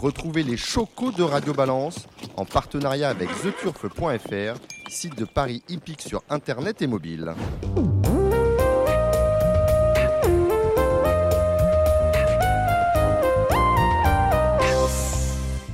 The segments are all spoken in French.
Retrouvez les chocos de Radio Balance en partenariat avec theturf.fr, site de Paris hippique sur internet et mobile.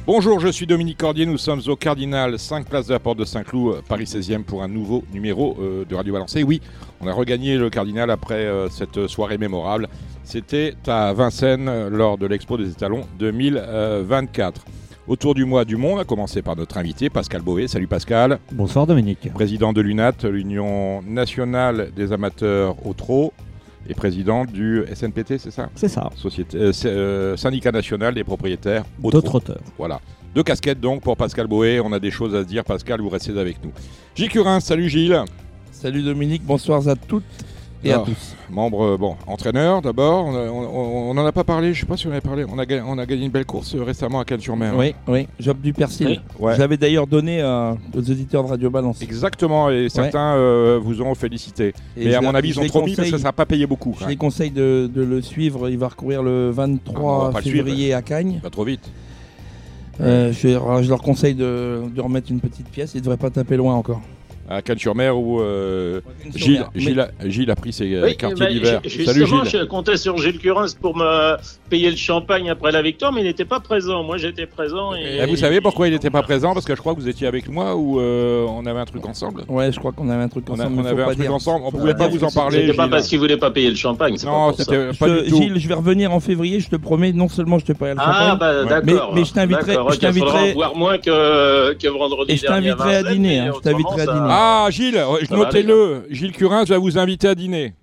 Bonjour, je suis Dominique Cordier, nous sommes au Cardinal 5 place de la Porte de Saint-Cloud, Paris 16e pour un nouveau numéro euh, de Radio Balance. Et oui, on a regagné le Cardinal après euh, cette soirée mémorable. C'était à Vincennes euh, lors de l'Expo des étalons 2024. Autour du mois du monde, à commencer par notre invité Pascal Boé. Salut Pascal. Bonsoir Dominique. Président de l'UNAT, l'Union nationale des amateurs au trot et président du SNPT, c'est ça? C'est ça. Société, euh, euh, syndicat national des propriétaires au D'autres trot. auteurs. Voilà. Deux casquettes donc pour Pascal Boé. On a des choses à se dire. Pascal, vous restez avec nous. Gilles Curin, salut Gilles. Salut Dominique, bonsoir à toutes et à Alors, tous. Membre, euh, bon, entraîneur d'abord. On, a- on- on en a pas parlé, je sais pas si on en avait parlé. On a, gagné, on a gagné une belle course euh, récemment à Cannes-sur-Mer. Oui, oui, Job du Persil. Ouais. J'avais d'ailleurs donné euh, aux auditeurs de Radio Balance. Exactement, et certains euh, vous ont félicité. Et Mais à mon avis, ils je ont trop mis parce que ça n'a pas payé beaucoup. Je hein. les conseille de, de le suivre. Il va recourir le Ah, on 23 va pas le février à Cagnes. Pas trop vite. Euh, je, je leur conseille de, de remettre une petite pièce. Ils ne devraient pas taper loin encore. À Cannes-sur-Mer où euh, Gilles, a, Gilles a pris ses euh, Oui, quartiers bah, d'hiver. Salut Gilles. je comptais sur Gilles Curins pour me payer le champagne après la victoire, mais il n'était pas présent. Moi, j'étais présent. Et, Et vous savez pourquoi il n'était pas présent? Parce que je crois que vous étiez avec moi ou euh, on avait un truc ensemble? Ouais, je crois qu'on avait un truc On, a- ensemble. on faut avait un truc dire. ensemble. On pouvait pas vous en parler. C'était pas Gilles. parce qu'il voulait pas payer le champagne. Non, c'était Je pas te- du tout. Gilles, je vais revenir en février, je te promets. Non seulement je te paierai le Ah, champagne, bah Ouais. d'accord. Mais- mais je t'inviterai- je t'inviterai- moins que, que vendredi Et je t'inviterai à dîner, hein, je t'inviterai à dîner. Ça- Ah, Gilles, notez-le. Gilles Curins va vous inviter à dîner.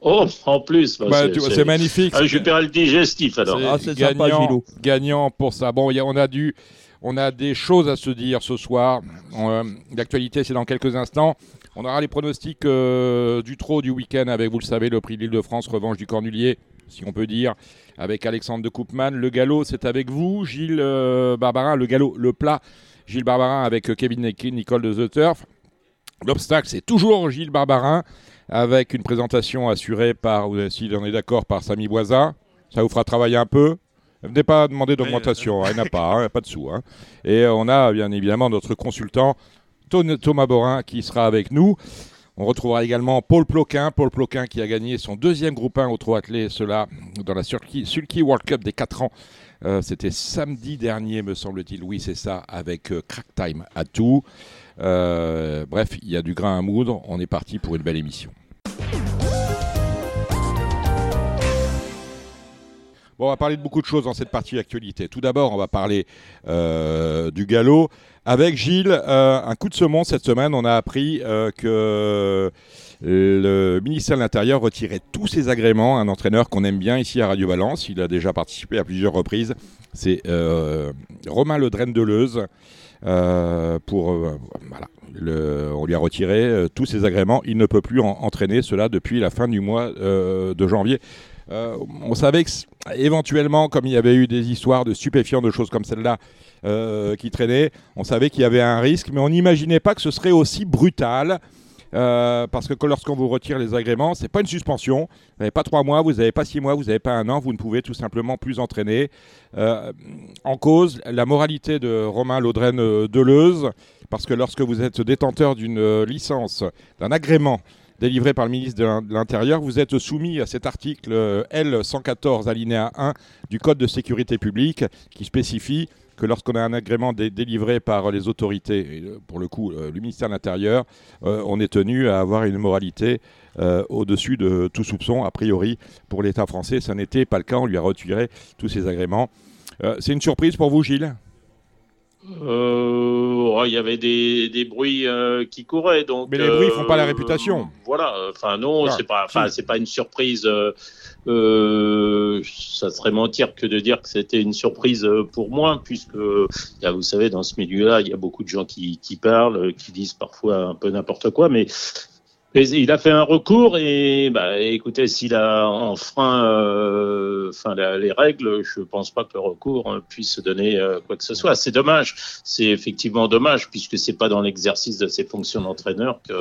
Oh, en plus. bah, Bah, c'est- magnifique. Ah, je perds le digestif alors. C'est Ah, sympa, gagnant, gagnant pour ça. Bon, il y a- on a dû, on a des choses à se dire ce soir. Euh, L'actualité, c'est dans quelques instants. On aura les pronostics euh, du trot du week-end avec, vous le savez, le prix de l'Île-de-France, revanche du Cornulier, si on peut dire, avec Alexandre de Koopman. Le galop, c'est avec vous, Gilles euh, Barbarin. Le galop, le plat, Gilles Barbarin avec Kevin Nicole de The Turf. L'obstacle, c'est toujours Gilles Barbarin, avec une présentation assurée par, ou si on est d'accord, par Samy Boisa. Ça vous fera travailler un peu. Ne venez pas demander d'augmentation, hein, il n'y en a pas, hein, pas de sous. hein. Et euh, on a bien évidemment notre consultant Thomas Borin qui sera avec nous. On retrouvera également Paul Ploquin, Paul qui a gagné son deuxième groupe 1 au trot attelé, cela dans la Sulky, Sulky World Cup des 4 ans. Euh, C'était samedi dernier, me semble-t-il. Oui, c'est ça, avec euh, Crack Time à tout. Euh, bref, il y a du grain à moudre. On est parti pour une belle émission. On va parler de beaucoup de choses dans cette partie actualité. Tout d'abord, on va parler euh, du galop. Avec Gilles, euh, un coup de semonce cette semaine, on a appris que le ministère de l'Intérieur retirait tous ses agréments. Un entraîneur qu'on aime bien ici à Radio Balance, il a déjà participé à plusieurs reprises. C'est Romain Le Draine Deleuze. Euh, pour euh, voilà, on lui a retiré euh, tous ses agréments. Il ne peut plus en- entraîner cela depuis la fin du mois euh, de janvier. Euh, on savait que éventuellement, comme il y avait eu des histoires de stupéfiants, de choses comme celle-là euh, qui traînaient, on savait qu'il y avait un risque, mais on n'imaginait pas que ce serait aussi brutal. Euh, parce que lorsqu'on vous retire les agréments, c'est pas une suspension. Vous n'avez pas trois mois, vous n'avez pas six mois, vous n'avez pas un an, vous ne pouvez tout simplement plus entraîner. Euh, en cause, la moralité de Romain Laudren euh, Deleuze, parce que lorsque vous êtes détenteur d'une licence, d'un agrément délivré par le ministre de l'In- de l'Intérieur, vous êtes soumis à cet article euh, L114 alinéa 1 du Code de sécurité publique qui spécifie que lorsqu'on a un agrément dé- délivré par les autorités, euh, pour le coup euh, le ministère de l'Intérieur, euh, on est tenu à avoir une moralité au-dessus de tout soupçon. A priori, pour l'État français, ça n'était pas le cas. On lui a retiré tous ses agréments. C'est une surprise pour vous, Gilles? Oh, il y avait des, des bruits euh, qui couraient, donc. Mais les bruits font pas la réputation. Voilà. Enfin non, Ah, c'est pas. Enfin si. c'est pas une surprise. euh, euh, ça serait mentir que de dire que c'était une surprise euh, pour moi, puisque a, vous savez, dans ce milieu-là, il y a beaucoup de gens qui, qui parlent, euh, qui disent parfois un peu n'importe quoi, mais il a fait un recours et bah, écoutez, s'il a enfreint euh, enfin, la- les règles, je pense pas que le recours euh, puisse donner euh, quoi que ce soit. C'est dommage, c'est effectivement dommage puisque c'est pas dans l'exercice de ses fonctions d'entraîneur que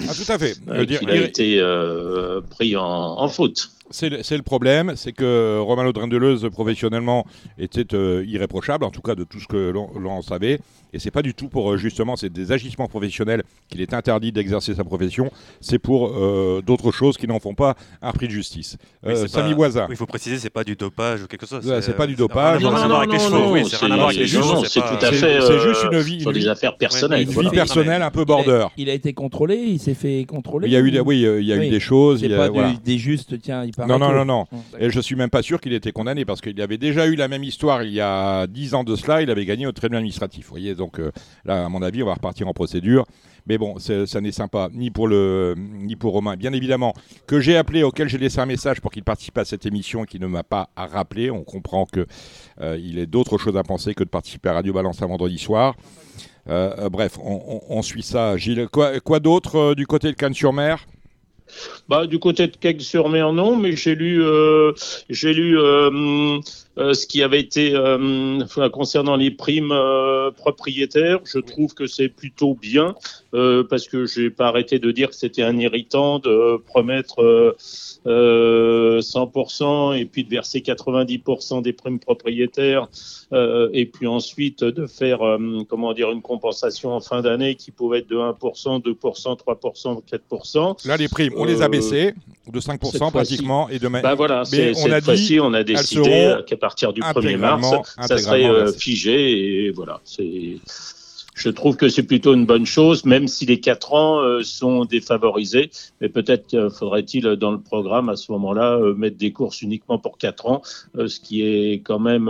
Ah, tout à fait. euh, qu'il a été euh, pris en, en faute. C'est le, problème, c'est que Romano Drendeleuze, professionnellement, était euh, irréprochable, en tout cas de tout ce que l'on savait. Et c'est pas du tout pour, euh, justement, c'est des agissements professionnels qu'il est interdit d'exercer sa profession. C'est pour euh, d'autres choses qui n'en font pas un prix de justice. Euh, Samy oui, Il faut préciser, c'est pas du dopage ou quelque chose. Ouais, c'est pas du dopage. Non, non, non, non, Oui, c'est rien à voir avec les c'est- chevaux. non, c'est c'est pas- tout à fait. c'est euh, juste une vie- sur une- des affaires personnelles. Une voilà. vie personnelle un peu border. Il a été contrôlé, il s'est fait contrôler. Il y a eu, oui, il y a eu des choses. C'est il y a- pas des justes, tiens, il Non, non, non, non. Et je suis même pas sûr qu'il ait été condamné parce qu'il avait déjà eu la même histoire il y a 10 ans de cela. Il avait gagné au tribunal administratif. Vous voyez, donc euh, là, à mon avis, on va repartir en procédure. Mais bon, ça n'est sympa ni pour le ni pour Romain. Bien évidemment, que j'ai appelé, auquel j'ai laissé un message pour qu'il participe à cette émission et qui ne m'a pas rappelé. On comprend que euh, il est d'autres choses à penser que de participer à Radio Balance un vendredi soir. Euh, euh, bref, on, on- on suit ça. Gilles, quoi, quoi d'autre du côté de Cannes-sur-Mer? Bah, du côté de Keg-sur-Mer, non, mais j'ai lu, euh, j'ai lu euh, ce qui avait été euh, concernant les primes euh, propriétaires. Je trouve que c'est plutôt bien parce que j'ai pas arrêté de dire que c'était un irritant de promettre euh, euh, 100% et puis de verser 90% des primes propriétaires et puis ensuite de faire comment dire une compensation en fin d'année qui pouvait être de 1%, 2%, 3%, 4%. Là, les primes, on les a baissées de cette 5% fois-ci. pratiquement. Et demain, Bah voilà, Mais on a cette dit, fois-ci, on a décidé seront partir du 1er intégralement- mars, ça serait euh, figé et voilà. C'est, je trouve que c'est plutôt une bonne chose, même si les quatre ans euh, sont défavorisés. Mais peut-être euh, faudrait-il dans le programme à ce moment-là euh, mettre des courses uniquement pour quatre ans, ce qui est quand même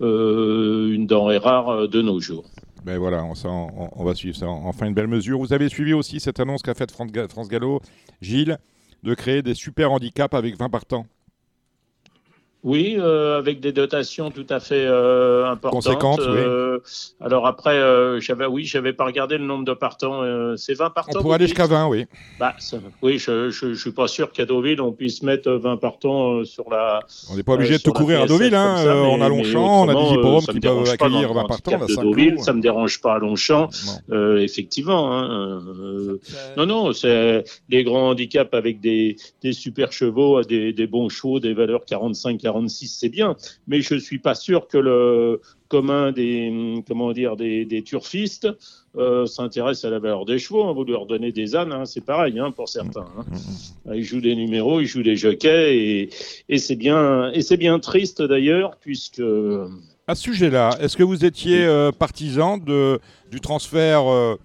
une denrée rare de nos jours. Ben voilà, on, ça, on- on va suivre ça. Enfin, une belle mesure. Vous avez suivi aussi cette annonce qu'a faite France, France Gallo, Gilles, de créer des super handicaps avec 20 partants. Oui, euh, avec des dotations tout à fait euh, importantes. Conséquentes, oui. Euh, Alors après, euh, j'avais, oui, j'avais pas regardé le nombre de partants. euh, c'est 20 partants. On pourrait aller jusqu'à 20, oui. Bah, ça- oui, je, je, je suis pas sûr qu'à Deauville on puisse mettre 20 partants euh, sur la. On n'est pas obligé euh, de tout courir à Deauville. Hein. ça, on a Longchamp, on a des euh, hippodromes ça qui me peuvent dérange pas accueillir dans 20 le partants. de Deauville, ça me dérange pas à Longchamp, euh, effectivement. Hein, euh, non, non, c'est les grands handicaps avec des, des super chevaux, des, des bons chevaux, des valeurs 45-46, c'est bien. Mais je suis pas sûr que le commun des comment dire des, des turfistes euh, s'intéresse à la valeur des chevaux. hein. Vous leur donnez des ânes, hein, c'est pareil hein, pour certains. hein. Ils jouent des numéros, ils jouent des jockeys et, et c'est bien et c'est bien triste d'ailleurs puisque À ce sujet-là, est-ce que vous étiez euh, partisan de, du transfert euh,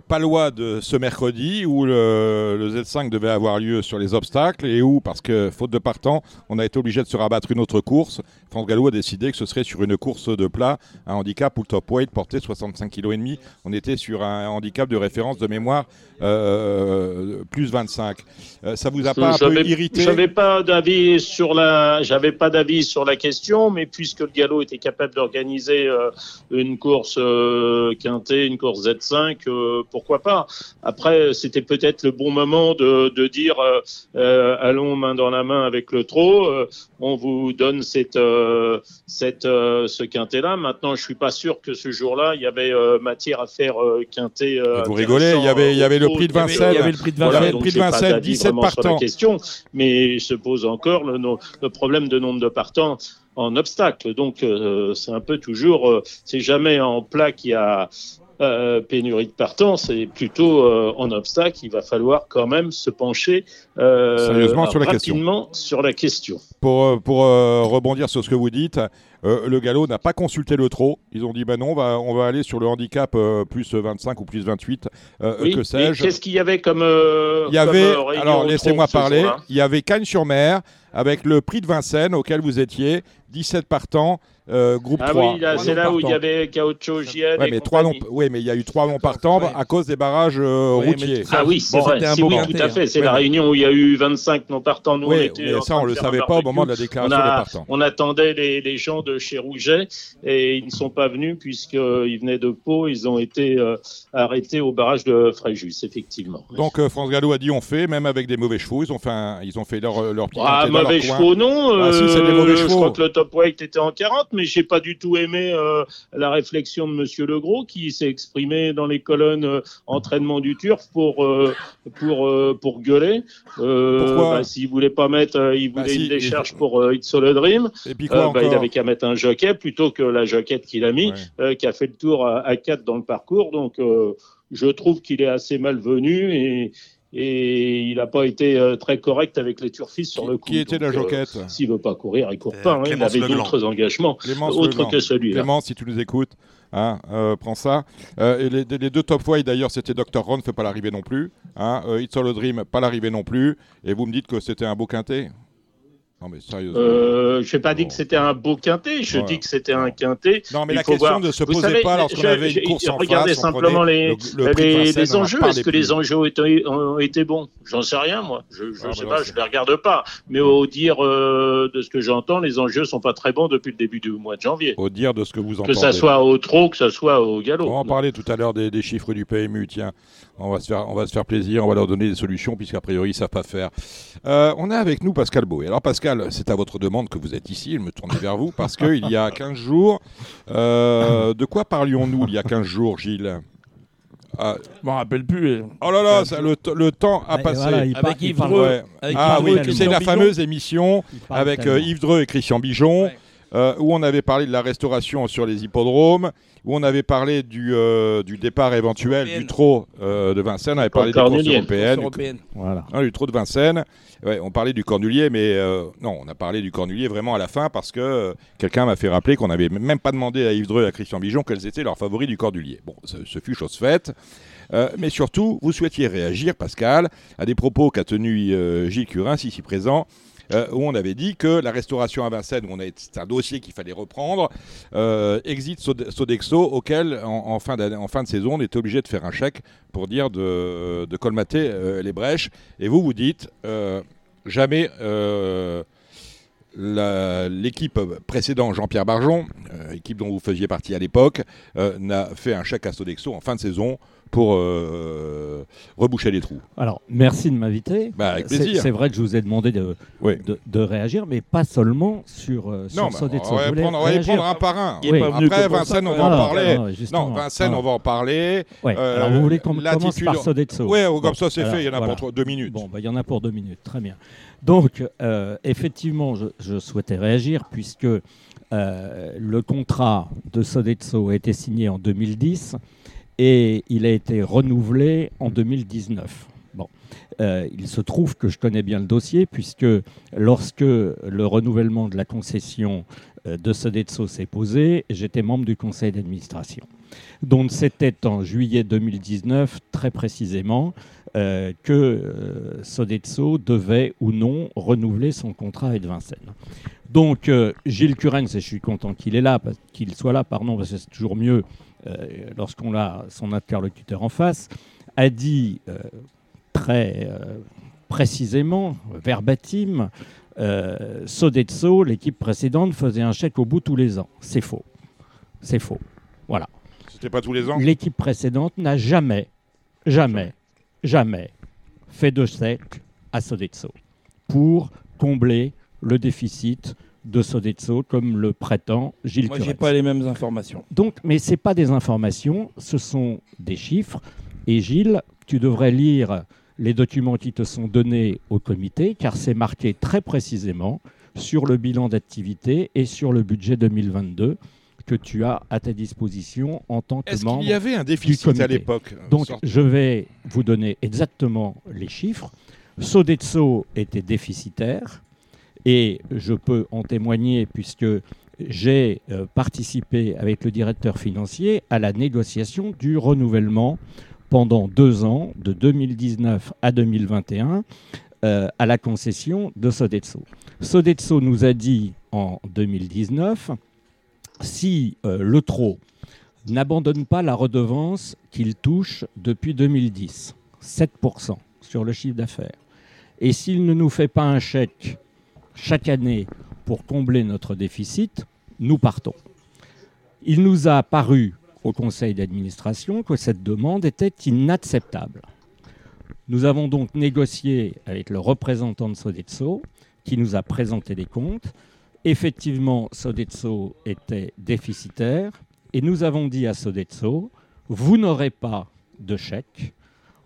palois de ce mercredi où le, le Z5 devait avoir lieu sur les obstacles et où, parce que faute de partant, on a été obligé de se rabattre une autre course. France Gallo a décidé que ce serait sur une course de plat, un handicap où le top weight portait 65 kg et demi. On était sur un handicap de référence de mémoire euh, plus 25. Euh, ça vous a pas un peu irrité J'avais pas d'avis sur la, j'avais pas d'avis sur la question, mais puisque le galop était capable d'organiser euh, une course euh, quintée, une course Z5, euh, pourquoi pas Après, c'était peut-être le bon moment de, de dire, euh, euh, allons main dans la main avec le trot. euh, on vous donne cette, euh, cette, euh, ce quintet-là. Maintenant, je suis pas sûr que ce jour-là, il y avait euh, matière à faire euh, quintet. euh, Vous rigolez, il y avait- il y avait le prix de trot. Il y Vincennes. avait le prix de Vincennes. le prix de donc j'ai pas Vincennes, d'avis 17 vraiment sur la partants. question, mais se pose encore le, problème de nombre de partants en obstacle. Donc euh, c'est un peu toujours, euh, c'est jamais en plat qu'il y a euh, pénurie de partants, c'est plutôt euh, en obstacle. Il va falloir quand même se pencher euh, Sérieusement sur la question. rapidement sur la question. Pour, euh, pour rebondir sur ce que vous dites, le galop n'a pas consulté le trot. Ils ont dit ben non, on va, on va aller sur le handicap plus 25 ou plus 28, euh, Oui, que sais-je. qu'est-ce qu'il y avait comme Il y avait, comme, alors laissez-moi parler, il y avait Cannes-sur-Mer avec le prix de Vincennes auquel vous étiez, 17 partants, euh, groupe Ah 3. oui, là, Trois c'est là où il y avait Gaucho Giel Ouais, mais trois non, oui, mais il y a eu trois non partants Ouais. à cause des barrages euh, Ouais, routiers. Ah oui, c'est Bon, vrai. c'était un beau oui, tout à fait. C'est Ouais, la réunion où il y a eu 25 non partants. Nous, Oui, mais ça, on de le savait pas au moment de la déclaration a- des partants. On attendait les, les gens de chez Rouget et ils ne sont pas venus puisqu'ils venaient de Pau. Ils ont été euh, arrêtés au barrage de Fréjus, effectivement. Donc euh, France Gallo a dit on fait, même avec des mauvais chevaux, ils ont fait, un- ils ont fait leur, leur petit Ah, mauvais chevaux, non. Ah, si, c'est des euh, Je crois que le top weight était en 40, mais j'ai pas du tout aimé euh, la réflexion de Monsieur Legros qui s'est exprimé dans les colonnes euh, entraînement du turf pour pour pour gueuler. Pourquoi bah, S'il voulait pas mettre, il Bah, voulait si, une décharge pour It's All a Dream. Et puis quoi bah, il avait qu'à mettre un jockey plutôt que la joquette qu'il a mis, Ouais. qui a fait le tour à, à 4 dans le parcours. Donc, je trouve qu'il est assez malvenu et, et il n'a pas été euh, très correct avec les turfistes sur le coup. Qui était la euh, joquette S'il veut pas courir, il court Euh, pas. hein. Il avait d'autres engagements Clémence autres Legland. que celui-là. Clémence, si tu nous écoutes, hein, euh, prends ça. Euh, et les, les deux top five d'ailleurs, c'était Dr. Ron, fait pas l'arrivée non plus. Hein, euh, It's All a Dream, pas l'arrivée non plus. Et vous me dites que c'était un beau quintet Non mais sérieusement. Euh, je n'ai pas dit que c'était un beau quintet, je dis que c'était un quintet. non mais il la question voir. ne se posait savez, pas lorsqu'on avait une course en regardez face. simplement les, le, le de les, Vincennes, enjeux. Est-ce que plus. les enjeux ont été, ont été bons? J'en sais rien, moi. Je ne Ah, sais bah pas, je ne les regarde pas. Mais au dire euh, de ce que j'entends, les enjeux sont pas très bons depuis le début du mois de janvier. Au dire de ce que vous entendez. Que ça soit au trot, que ça soit au galop. On va en parler tout à l'heure des, des chiffres du PMU. Tiens, on va se faire, on va se faire plaisir, on va leur donner des solutions puisqu'a priori ils savent pas faire. Euh, on a avec nous Pascal Beau. Alors Pascal, c'est à votre demande que vous êtes ici. Je me tourne vers vous parce qu'il y a 15 jours, euh, de quoi parlions-nous il y a 15 jours, Gilles? Ah, Je m'en rappelle plus. euh. Oh là là, ça, le, temps a passé. voilà, il Avec Yves Dreux. Ouais. Avec Ah Yves oui, c'est la fameuse émission avec euh. Yves Dreux et Christian Bijon, Ouais. Euh, où on avait parlé de la restauration sur les hippodromes, où on avait parlé du, euh, du départ éventuel Européenne. du trot euh, de Vincennes, on avait parlé des courses européennes, du, européenne. Voilà. hein, du trot de Vincennes. Ouais, on parlait du Cornulier, mais euh, non, on a parlé du Cornulier vraiment à la fin parce que euh, quelqu'un m'a fait rappeler qu'on n'avait même pas demandé à Yves Dreux et à Christian Bijon quels étaient leurs favoris du Cornulier. Bon, ce, ce fut chose faite. Euh, mais surtout, vous souhaitiez réagir, Pascal, à des propos qu'a tenus euh, Gilles Curin, ici présent, euh, où on avait dit que la restauration à Vincennes, où on c'est un dossier qu'il fallait reprendre, euh, exit Sod- Sodexo, auquel en, fin de saison, on était obligé de faire un chèque pour dire de, colmater euh, les brèches. Et vous, vous dites, jamais l'équipe précédente, Jean-Pierre Barjon, équipe dont vous faisiez partie à l'époque, n'a fait un chèque à Sodexo en fin de saison pour euh, reboucher les trous. Alors, merci de m'inviter. Bah, avec C'est- plaisir. C'est vrai que je vous ai demandé de, Oui. de, de réagir, mais pas seulement sur, euh, sur Non, Sodexo. on va prendre, on va y réagir- prendre un par un. Oui. Après, que pour Vincennes, ça, on va en parler. non, Vincennes, Ah. on va en parler. Alors vous voulez qu'on commence l'attitude- par Sodexo Ouais, comme Bon, ça c'est fait, il y en a voilà. pour trois- deux minutes. Bon, bah, il y en a pour deux minutes, très bien. Donc, euh, effectivement, je, je souhaitais réagir puisque euh, le contrat de Sodexo a été signé en 2010 et il a été renouvelé en 2019. Bon, Euh, il se trouve que je connais bien le dossier puisque lorsque le renouvellement de la concession euh, de Sodexo s'est posé, j'étais membre du conseil d'administration. Donc c'était en juillet 2019, très précisément, euh, que euh, Sodexo devait ou non renouveler son contrat avec Vincennes. Donc Gilles Curens, et je suis content qu'il soit là, pardon, parce que c'est toujours mieux lorsqu'on a son interlocuteur en face, a dit euh, très euh, précisément, verbatim, euh, l'équipe précédente, faisait un chèque au bout tous les ans. C'est faux. C'est faux. Voilà. C'était pas tous les ans? L'équipe précédente n'a jamais, jamais, jamais fait de chèque à Sodexo pour combler le déficit de Sodexo comme le prétend Gilles Moi, j'ai Curens. pas les mêmes informations. Donc, mais ce n'est pas des informations, ce sont des chiffres. Et Gilles, tu devrais lire les documents qui te sont donnés au comité, car c'est marqué très précisément sur le bilan d'activité et sur le budget 2022 que tu as à ta disposition en tant que Est-ce membre. qu'il y avait un déficit à l'époque Donc, Sorte- je vais vous donner exactement les chiffres. Sodexo était déficitaire et je peux en témoigner puisque j'ai euh, participé avec le directeur financier à la négociation du renouvellement pendant deux ans, de 2019 à 2021, euh, à la concession de Sodexo. Sodexo nous a dit en 2019 si euh, le TRO n'abandonne pas la redevance qu'il touche depuis 2010, 7% sur le chiffre d'affaires. Et s'il ne nous fait pas un chèque chaque année pour combler notre déficit, nous partons. Il nous a paru au conseil d'administration que cette demande était inacceptable. Nous avons donc négocié avec le représentant de Sodexo qui nous a présenté les comptes. Effectivement, Sodexo était déficitaire et nous avons dit à Sodexo, vous n'aurez pas de chèque.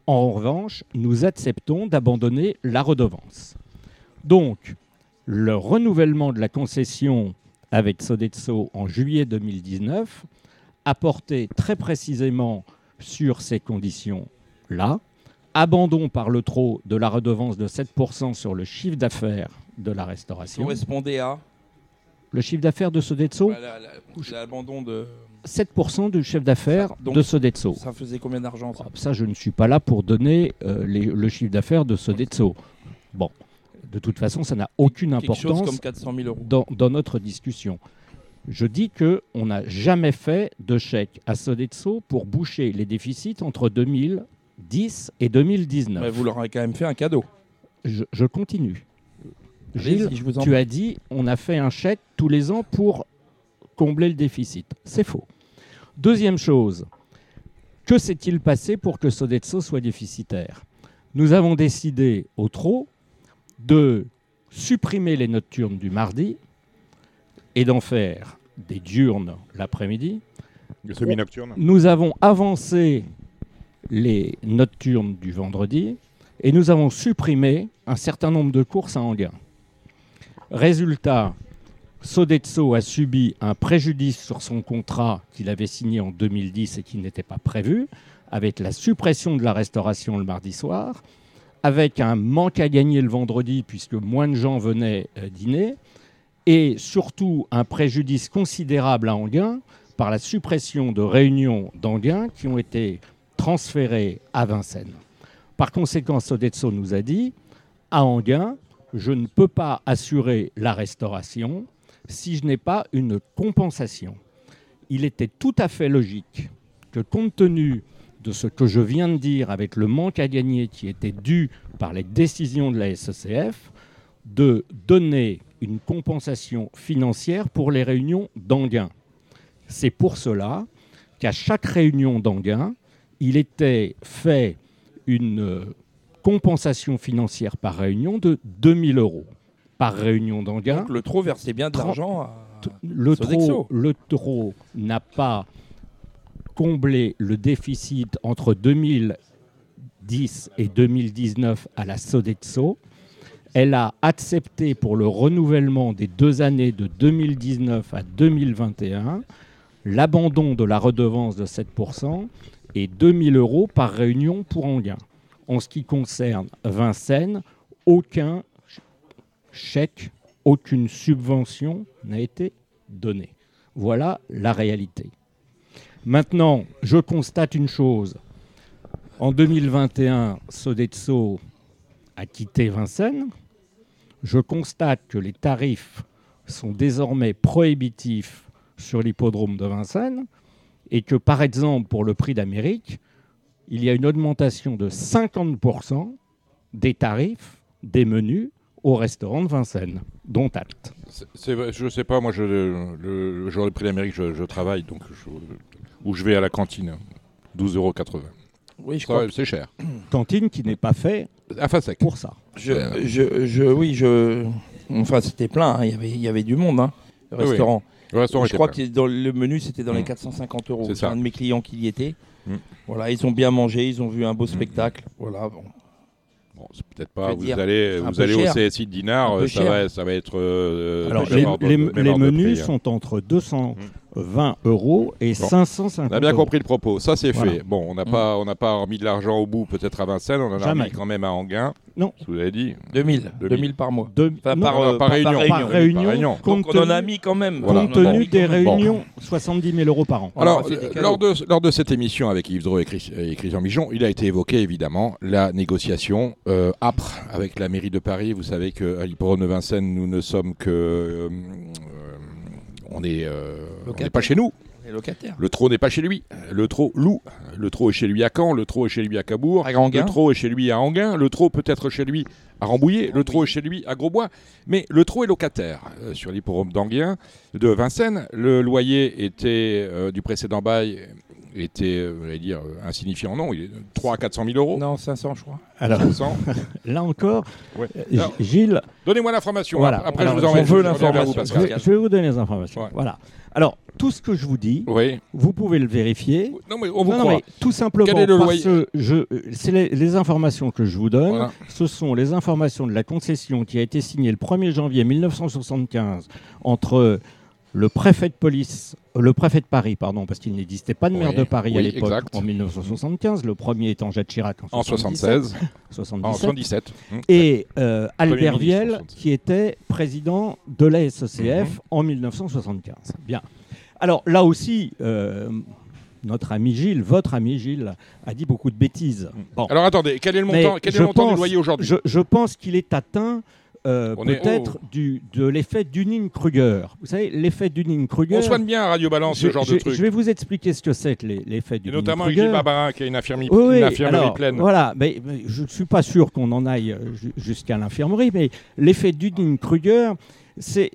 En revanche, nous acceptons d'abandonner la redevance. Donc, le renouvellement de la concession avec Sodexo en juillet 2019 a porté très précisément sur ces conditions-là. Abandon par le trop de la redevance de 7% sur le chiffre d'affaires de la restauration. Correspondait à Le chiffre d'affaires de Sodexo, bah, la- la- l'abandon de. 7% du chiffre d'affaires Donc, de Sodexo. Ça faisait combien d'argent ça? Ah, Ça, je ne suis pas là pour donner euh, les- le chiffre d'affaires de Sodexo. Bon, de toute façon, ça n'a aucune importance comme 400 000 euros. dans, dans notre discussion. Je dis que on n'a jamais fait de chèque à Sodexo pour boucher les déficits entre 2010 et 2019. Mais vous leur avez quand même fait un cadeau. Je, je continue. Gilles, je vous en tu as dit on a fait un chèque tous les ans pour combler le déficit. C'est faux. Deuxième chose, que s'est-il passé pour que Sodexo soit déficitaire? Nous avons décidé au trop de supprimer les nocturnes du mardi et d'en faire des diurnes l'après-midi. Le semi-nocturne. Nous avons avancé les nocturnes du vendredi et nous avons supprimé un certain nombre de courses à Anguin. Résultat, Sodexo a subi un préjudice sur son contrat qu'il avait signé en 2010 et qui n'était pas prévu, avec la suppression de la restauration le mardi soir, avec un manque à gagner le vendredi puisque moins de gens venaient euh, dîner, et surtout un préjudice considérable à Anguin par la suppression de réunions d'Anguin qui ont été transférées à Vincennes. Par conséquent, Sodexo nous a dit, à Anguin, je ne peux pas assurer la restauration si je n'ai pas une compensation. Il était tout à fait logique que compte tenu de ce que je viens de dire avec le manque à gagner qui était dû par les décisions de la SECF, de donner une compensation financière pour les réunions d'Anguin. C'est pour cela qu'à chaque réunion d'Anguin, il était fait une compensation financière par réunion de 2000 euros par réunion d'Anguin. Donc le trop versait bien de l'argent à... Le trop, le trop n'a pas comblé le déficit entre 2010 et 2019 à la Sodexo. Elle a accepté pour le renouvellement des deux années de 2019 à 2021 l'abandon de la redevance de 7% et 2000 euros par réunion pour Anguin. En ce qui concerne Vincennes, aucun ch- chèque, aucune subvention n'a été donnée. Voilà la réalité. Maintenant, je constate une chose. En 2021, Sodexo a quitté Vincennes. Je constate que les tarifs sont désormais prohibitifs sur l'hippodrome de Vincennes et que, par exemple, pour le prix d'Amérique, il y a une augmentation de 50% des tarifs des menus au restaurant de Vincennes, dont acte. Je sais pas, moi, le, jour du prix d'Amérique, je, travaille, donc où je vais à la cantine. 12,80 euros. Oui, je crois. C'est cher. Cantine qui n'est pas fait enfin, sec. pour ça. Je, je, je, oui, je. Enfin, c'était plein. Hein. Il, y avait, il y avait du monde. Hein. Le restaurant. Restaurant je crois que dans le menu, c'était dans mmh. les mm. 450 euros. C'est un de mes clients qui y était. Mm. Voilà, ils ont bien mangé, ils ont vu un beau mm. spectacle. Voilà, bon. Bon, c'est peut-être pas. Vous allez, vous allez au CSI de Dinard, euh, ça va, ça va, être. Euh, Alors, les, menus hein. sont hein. entre 200, 20 euros et bon. 550 On a bien compris le propos, ça c'est fait. Bon, on n'a mm. pas, on pas remis de l'argent au bout, peut-être à Vincennes, on en a remis quand même à Anguin. Non. Je vous avez dit 2000, 2000, par mois. De... Enfin, non, euh, par, réunion. Par réunion. on a mis quand même. Compte tenu des réunions, 70 000 euros par an. Alors, euh, lors de, lors de cette émission avec Yves Dreux et, Christian Michon, il a été évoqué évidemment la négociation euh, âpre avec la mairie de Paris. Vous savez qu'à l'hippodrome de Vincennes, nous ne sommes que euh, on n'est euh, pas chez nous. Le trot n'est pas chez lui. Le trot loue. Le trot est chez lui à Caen. Le trot est chez lui à Cabourg. À. Le trot est chez lui à Anguin. Le trot peut être chez lui à Rambouillet. Le trot est chez lui à Grosbois. Mais le trot est locataire euh, sur l'hippodrome d'Anguien, de Vincennes. Le loyer était euh, du précédent bail était, euh, on dire, euh, insignifiant. Non, il est 3 à 400 000 euros. Non, 500, je crois. Alors, 500. là encore, Ouais. euh, Alors, Gilles, Donnez-moi l'information. Voilà. Après, Alors, je vous vous, l'information. je vais, je vais vous donner les informations. Ouais. Voilà. Alors, tout ce que je vous dis, Oui. vous pouvez le vérifier. Non, mais on vous Non, non, croit. mais tout simplement Quel est le parce que je, c'est les, les informations que je vous donne. Voilà. Ce sont les informations de la concession qui a été signée le 1er janvier 1975 entre le préfet de police, euh, le préfet de Paris, pardon, parce qu'il n'existait pas de maire Oui, de Paris à l'époque en 1975. Le premier étant Jacques Chirac en, En 76, 77. en 77. Hum. Et euh, Albert Viel, 76. qui était président de la SECF Mhm. en 1975. Bien. Alors là aussi, euh, notre ami Gilles, votre ami Gilles, a dit beaucoup de bêtises. Bon. Alors attendez, quel est le montant, quel est je le montant du loyer aujourd'hui Je, je pense qu'il est atteint euh, peut-être de l'effet Dunning-Kruger. Vous savez, l'effet Dunning-Kruger. On soigne bien à Radio Balance ce je, genre je- de truc. je vais vous expliquer ce que c'est que l'effet Et Dunning-Kruger. notamment Gilles Barbarin qui a une infirmerie, Oui, une infirmerie alors, pleine. Voilà, mais, mais je ne suis pas sûr qu'on en aille euh, ju- jusqu'à l'infirmerie, mais l'effet Dunning-Kruger, c'est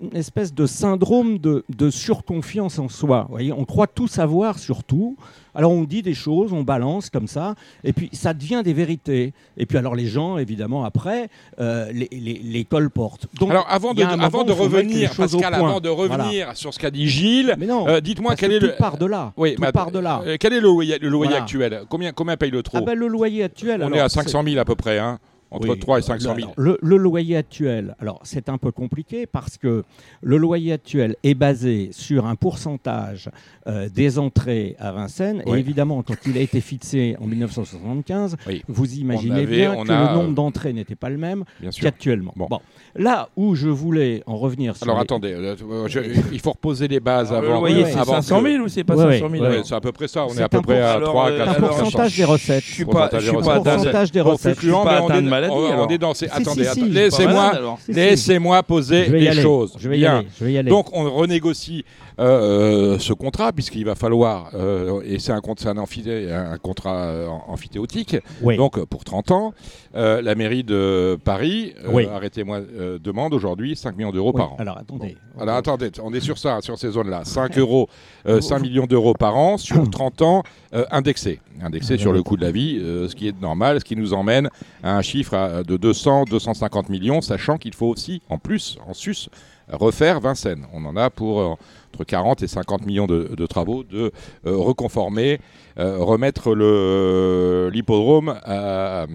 une espèce de syndrome de, de surconfiance en soi. Voyez, on croit tout savoir sur tout. Alors on dit des choses, on balance comme ça, et puis ça devient des vérités. Et puis alors les gens, évidemment, après, euh, les, les, les colportent. Donc, Alors avant de, avant revenir, Pascal, avant de Voilà. revenir sur ce qu'a dit Gilles, euh, dites-moi quel que est tout le. part de là. Oui, tout part de là. euh, quel est le loyer, le loyer Voilà. actuel? Combien, combien paye le Ah ben, le loyer actuel. On alors, est à c'est- 500 000 à peu près, hein, entre Oui, 3 et 500 000. alors, le, le loyer actuel, alors c'est un peu compliqué parce que le loyer actuel est basé sur un pourcentage euh, des entrées à Vincennes. Oui. Et évidemment, quand il a été fixé en 1975, Oui. vous imaginez avait- bien que a, le nombre euh, d'entrées n'était pas le même qu'actuellement. Bon. Bon. Là où je voulais en revenir sur Alors les- attendez, euh, euh, je- il faut reposer les bases Alors, avant. le loyer, c'est avant 500 que- 000 ou c'est pas Ouais, 500 000 ouais, Ouais, alors c'est à peu près ça. On C'est est à peu près à Alors, 3 à euh, 4 un pourcentage des recettes. Je suis pas, Pourcentage des pas recettes. Je suis pas atteint est- de maladie, on- on alors. est dans ces- Si, Attendez, si, si, laissez-moi laissez-moi poser les aller. choses. Je vais y Bien. aller. Je vais y aller. Donc on renégocie euh, ce contrat puisqu'il va falloir euh, et c'est un, compte- c'est un, amphithé- un contrat euh, amphithéotique Oui. donc pour 30 ans euh, la mairie de Paris euh, Oui. arrêtez-moi euh, demande aujourd'hui 5 millions d'euros Oui. par an. Alors attendez. Alors attendez, on est sur ça, sur ces zones-là. 5 euros, euh, 5 millions d'euros par an sur 30 ans euh, indexé. Indexé sur le coût de la vie, euh, ce qui est normal, ce qui nous emmène à un chiffre de 200, 250 millions, sachant qu'il faut aussi, en plus, en sus, refaire Vincennes. On en a pour euh, entre 40 et 50 millions de, de travaux, de euh, reconformer, euh, remettre le- l'hippodrome à,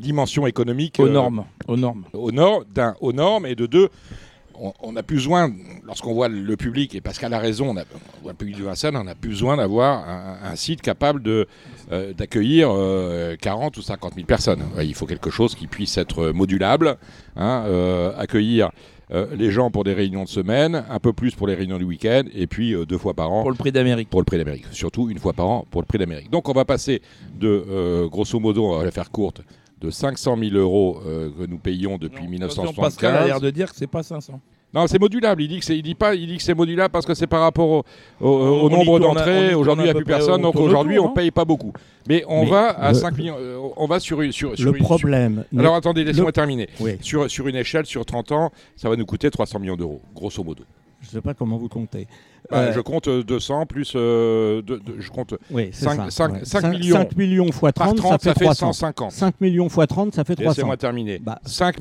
dimension économique Aux euh, normes. Aux normes. au nord, d'un, aux normes, et de deux, on, on a plus besoin, lorsqu'on voit le public, et Pascal a raison, on a, on voit le public de Vincennes, on a plus besoin d'avoir un, un site capable de, euh, d'accueillir euh, 40 ou 50 000 personnes. Il faut quelque chose qui puisse être modulable, hein, euh, accueillir euh, les gens pour des réunions de semaine, un peu plus pour les réunions du week-end, et puis euh, deux fois par an Pour le prix d'Amérique. pour le prix d'Amérique. Surtout une fois par an pour le prix d'Amérique. Donc on va passer de, euh, grosso modo, on va la faire courte, de 500 000 euros euh, que nous payons depuis Attention, Pascal a l'air 1975. de dire que c'est pas 500. Non, c'est modulable. Il dit que c'est, il dit pas, il dit que c'est modulable parce que c'est par rapport au, nombre d'entrées. Aujourd'hui, il n'y a plus personne, donc aujourd'hui, on paye pas beaucoup. Mais on Mais va à le- 5 millions. euh, on va sur une, sur, sur Le une- problème. sur- Alors attendez, laissez-moi le- terminer. Oui. Sur, sur une échelle, sur 30 ans, ça va nous coûter 300 millions d'euros, grosso modo. Je ne sais pas comment vous comptez. Bah, Euh, Je compte euh, 200 plus, euh, de- de- je compte Oui, c'est cinq- ça. cinq- ouais. cinq Cinq- millions. cinq millions fois par 30, 30, ça fait 300. 150. 5 millions fois 30, ça fait 300. Laissez-moi terminer. Bah. 5,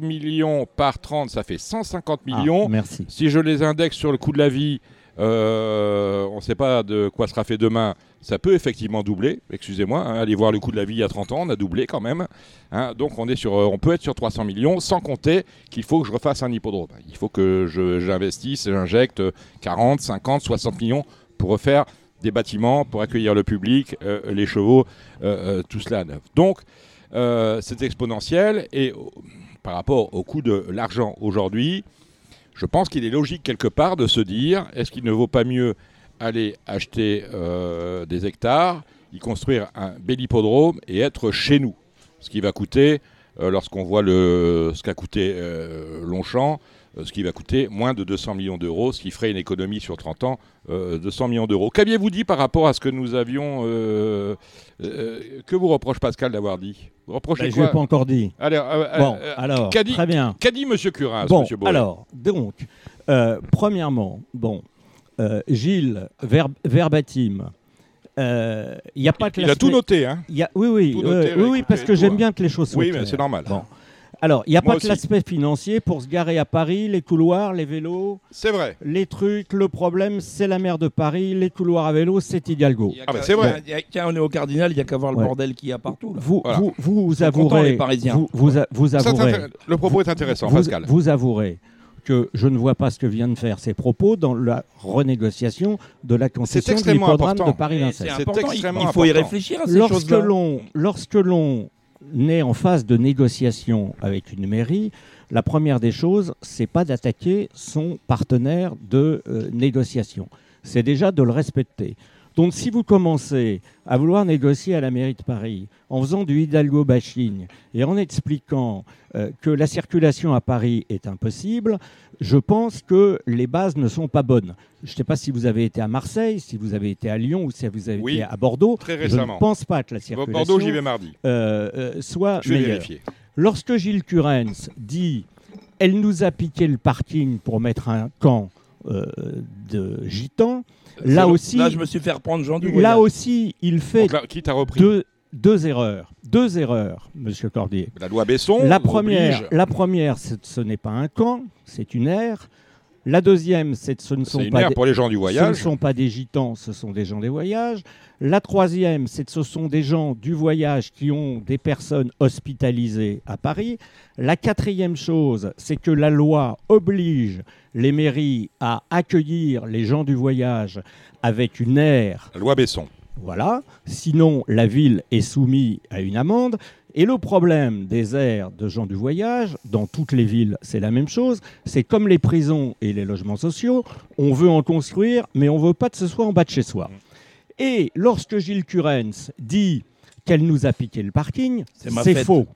millions par 30, ça fait 150 Ah, millions. merci. Si je les indexe sur le coût de la vie, euh, on ne sait pas de quoi sera fait demain. Ça peut effectivement doubler. Excusez-moi, hein, allez voir le coût de la vie il y a 30 ans, on a doublé quand même. hein. donc on, est sur, euh, on peut être sur 300 millions, sans compter qu'il faut que je refasse un hippodrome. Il faut que j'investisse, j'injecte 40, 50, 60 millions pour refaire des bâtiments, pour accueillir le public, euh, les chevaux, euh, euh, tout cela neuf. Donc euh, c'est exponentiel et euh, par rapport au coût de l'argent aujourd'hui, je pense qu'il est logique quelque part de se dire est-ce qu'il ne vaut pas mieux aller acheter euh, des hectares, y construire un bel hippodrome et être chez nous Ce qui va coûter, euh, lorsqu'on voit le, ce qu'a coûté euh, Longchamp, ce qui va coûter moins de 200 millions d'euros, ce qui ferait une économie sur 30 ans euh, de 100 millions d'euros. Qu'aviez-vous dit par rapport à ce que nous avions euh, euh, Que vous reproche Pascal d'avoir dit? Vous reprochez je ne quoi l'ai pas encore dit. Alors, Bon, alors, qu'a dit- très bien. Qu'a dit Monsieur Curin, Bon, Monsieur alors, donc, premièrement, bon, euh, Gilles, ver- verbatim. euh, Il n'y a pas que Il a l'aspect- tout noté, hein il y a- oui, oui, Tout oui, noté, oui, parce que j'aime bien que les choses soient Oui, mais claires. c'est normal. Bon. Alors, il n'y a Moi pas aussi. que l'aspect financier pour se garer à Paris, les couloirs, les vélos, C'est vrai. les trucs. Le problème, c'est la mer de Paris, les couloirs à vélo, c'est Hidalgo. Il y a Ah bah, c'est vrai. il y a- il y a- Quand on est au cardinal, il n'y a qu'à voir le Ouais. bordel qu'il y a partout. là. Vous, Voilà. vous, avouerez, les Parisiens. vous, vous, a- vous avouerez, le propos est intéressant, vous, Pascal. vous avouerez que je ne vois pas ce que vient de faire ces propos dans la renégociation de la concession de l'hippodrome de Paris-Vincennes. C'est extrêmement Il faut y réfléchir à ces Lorsque l'on, lorsque l'on est en phase de négociation avec une mairie, la première des choses, c'est pas d'attaquer son partenaire de euh, négociation. C'est déjà de le respecter. Donc, si vous commencez à vouloir négocier à la mairie de Paris en faisant du Hidalgo bashing et en expliquant euh, que la circulation à Paris est impossible, je pense que les bases ne sont pas bonnes. Je ne sais pas si vous avez été à Marseille, si vous avez été à Lyon ou si vous avez Oui, été à Bordeaux. très Je récemment. ne pense pas que la circulation Bordeaux, j'y vais mardi. euh, euh, soit Je vais meilleure. vérifier. Lorsque Gilles Curens dit elle nous a piqué le parking pour mettre un camp de gitans, là aussi, Là, je me suis fait reprendre Jean du là voyage. aussi, il fait Donc là, qui t'a repris deux, deux erreurs. Deux erreurs, Monsieur Cordier. La loi Besson La première, oblige. la première ce n'est pas un camp, c'est une aire. La deuxième, c'est que ce ne sont une pas des- pour les gens du ce ne voyage. sont pas des gitans, ce sont des gens des voyages. La troisième, c'est que ce sont des gens du voyage qui ont des personnes hospitalisées à Paris. La quatrième chose, c'est que la loi oblige les mairies à accueillir les gens du voyage avec une aire La loi Besson. voilà. Sinon, la ville est soumise à une amende. Et le problème des aires de gens du voyage, dans toutes les villes, c'est la même chose. C'est comme les prisons et les logements sociaux. On veut en construire, mais on veut pas que ce soit en bas de chez soi. Et lorsque Gilles Curens dit qu'elle nous a piqué le parking, C'est faux.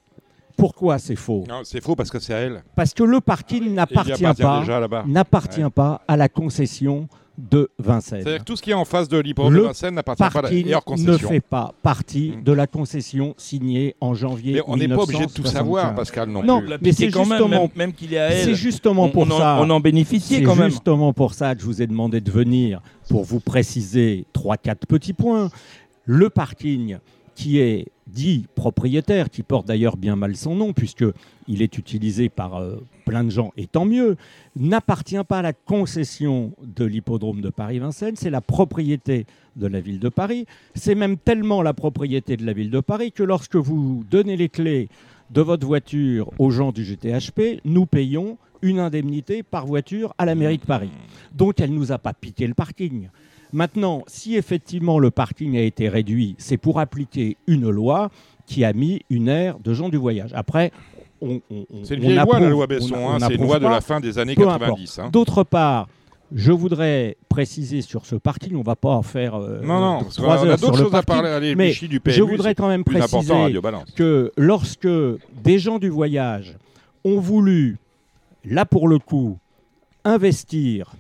Pourquoi c'est faux Non, c'est faux parce que c'est à elle. Parce que le parking n'appartient appartient pas, n'appartient Ouais. pas à la concession de Vincennes. C'est-à-dire que tout ce qui est en face de l'hippodrome de Vincennes n'appartient pas à la hors ne concession. fait pas partie Mm. de la concession signée en janvier Mais on n'est pas obligé de tout 1975. savoir, Pascal, non, Non, plus. Mais c'est quand même, justement- même, même qu'il est à C'est elle. justement on, pour on en, ça. on en bénéficiait C'est quand même. justement pour ça que je vous ai demandé de venir pour vous préciser trois, quatre petits points. Le parking qui est dit propriétaire, qui porte d'ailleurs bien mal son nom puisque il est utilisé par euh, plein de gens, et tant mieux, n'appartient pas à la concession de l'hippodrome de Paris-Vincennes, c'est la propriété de la ville de Paris. C'est même tellement la propriété de la ville de Paris que lorsque vous donnez les clés de votre voiture aux gens du GTHP, nous payons une indemnité par voiture à la mairie de Paris. Donc elle ne nous a pas piqué le parking. Maintenant, si effectivement le parking a été réduit, c'est pour appliquer une loi qui a mis une aire de gens du voyage. Après, on, on- on- C'est une on vieille loi, la loi on- Besson. on hein, C'est une loi de la fin des années Peu 90. hein. D'autre part, je voudrais préciser sur ce parking, on ne va pas en faire euh, Non, non, parce qu'on trois a heures sur d'autres le choses à parking, parler. Allez, mais du PMU, je voudrais quand même préciser que lorsque des gens du voyage ont voulu, là pour le coup, investir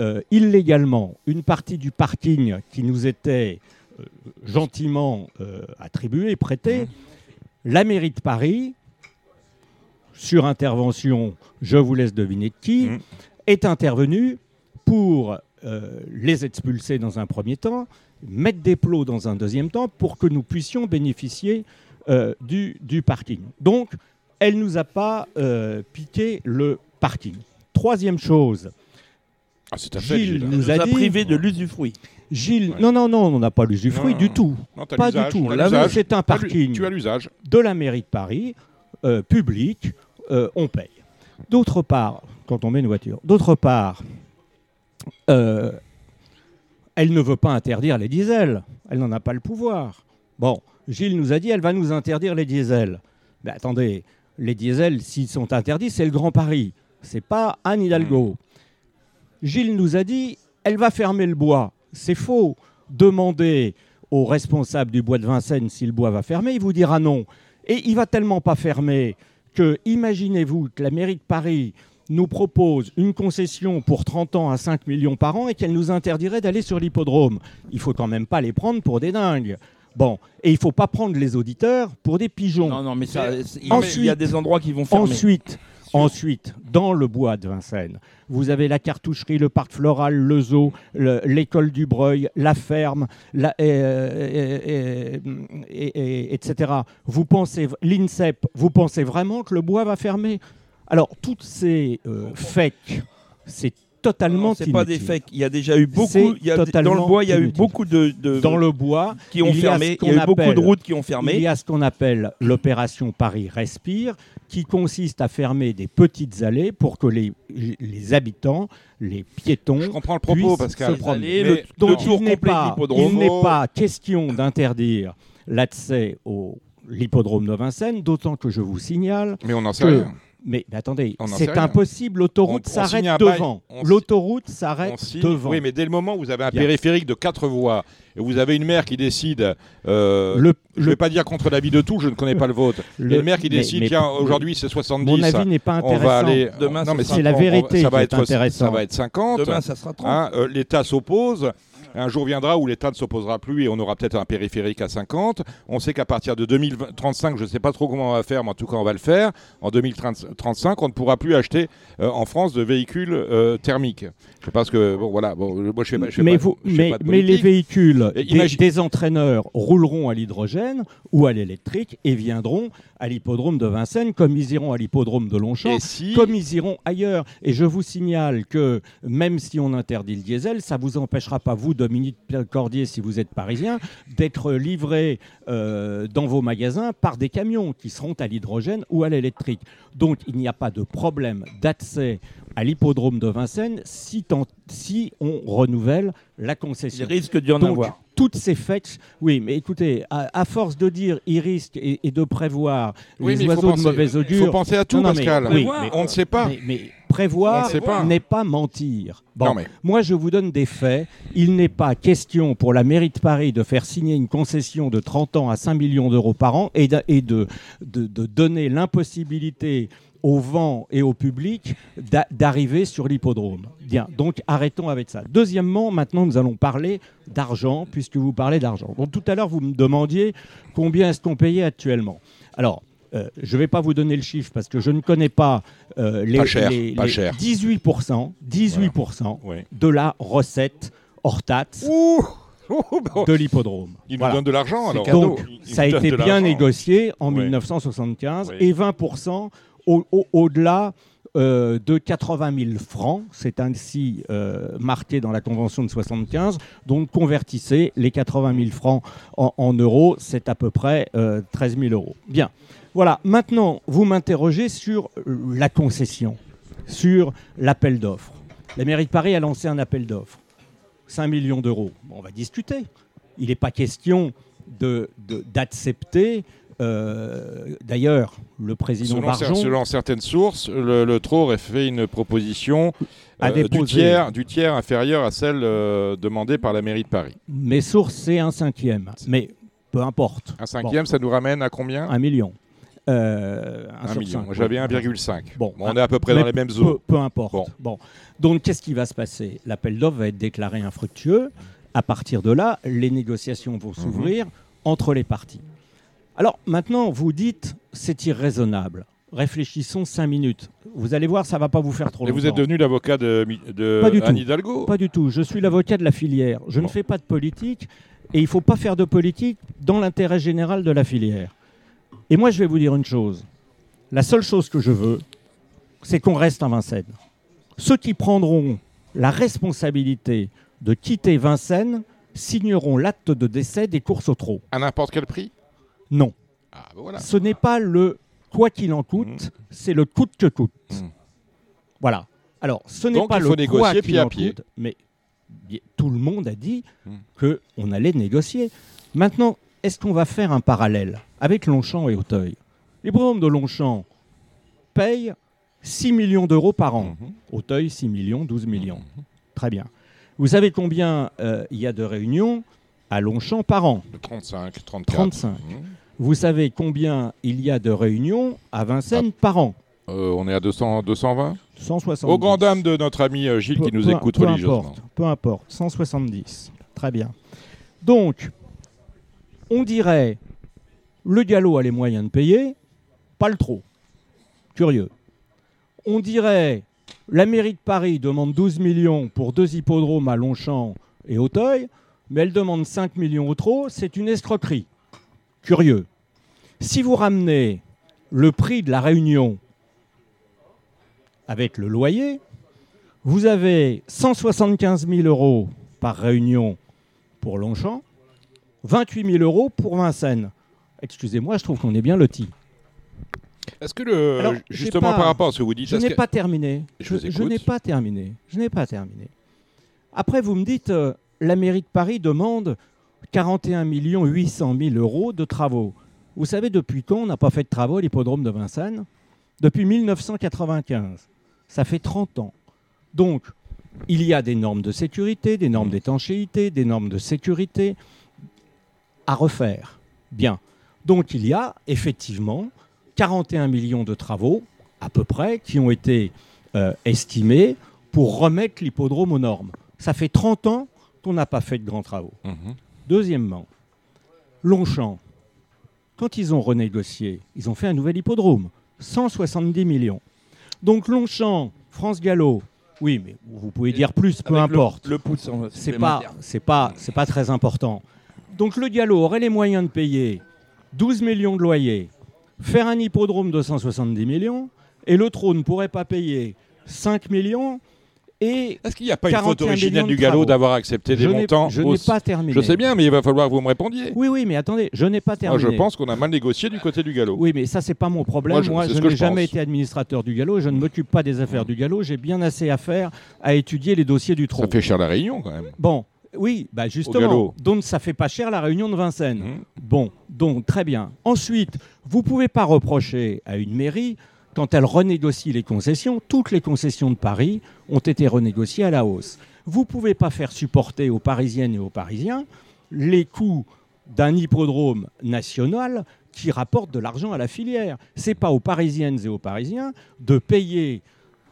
euh, illégalement une partie du parking qui nous était euh, gentiment euh, attribué, prêté, la mairie de Paris, sur intervention, je vous laisse deviner de qui, Mhm. est intervenue pour euh, les expulser dans un premier temps, mettre des plots dans un deuxième temps pour que nous puissions bénéficier du, du parking. Donc, elle ne nous a pas piqué le parking. Troisième chose, Ah, c'est un fait, Gilles Gilles. nous nous a dit- privé de l'usufruit. Gilles, Ouais. non, non, non, on n'a pas l'usufruit Non, du non. tout. Non, t'as Pas du l'usage, tout. t'as Là, l'usage. c'est un T'as l'u- parking. Tu as l'usage. de la mairie de Paris, euh, public, euh, on paye. D'autre part, quand on met une voiture, d'autre part, euh, elle ne veut pas interdire les diesels. Elle n'en a pas le pouvoir. Bon, Gilles nous a dit, elle va nous interdire les diesels. Mais attendez, les diesels, s'ils sont interdits, c'est le Grand Paris. C'est pas Anne Hidalgo. Gilles nous a dit, elle va fermer le bois. C'est faux. Demandez au responsable du bois de Vincennes si le bois va fermer, il vous dira non. Et il va tellement pas fermer que, imaginez-vous que la mairie de Paris nous propose une concession pour 30 ans à 5 millions par an et qu'elle nous interdirait d'aller sur l'hippodrome. Il faut quand même pas les prendre pour des dingues. Bon, et il faut pas prendre les auditeurs pour des pigeons. Non, non, mais ça, il y a des endroits qui vont fermer. Ensuite, Ensuite, dans le bois de Vincennes, vous avez la cartoucherie, le parc floral, le zoo, le- l'école du Breuil, la ferme, la- euh, etc. Vous pensez, l'INSEP, vous pensez vraiment que le bois va fermer? Alors, toutes ces euh, fakes, c'est totalement Non, c'est pas des fakes. Il y a déjà eu beaucoup. Il y a- dans le bois, il y a eu inutile. beaucoup de, de- Dans le bois, qui ont il y a fermé. Il y a eu beaucoup de routes qui ont il fermé. y a ce qu'on appelle l'opération Paris Respire, qui consiste à fermer des petites allées pour que les, les habitants, les piétons, Je comprends le propos, puissent Pascal. se promener. Allez, Mais- le, Donc tour il n'est complet de pas, il n'est pas question d'interdire l'accès au l'hippodrome de Vincennes, d'autant que je vous signale Mais on n'en sait que- rien. Mais, mais attendez, c'est impossible, l'autoroute s'arrête devant. L'autoroute s'arrête devant. Oui, mais dès le moment où vous avez un périphérique de quatre voies et vous avez une maire qui décide, euh, le, je ne vais pas dire contre l'avis de tout, je ne connais pas le vôtre. le- et le maire qui décide, mais- tiens, aujourd'hui c'est 70, Mon avis n'est pas on intéressant. va aller. Demain, C'est la on- vérité ça va être, ça va être 50. Demain, ça sera 30. Hein, euh, L'État s'oppose. Un jour viendra où l'État ne s'opposera plus et on aura peut-être un périphérique à 50. On sait qu'à partir de 2035, je ne sais pas trop comment on va faire, mais en tout cas on va le faire. En 2035, on ne pourra plus acheter euh, en France de véhicules euh, thermiques. Je sais pas ce que bon voilà. Bon, moi je fais, pas- je fais mais, pas, vous- je fais mais, pas de mais les véhicules Et des, imagine- des entraîneurs rouleront à l'hydrogène ou à l'électrique et viendront à l'hippodrome de Vincennes comme ils iront à l'hippodrome de Longchamp. Si Comme ils iront ailleurs. Et je vous signale que même si on interdit le diesel, ça ne vous empêchera pas, vous, Dominique Cordier, si vous êtes parisien, d'être livré euh, dans vos magasins par des camions qui seront à l'hydrogène ou à l'électrique. Donc il n'y a pas de problème d'accès à l'hippodrome de Vincennes si, tant- si on renouvelle la Il concession. risque d'y en Donc, avoir. Toutes ces fêtes, oui, mais écoutez, à, à force de dire il risque et, et de prévoir Oui, les il oiseaux penser- de mauvaise Il augure, faut penser à tout, Non, non, mais- Pascal. oui, mais- on ne sait pas. mais, mais prévoir pas. n'est pas mentir. Bon, Non, moi je vous donne des faits. Il n'est pas question pour la mairie de Paris de faire signer une concession de 30 ans à 5 millions d'euros par an et, de, et de, de- de donner l'impossibilité au vent et au public d'a- d'arriver sur l'hippodrome. Bien, donc arrêtons avec ça. Deuxièmement, maintenant nous allons parler d'argent, puisque vous parlez d'argent. Donc tout à l'heure, vous me demandiez combien est-ce qu'on payait actuellement. Alors, euh, je ne vais pas vous donner le chiffre parce que je ne connais pas euh, les, Pas cher, les- pas les cher. 18%, 18% Oui. de la recette hors taxe Ouh, bon. de l'hippodrome. Il nous Voilà. donne de l'argent alors. Donc, ça a été bien négocié en Oui. 1975 Oui. et 20% au- au- au-delà euh, de 80 000 francs. C'est ainsi euh, marqué dans la Convention de 75. Donc, convertissez les 80 000 francs en, euros, c'est à peu près euh, 13 000 euros. Bien. Voilà. Maintenant, vous m'interrogez sur euh, la concession, sur l'appel d'offres. La mairie de Paris a lancé un appel d'offres. 5 millions d'euros. On va discuter. Il n'est pas question d'accepter. Euh, D'ailleurs, le président Selon, Barjon, selon certaines sources, le, le TRO aurait fait une proposition A euh, du, tiers, du tiers inférieur à celle euh, demandée par la mairie de Paris. mes sources, c'est un cinquième. Mais peu importe. Un cinquième, ça nous ramène à combien? Un million. Euh, un million. J'avais oui. 1,5. Bon, on est à peu près dans les mêmes Peu, zones. peu importe. Bon. Bon. Donc, qu'est-ce qui va se passer? L'appel d'offres va être déclaré infructueux. À partir de là, les négociations vont s'ouvrir entre les parties. Alors, maintenant, vous dites c'est irraisonnable. Réfléchissons cinq minutes. Vous allez voir, ça va pas vous faire trop Et longtemps. vous êtes devenu l'avocat de, Pas du tout. Hidalgo? Pas du tout. Je suis l'avocat de la filière. Je Bon. ne fais pas de politique et il ne faut pas faire de politique dans l'intérêt général de la filière. Et moi, je vais vous dire une chose. La seule chose que je veux, c'est qu'on reste à Vincennes. Ceux qui prendront la responsabilité de quitter Vincennes signeront l'acte de décès des courses au trot. À n'importe quel prix? Non. Ah, ben voilà. Ce n'est pas le quoi qu'il en coûte, Mhm. c'est le coûte que coûte. Mhm. Voilà. Alors, ce n'est pas il faut le quoi pied qu'il à en pied. coûte, mais tout le monde a dit Mhm. qu'on allait négocier. Maintenant, est-ce qu'on va faire un parallèle avec Longchamp et Auteuil? Les de Longchamp payent 6 millions d'euros par an. Mhm. Auteuil, 6 millions, 12 millions. Très bien. Vous savez combien euh, il y a de réunions à Longchamp par an? De 35, 34. 35. Vous savez combien il y a de réunions à Vincennes Ah. par an Euh, on est à 200, 220 170. Aux grand dames de notre ami euh, Gilles qui nous peu- écoute peu religieusement. Importe, peu importe, 170. Très bien. Donc, on dirait, le galop a les moyens de payer, pas le trop. Curieux. On dirait, la mairie de Paris demande 12 millions pour deux hippodromes à Longchamp et Auteuil, mais elle demande 5 millions au trop, c'est une escroquerie. Curieux. Si vous ramenez le prix de la réunion avec le loyer, vous avez 175 000 euros par réunion pour Longchamp, 28 000 euros pour Vincennes. Excusez-moi, je trouve qu'on est bien lotis. Est-ce que le Alors, justement pas- par rapport à ce que vous dites, Je n'ai que- pas terminé. Je n'ai pas terminé. Je n'ai pas terminé. Après, vous me dites, euh, la mairie de Paris demande 41 800 000 euros de travaux. Vous savez depuis quand on n'a pas fait de travaux à l'hippodrome de Vincennes? Depuis 1995. Ça fait 30 ans. Donc, il y a des normes de sécurité, des normes d'étanchéité, des normes de sécurité à refaire. Bien. Donc, il y a effectivement 41 millions de travaux, à peu près, qui ont été euh, estimés pour remettre l'hippodrome aux normes. Ça fait 30 ans qu'on n'a pas fait de grands travaux. Mhm. Deuxièmement, Longchamp, quand ils ont renégocié, ils ont fait un nouvel hippodrome, 170 millions. Donc Longchamp, France Gallo, oui, mais vous pouvez dire plus, peu Avec le- importe. Le, pouce en C'est pas, c'est pas, c'est pas très important. Donc le Gallo aurait les moyens de payer 12 millions de loyer, faire un hippodrome de 170 millions, et le trône ne pourrait pas payer 5 millions. Et Est-ce qu'il n'y a pas une faute 41 originelle millions du galop d'avoir accepté des je montants je n'ai pas terminé. Je sais bien, mais il va falloir que vous me répondiez. Oui, oui, mais attendez, je n'ai pas Moi, terminé. je pense qu'on a mal négocié du côté du galop. Oui, mais ça, c'est pas mon problème. Moi, je- Moi, n'ai jamais pense. été administrateur du galop je ne m'occupe pas des affaires du galop. J'ai bien assez à faire à étudier les dossiers du trône. Ça fait cher la réunion quand même. Bon, oui, bah justement. Donc, ça fait pas cher la réunion de Vincennes. Mhm. Bon, donc très bien. Ensuite, vous pouvez pas reprocher à une mairie quand elle renégocie les concessions. Toutes les concessions de Paris ont été renégociées à la hausse. Vous pouvez pas faire supporter aux Parisiennes et aux Parisiens les coûts d'un hippodrome national qui rapporte de l'argent à la filière. C'est pas aux Parisiennes et aux Parisiens de payer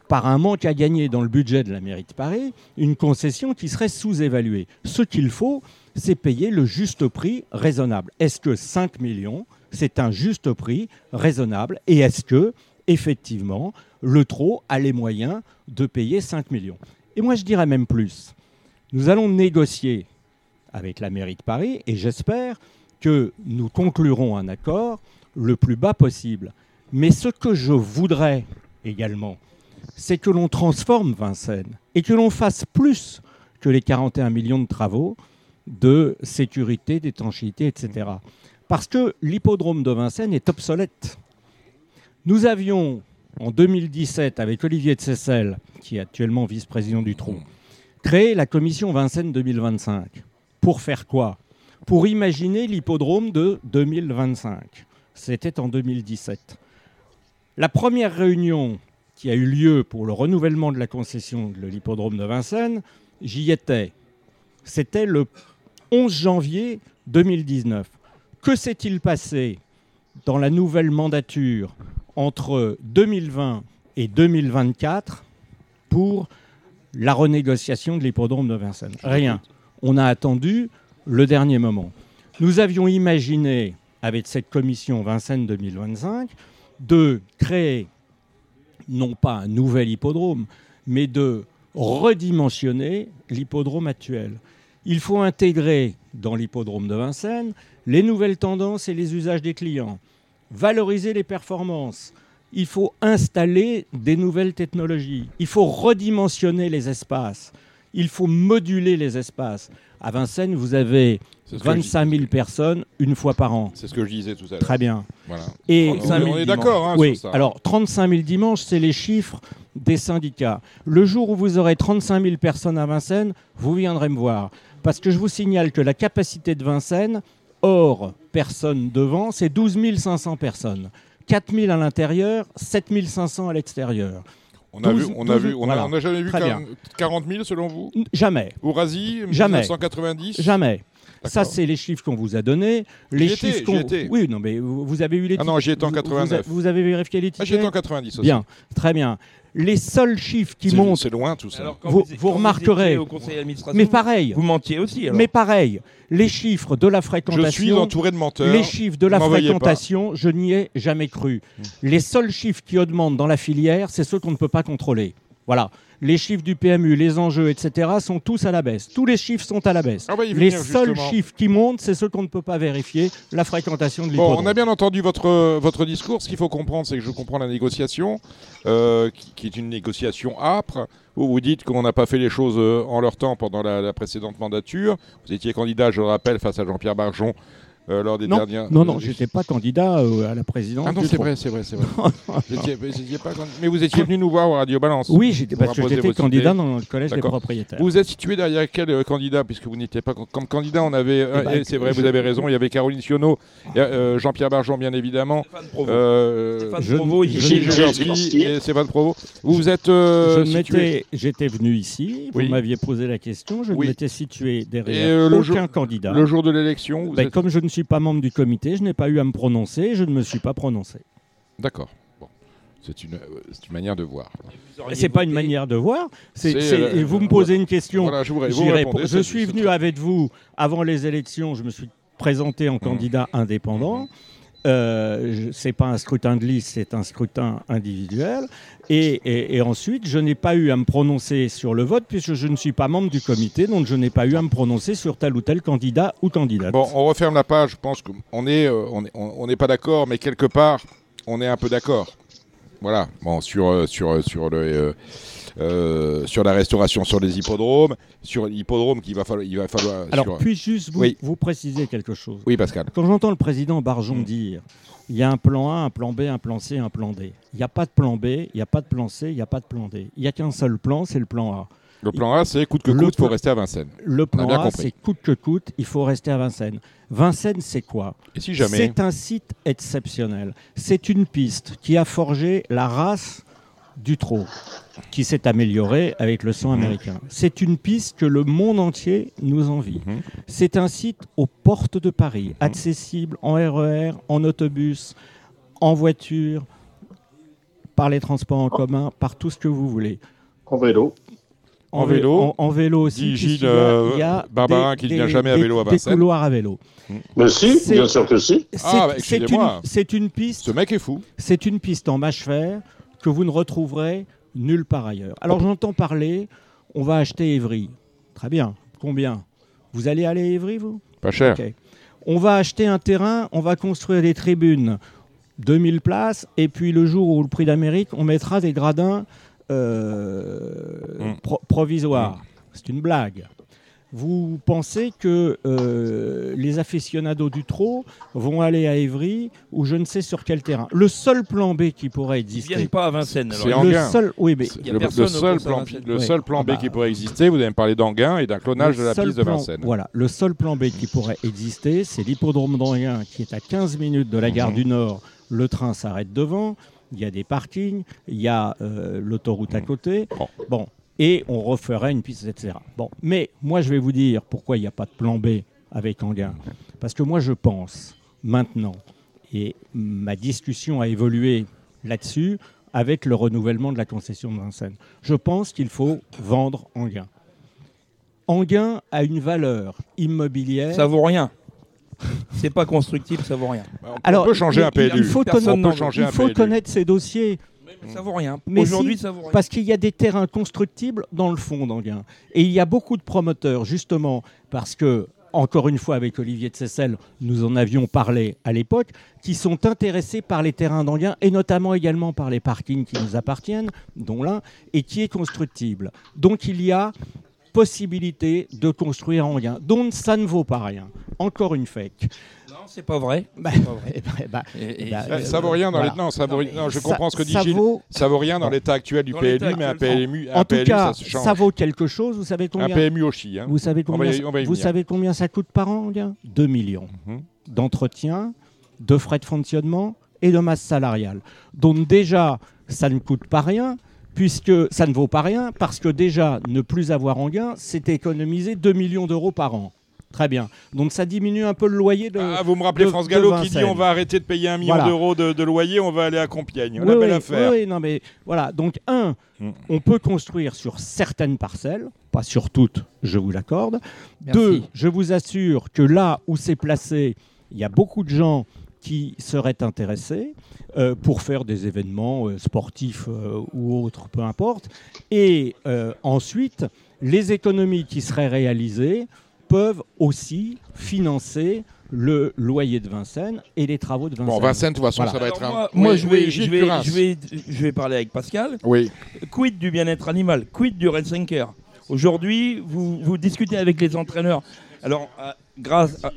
par un manque à gagner dans le budget de la mairie de Paris une concession qui serait sous-évaluée. Ce qu'il faut, c'est payer le juste prix raisonnable. Est-ce que 5 millions, c'est un juste prix raisonnable? Et est-ce que, effectivement, le trot a les moyens de payer 5 millions Et moi, je dirais même plus. Nous allons négocier avec la mairie de Paris et j'espère que nous conclurons un accord le plus bas possible. Mais ce que je voudrais également, c'est que l'on transforme Vincennes et que l'on fasse plus que les 41 millions de travaux de sécurité, d'étanchéité, etc. Parce que l'hippodrome de Vincennes est obsolète. Nous avions, en 2017, avec Olivier de Seyssel, qui est actuellement vice-président du Trou, créé la commission Vincennes 2025. Pour faire quoi? Pour imaginer l'hippodrome de 2025. C'était en 2017. La première réunion qui a eu lieu pour le renouvellement de la concession de l'hippodrome de Vincennes, j'y étais. C'était le 11 janvier 2019. Que s'est-il passé dans la nouvelle mandature entre 2020 et 2024 pour la renégociation de l'hippodrome de Vincennes Rien. On a attendu le dernier moment. Nous avions imaginé, avec cette commission Vincennes 2025, de créer non pas un nouvel hippodrome, mais de redimensionner l'hippodrome actuel. Il faut intégrer dans l'hippodrome de Vincennes les nouvelles tendances et les usages des clients, valoriser les performances. Il faut installer des nouvelles technologies. Il faut redimensionner les espaces. Il faut moduler les espaces. À Vincennes, vous avez C'est ce que je 25 000 personnes une fois par an. C'est ce que je disais tout à l'heure. Très bien. Voilà. Et On, 35 000 on est d'accord hein, oui, sur ça. alors 35 000 dimanches, c'est les chiffres des syndicats. Le jour où vous aurez 35 000 personnes à Vincennes, vous viendrez me voir. Parce que je vous signale que la capacité de Vincennes, hors personnes devant, c'est 12 500 personnes. 4 000 à l'intérieur, 7 500 à l'extérieur. on a 12, vu, on a 12, vu, on a, voilà. on a jamais vu Très 40 40 000 selon vous? Jamais, Ourasi, Jamais. 1990 jamais. Ça, c'est les chiffres qu'on vous a donnés. Les J'y étais, chiffres j'y qu'on. étais. Oui, non, mais vous, vous avez eu les. Ah non, j'y étais en vous- 89. Vous, vous avez vérifié les Ah, tickets J'étais en 90 aussi. Bien, très bien. Les seuls chiffres qui montent. C'est loin tout ça. Alors, Vous- vous remarquerez- étiez au conseil d'administration, Mais pareil. vous mentiez aussi. Alors. Mais pareil, les chiffres de la Je suis fréquentation. entouré de menteurs. Les chiffres de la fréquentation, je n'y ai jamais cru. Les seuls chiffres qui augmentent dans la filière, c'est ceux qu'on ne peut pas contrôler. Voilà. Les chiffres du PMU, les enjeux, etc., sont tous à la baisse. Tous les chiffres sont à la baisse. Y les seuls justement. chiffres qui montent, c'est ceux qu'on ne peut pas vérifier, la fréquentation de Bon, l'hippodrome. on a bien entendu votre, votre discours. Ce qu'il faut comprendre, c'est que je comprends la négociation, euh, qui, qui est une négociation âpre, où vous dites qu'on n'a pas fait les choses euh, en leur temps pendant la, la précédente mandature. Vous étiez candidat, je le rappelle, face à Jean-Pierre Barjon euh, lors des non, dernières. non, non, j'étais pas candidat euh, à la présidence. Ah non, c'est vrai, c'est vrai, c'est vrai. Vous étiez- vous étiez pas candidat- Mais vous étiez venu nous voir au Radio Balance. Oui, j'étais candidat dans le collège des propriétaires. Vous vous êtes situé derrière quel euh, candidat Puisque vous n'étiez pas. Comme candidat, on avait. et c'est vrai, je- vous avez raison. Il y avait Caroline Sionneau, euh, Jean-Pierre Barjon, bien évidemment. Stéphane Provost. Euh, Stéphane Provost. Vous vous êtes j'étais venu ici, vous m'aviez posé la question, je m'étais situé derrière aucun candidat. le jour de l'élection. Ben, Comme je ne suis pas membre du comité, je n'ai pas eu à me prononcer, je ne me suis pas prononcé. D'accord. Bon. C'est une, euh, une manière de voir. C'est pas une manière de voir. C'est, euh, vous me posez une question. Voilà, je vous, vous répondez, Je suis venu avec vous avant les élections. Je me suis présenté en candidat indépendant. Euh, c'est pas un scrutin de liste, c'est un scrutin individuel. Et, ensuite, je n'ai pas eu à me prononcer sur le vote puisque je ne suis pas membre du comité, donc je n'ai pas eu à me prononcer sur tel ou tel candidat ou candidate. Bon, on referme la page. Je pense qu'on est, euh, on est, on n'est pas d'accord, mais quelque part, on est un peu d'accord. Voilà. Bon, sur, euh, sur, euh, sur le. Euh, sur la restauration sur les hippodromes, sur l'hippodrome qu'il va falloir, il va falloir. Alors, sur- puis juste vous, Oui. vous préciser quelque chose. Oui, Pascal. Quand j'entends le président Barjon Mm. dire il y a un plan A, un plan B, un plan C, un plan D. Il n'y a pas de plan B, il n'y a pas de plan C, il n'y a pas de plan D. Il n'y a qu'un seul plan, c'est le plan A. Le plan A, c'est coûte que coûte, il faut rester à Vincennes. Le plan A, c'est coûte que coûte, il faut rester à Vincennes. Vincennes, c'est quoi Et si jamais. C'est un site exceptionnel. C'est une piste qui a forgé la race du trot, qui s'est améliorée avec le sang américain. C'est une piste que le monde entier nous envie. Mhm. C'est un site aux portes de Paris, accessible en RER, en autobus, en voiture, par les transports en commun, par tout ce que vous voulez. En vélo. En vé- vélo, en, en vélo aussi. Gilles, euh, il y a Barbarin qui ne vient jamais à des- vélo à Des Vincennes. couloirs à vélo. Mais si, C'est- bien sûr que si. C'est Ah, bah, une, c'est une piste Ce mec est fou. c'est une piste en mâche fer que vous ne retrouverez nulle part ailleurs. Alors j'entends parler, on va acheter Évry. Très bien. Combien? Vous allez aller à Évry, vous? Pas cher. On va acheter un terrain, on va construire des tribunes, 2000 places, et puis le jour où le prix d'Amérique, on mettra des gradins euh, pro- provisoires. C'est une blague. Vous pensez que euh, les aficionados du trot vont aller à Évry ou je ne sais sur quel terrain? Le seul plan B qui pourrait Ils viennent exister. pas à Vincennes. alors. C'est en Le seul, oui, mais le, le seul plan, Vincennes. le Ouais. seul plan B Ah bah. qui pourrait exister, vous allez me parler d'Anguin et d'un clonage de la piste de Vincennes. Voilà, le seul plan B qui pourrait exister, c'est l'hippodrome d'Anguin qui est à 15 minutes de la gare Mhm. du Nord. Le train s'arrête devant, il y a des parkings, il y a euh, l'autoroute à côté. Bon. Et on referait une piste, etc. Bon, mais moi je vais vous dire pourquoi il n'y a pas de plan B avec Anguin. Parce que moi je pense maintenant, et ma discussion a évolué là-dessus avec le renouvellement de la concession de Vincennes. Je pense qu'il faut vendre Anguin. Anguin a une valeur immobilière. Ça vaut rien. C'est pas constructible, ça vaut rien. On, Alors, on peut changer il- un PLU. Il faut, Personne connaître- changer il un faut PLU. connaître ces dossiers Ça vaut rien. Mais Aujourd'hui, si, ça vaut rien. parce qu'il y a des terrains constructibles dans le fond d'Anguin. Et il y a beaucoup de promoteurs, justement, parce que, encore une fois, avec Olivier de Sessel, nous en avions parlé à l'époque, qui sont intéressés par les terrains d'Anguin et notamment également par les parkings qui nous appartiennent, dont l'un, et qui est constructible. Donc il y a possibilité de construire Anguin. Donc ça ne vaut pas rien. Encore une fake. Non, c'est pas vrai. Bah, C'est pas vrai. bah, Et- et- ça vaut rien dans Voilà. les... Non, ça vaut... Non, je ça- comprends ce que dit ça Gilles. vaut- Ça vaut rien dans l'état actuel du Dans PLU, mais un PLU, un En tout PLU, cas, ça se change. ça vaut quelque chose. Vous savez Un combien PMU au chi. Hein. Vous savez combien, y- vous savez combien ça coûte par an, bien 2 millions Mhm. d'entretien, de frais de fonctionnement et de masse salariale. Donc déjà, ça ne coûte pas rien, puisque ça ne vaut pas rien, parce que déjà, ne plus avoir en gain, c'est économiser 2 millions d'euros par an. Très bien. Donc ça diminue un peu le loyer de. Ah, vous me rappelez de- France Gallo qui dit on va arrêter de payer un million Voilà. d'euros de, de loyer, on va aller à Compiègne. Oui, La belle oui, affaire. oui, oui, non, mais voilà. Donc, un, Mm. on peut construire sur certaines parcelles, pas sur toutes, je vous l'accorde. Deux, je vous assure que là où c'est placé, il y a beaucoup de gens qui seraient intéressés euh, pour faire des événements euh, sportifs euh, ou autres, peu importe. Et euh, ensuite, les économies qui seraient réalisées peuvent aussi financer le loyer de Vincennes et les travaux de Vincennes. Bon, Vincennes, de toute façon, Voilà. ça va être un. moi, moi, Oui, je, vais, oui, je, vais, je, vais, je vais parler avec Pascal. Oui. Quid du bien-être animal? Quid du Red Center Aujourd'hui, vous, vous discutez avec les entraîneurs. Alors, euh, grâce à-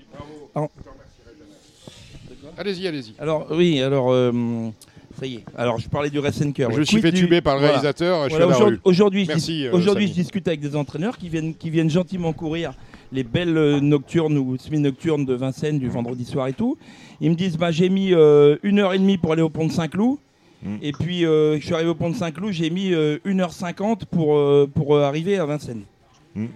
Allez-y, allez-y. Alors, oui, alors, euh, ça y est. Alors, je parlais du Red Center. Je me suis fait tuber par le réalisateur, Voilà, aujourd'hui- je, euh, je discute avec des entraîneurs qui viennent, qui viennent gentiment courir les belles euh, nocturnes ou semi-nocturnes de Vincennes du vendredi soir et tout. Ils me disent bah, j'ai mis euh, une heure et demie pour aller au pont de Saint-Cloud. Mm. Et puis, euh, je suis arrivé au pont de Saint-Cloud, j'ai mis euh, 1h50 pour, pour arriver à Vincennes. Mm, mm.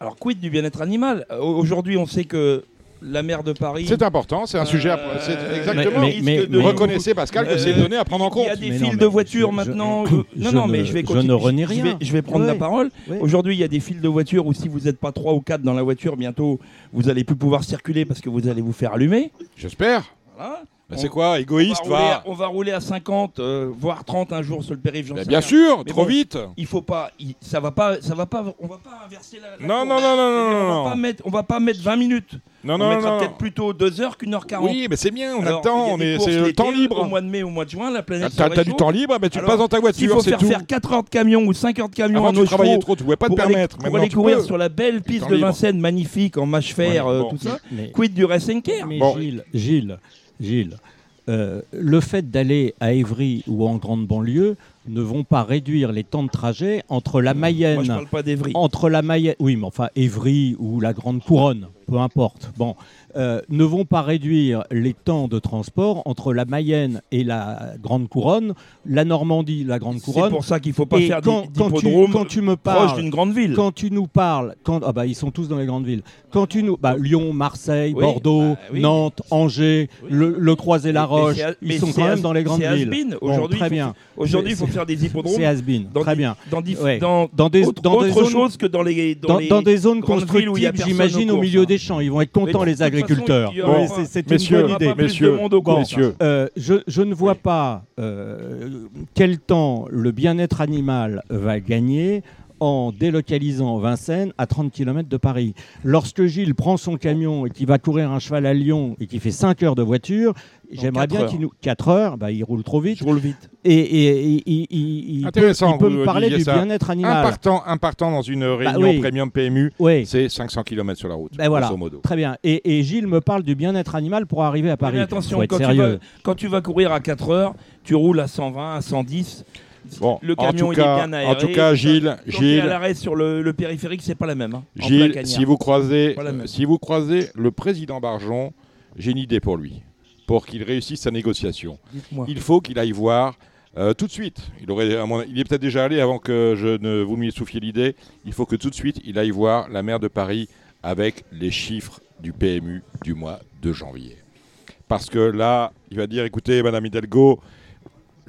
Alors, quid du bien-être animal? Aujourd'hui, on sait que la maire de Paris. C'est important, c'est un sujet. à- Euh, c'est exactement. mais- mais- de- mais- Reconnaissez, Pascal, que Euh, c'est donné à prendre en Il y compte. a des Mais non, files mais de voitures je- maintenant. je non, non, ne- mais je vais je ne renie Je vais, rien. je vais prendre la Ouais. parole. Ouais. Aujourd'hui, il y a des files de voitures où si vous n'êtes pas trois ou quatre dans la voiture, bientôt vous allez plus pouvoir circuler parce que vous allez vous faire allumer. J'espère. Voilà. Bah, c'est quoi, On égoïste, va, rouler va à, on va rouler à 50, euh, voire 30 un jour sur le périph'. Bah, sais Bien rien. sûr, Mais trop bon, vite. Il faut pas, il- ça va pas, ça va pas, on va pas inverser la. la Non, non, non, non, non, on non, va pas mettre, on va pas mettre 20 minutes. Non, on non, mettra non. peut-être plutôt 2 heures qu'une heure 40. Oui, mais c'est bien, on Alors, a le temps, il y a on est, c'est le temps Au libre. mois de mai, au mois de juin, la planète. T'as se t'as du temps libre, bah, tu Alors, passes dans ta voiture, faut c'est faire tout. faire 4 heures de camion ou 5 heures de camion Avant, en tu travaillais trop, tu pouvais pas te pour aller, permettre. pour aller courir peux. sur la belle piste de. Vincennes, magnifique, en mâche fer, Ouais, euh, tout ça. Mais- Quid du Ressenker Mais Bon. Gilles, Gilles, Gilles, euh, le fait d'aller à Évry ou en grande banlieue ne vont pas réduire les temps de trajet entre la Moi, je Mayenne, parle pas d'Evry. entre la Mayenne, oui, mais enfin Évry ou la Grande Couronne, peu importe. Bon, euh, ne vont pas réduire les temps de transport entre la Mayenne et la Grande Couronne, la Normandie, la Grande C'est Couronne. pour ça qu'il faut pas Et faire quand, quand tu, quand tu me proche parles, d'une grande ville. quand tu nous parles, quand ah bah ils sont tous dans les grandes villes. Quand tu nous, bah, Lyon, Marseille, Oui, Bordeaux, bah oui. Nantes, Angers, Oui. le, le Croisé-la-Roche, c'est- ils sont c'est quand même dans les grandes c'est villes. has-been. Bon, Aujourd'hui, très bien. Aujourd'hui, il faut C'est- faire des hippodromes C'est dans Très bien. dans, Ouais. dans, Dans des, autre, dans des autre zones, chose que dans les dans, les des zones personne j'imagine au milieu des champs. Ils vont être contents les façon, agriculteurs. Oui, c'est- une messieurs, bonne idée. messieurs, messieurs. Euh, je, je ne vois pas euh, quel temps le bien-être animal va gagner en délocalisant Vincennes à 30 km de Paris. Lorsque Gilles prend son camion et qu'il va courir un cheval à Lyon et qu'il fait 5 heures de voiture, j'aimerais bien qu'il nous... 4 heures, bah, il roule trop vite. Je roule vite. Et, et- et- il- peut, il me parler du bien-être Un animal. partant, un partant dans une réunion oui. premium PMU, Oui, c'est 500 km sur la route, voilà. grosso modo. très bien. Et, et Gilles me parle du bien-être animal pour arriver à Paris. Mais attention, quand tu, vas, quand tu vas courir à 4 heures, tu roules à 120, à 110. Bon, le en camion tout il cas- est bien aéré. en tout cas, Gilles, Quand Gilles- à l'arrêt sur le, le périphérique, c'est pas la même. hein, en Gilles, si vous croisez, si vous croisez le président Barjon, j'ai une idée pour lui, pour qu'il réussisse sa négociation. Il faut qu'il aille voir euh, tout de suite. Il, aurait, il est peut-être déjà allé avant que je ne vous lui souffliez l'idée. Il faut que tout de suite il aille voir la maire de Paris avec les chiffres du PMU du mois de janvier. Parce que là, il va dire écoutez, Madame Hidalgo,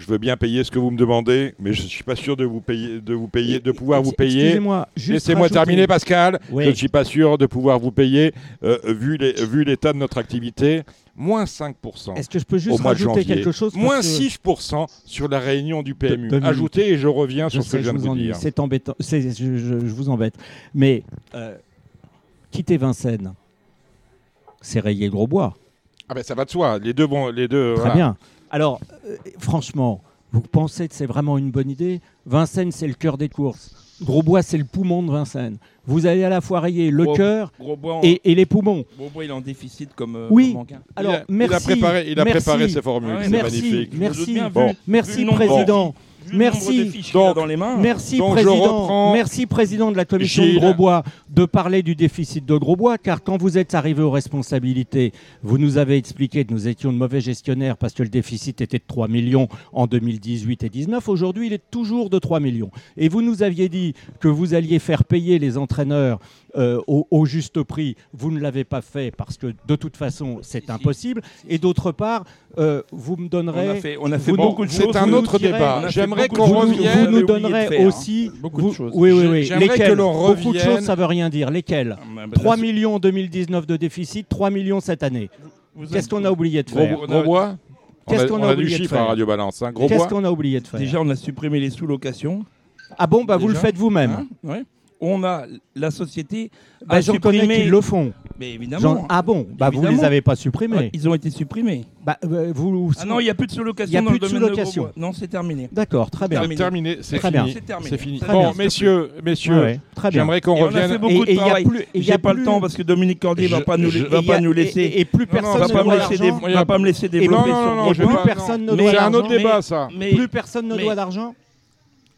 je veux bien payer ce que vous me demandez, mais je ne suis pas sûr de vous payer, de vous payer, de pouvoir vous payer. Laissez-moi terminer, Pascal. Oui. Je ne suis pas sûr de pouvoir vous payer, euh, vu l'état de notre activité. Moins 5%. Est-ce que je peux juste rajouter quelque chose Moins que- 6% sur la réunion du PMU. Ajoutez et je reviens Je sur ce sais, que je viens de vous dire. C'est embêtant. Je, je- je vous embête. Mais euh, quitter Vincennes, c'est rayer le gros bois. Ah ben ça va de soi. Les deux vont, les deux. Très voilà. bien. Alors, euh, franchement, vous pensez que c'est vraiment une bonne idée? Vincennes, c'est le cœur des courses. Grosbois, c'est le poumon de Vincennes. Vous allez à la fois rayer le Gros- cœur et, et les poumons. Gros bois, il est en déficit comme. euh, Oui. comme. Alors, il, a, merci. il a préparé, il a merci, préparé ses formules. Ah ouais, c'est Merci, magnifique. Je me doute merci, bien, vu- Bon. vu merci le nombre de- président. Vu le Merci. nombre de fiches qu'il a Donc- dans les mains. Merci Donc, président. reprends. Merci président de la commission Gilles. de Grosbois de parler du déficit de Grosbois car quand vous êtes arrivé aux responsabilités, vous nous avez expliqué que nous étions de mauvais gestionnaires parce que le déficit était de 3 millions en 2018 et 19. Aujourd'hui, il est toujours de 3 millions. Et vous nous aviez dit que vous alliez faire payer les entraîneurs euh, au, au juste prix. Vous ne l'avez pas fait parce que de toute façon, c'est impossible. Et d'autre part, euh, vous me On a donnerez. fait, on a fait vous Bon, beaucoup de c'est choses. un vous autre direz- débat. J'aimerais qu'on revienne. vous nous oublié donnerez faire, hein. aussi. Beaucoup de choses. Oui, oui, oui. Que Lesquelles l'on Beaucoup de choses, ça veut rien dire. Lesquelles Ah, bah, 3 là, millions en 2019 de déficit, 3 millions cette année. Qu'est-ce qu'on a oublié de faire gros Qu'est-ce a, qu'on on a a du oublié de chiffre faire à Radio Balance. Hein. Gros Qu'est-ce qu'on a oublié de faire Déjà, on a supprimé les sous-locations. Ah bon, bah vous le faites vous-même. Hein ouais. On a la société Bah, a J'en supprimé. le font. Mais. Ah bon, bah vous Évidemment. les avez pas supprimés. Ouais, ils ont été supprimés. Bah, euh, vous, Ah non, il n'y a plus de Il y sous-location a dans plus le de domaine de sous-location. Grosbois. Non, c'est terminé. D'accord, très bien. Terminé, c'est Très fini. bien. C'est terminé. C'est fini. Très Bon, bien. messieurs, messieurs, Ouais, ouais, très bien. j'aimerais qu'on Et on a revienne. fait beaucoup Et- de travail. J'ai pas plus- le temps parce que Dominique Cordier va pas nous, va pas a- nous laisser. Et, et plus personne va ne va pas me laisser développer plus- Non, non, sur non, et j'ai plus pas- personne ne Mais doit C'est un autre débat, ça. Plus personne ne doit d'argent.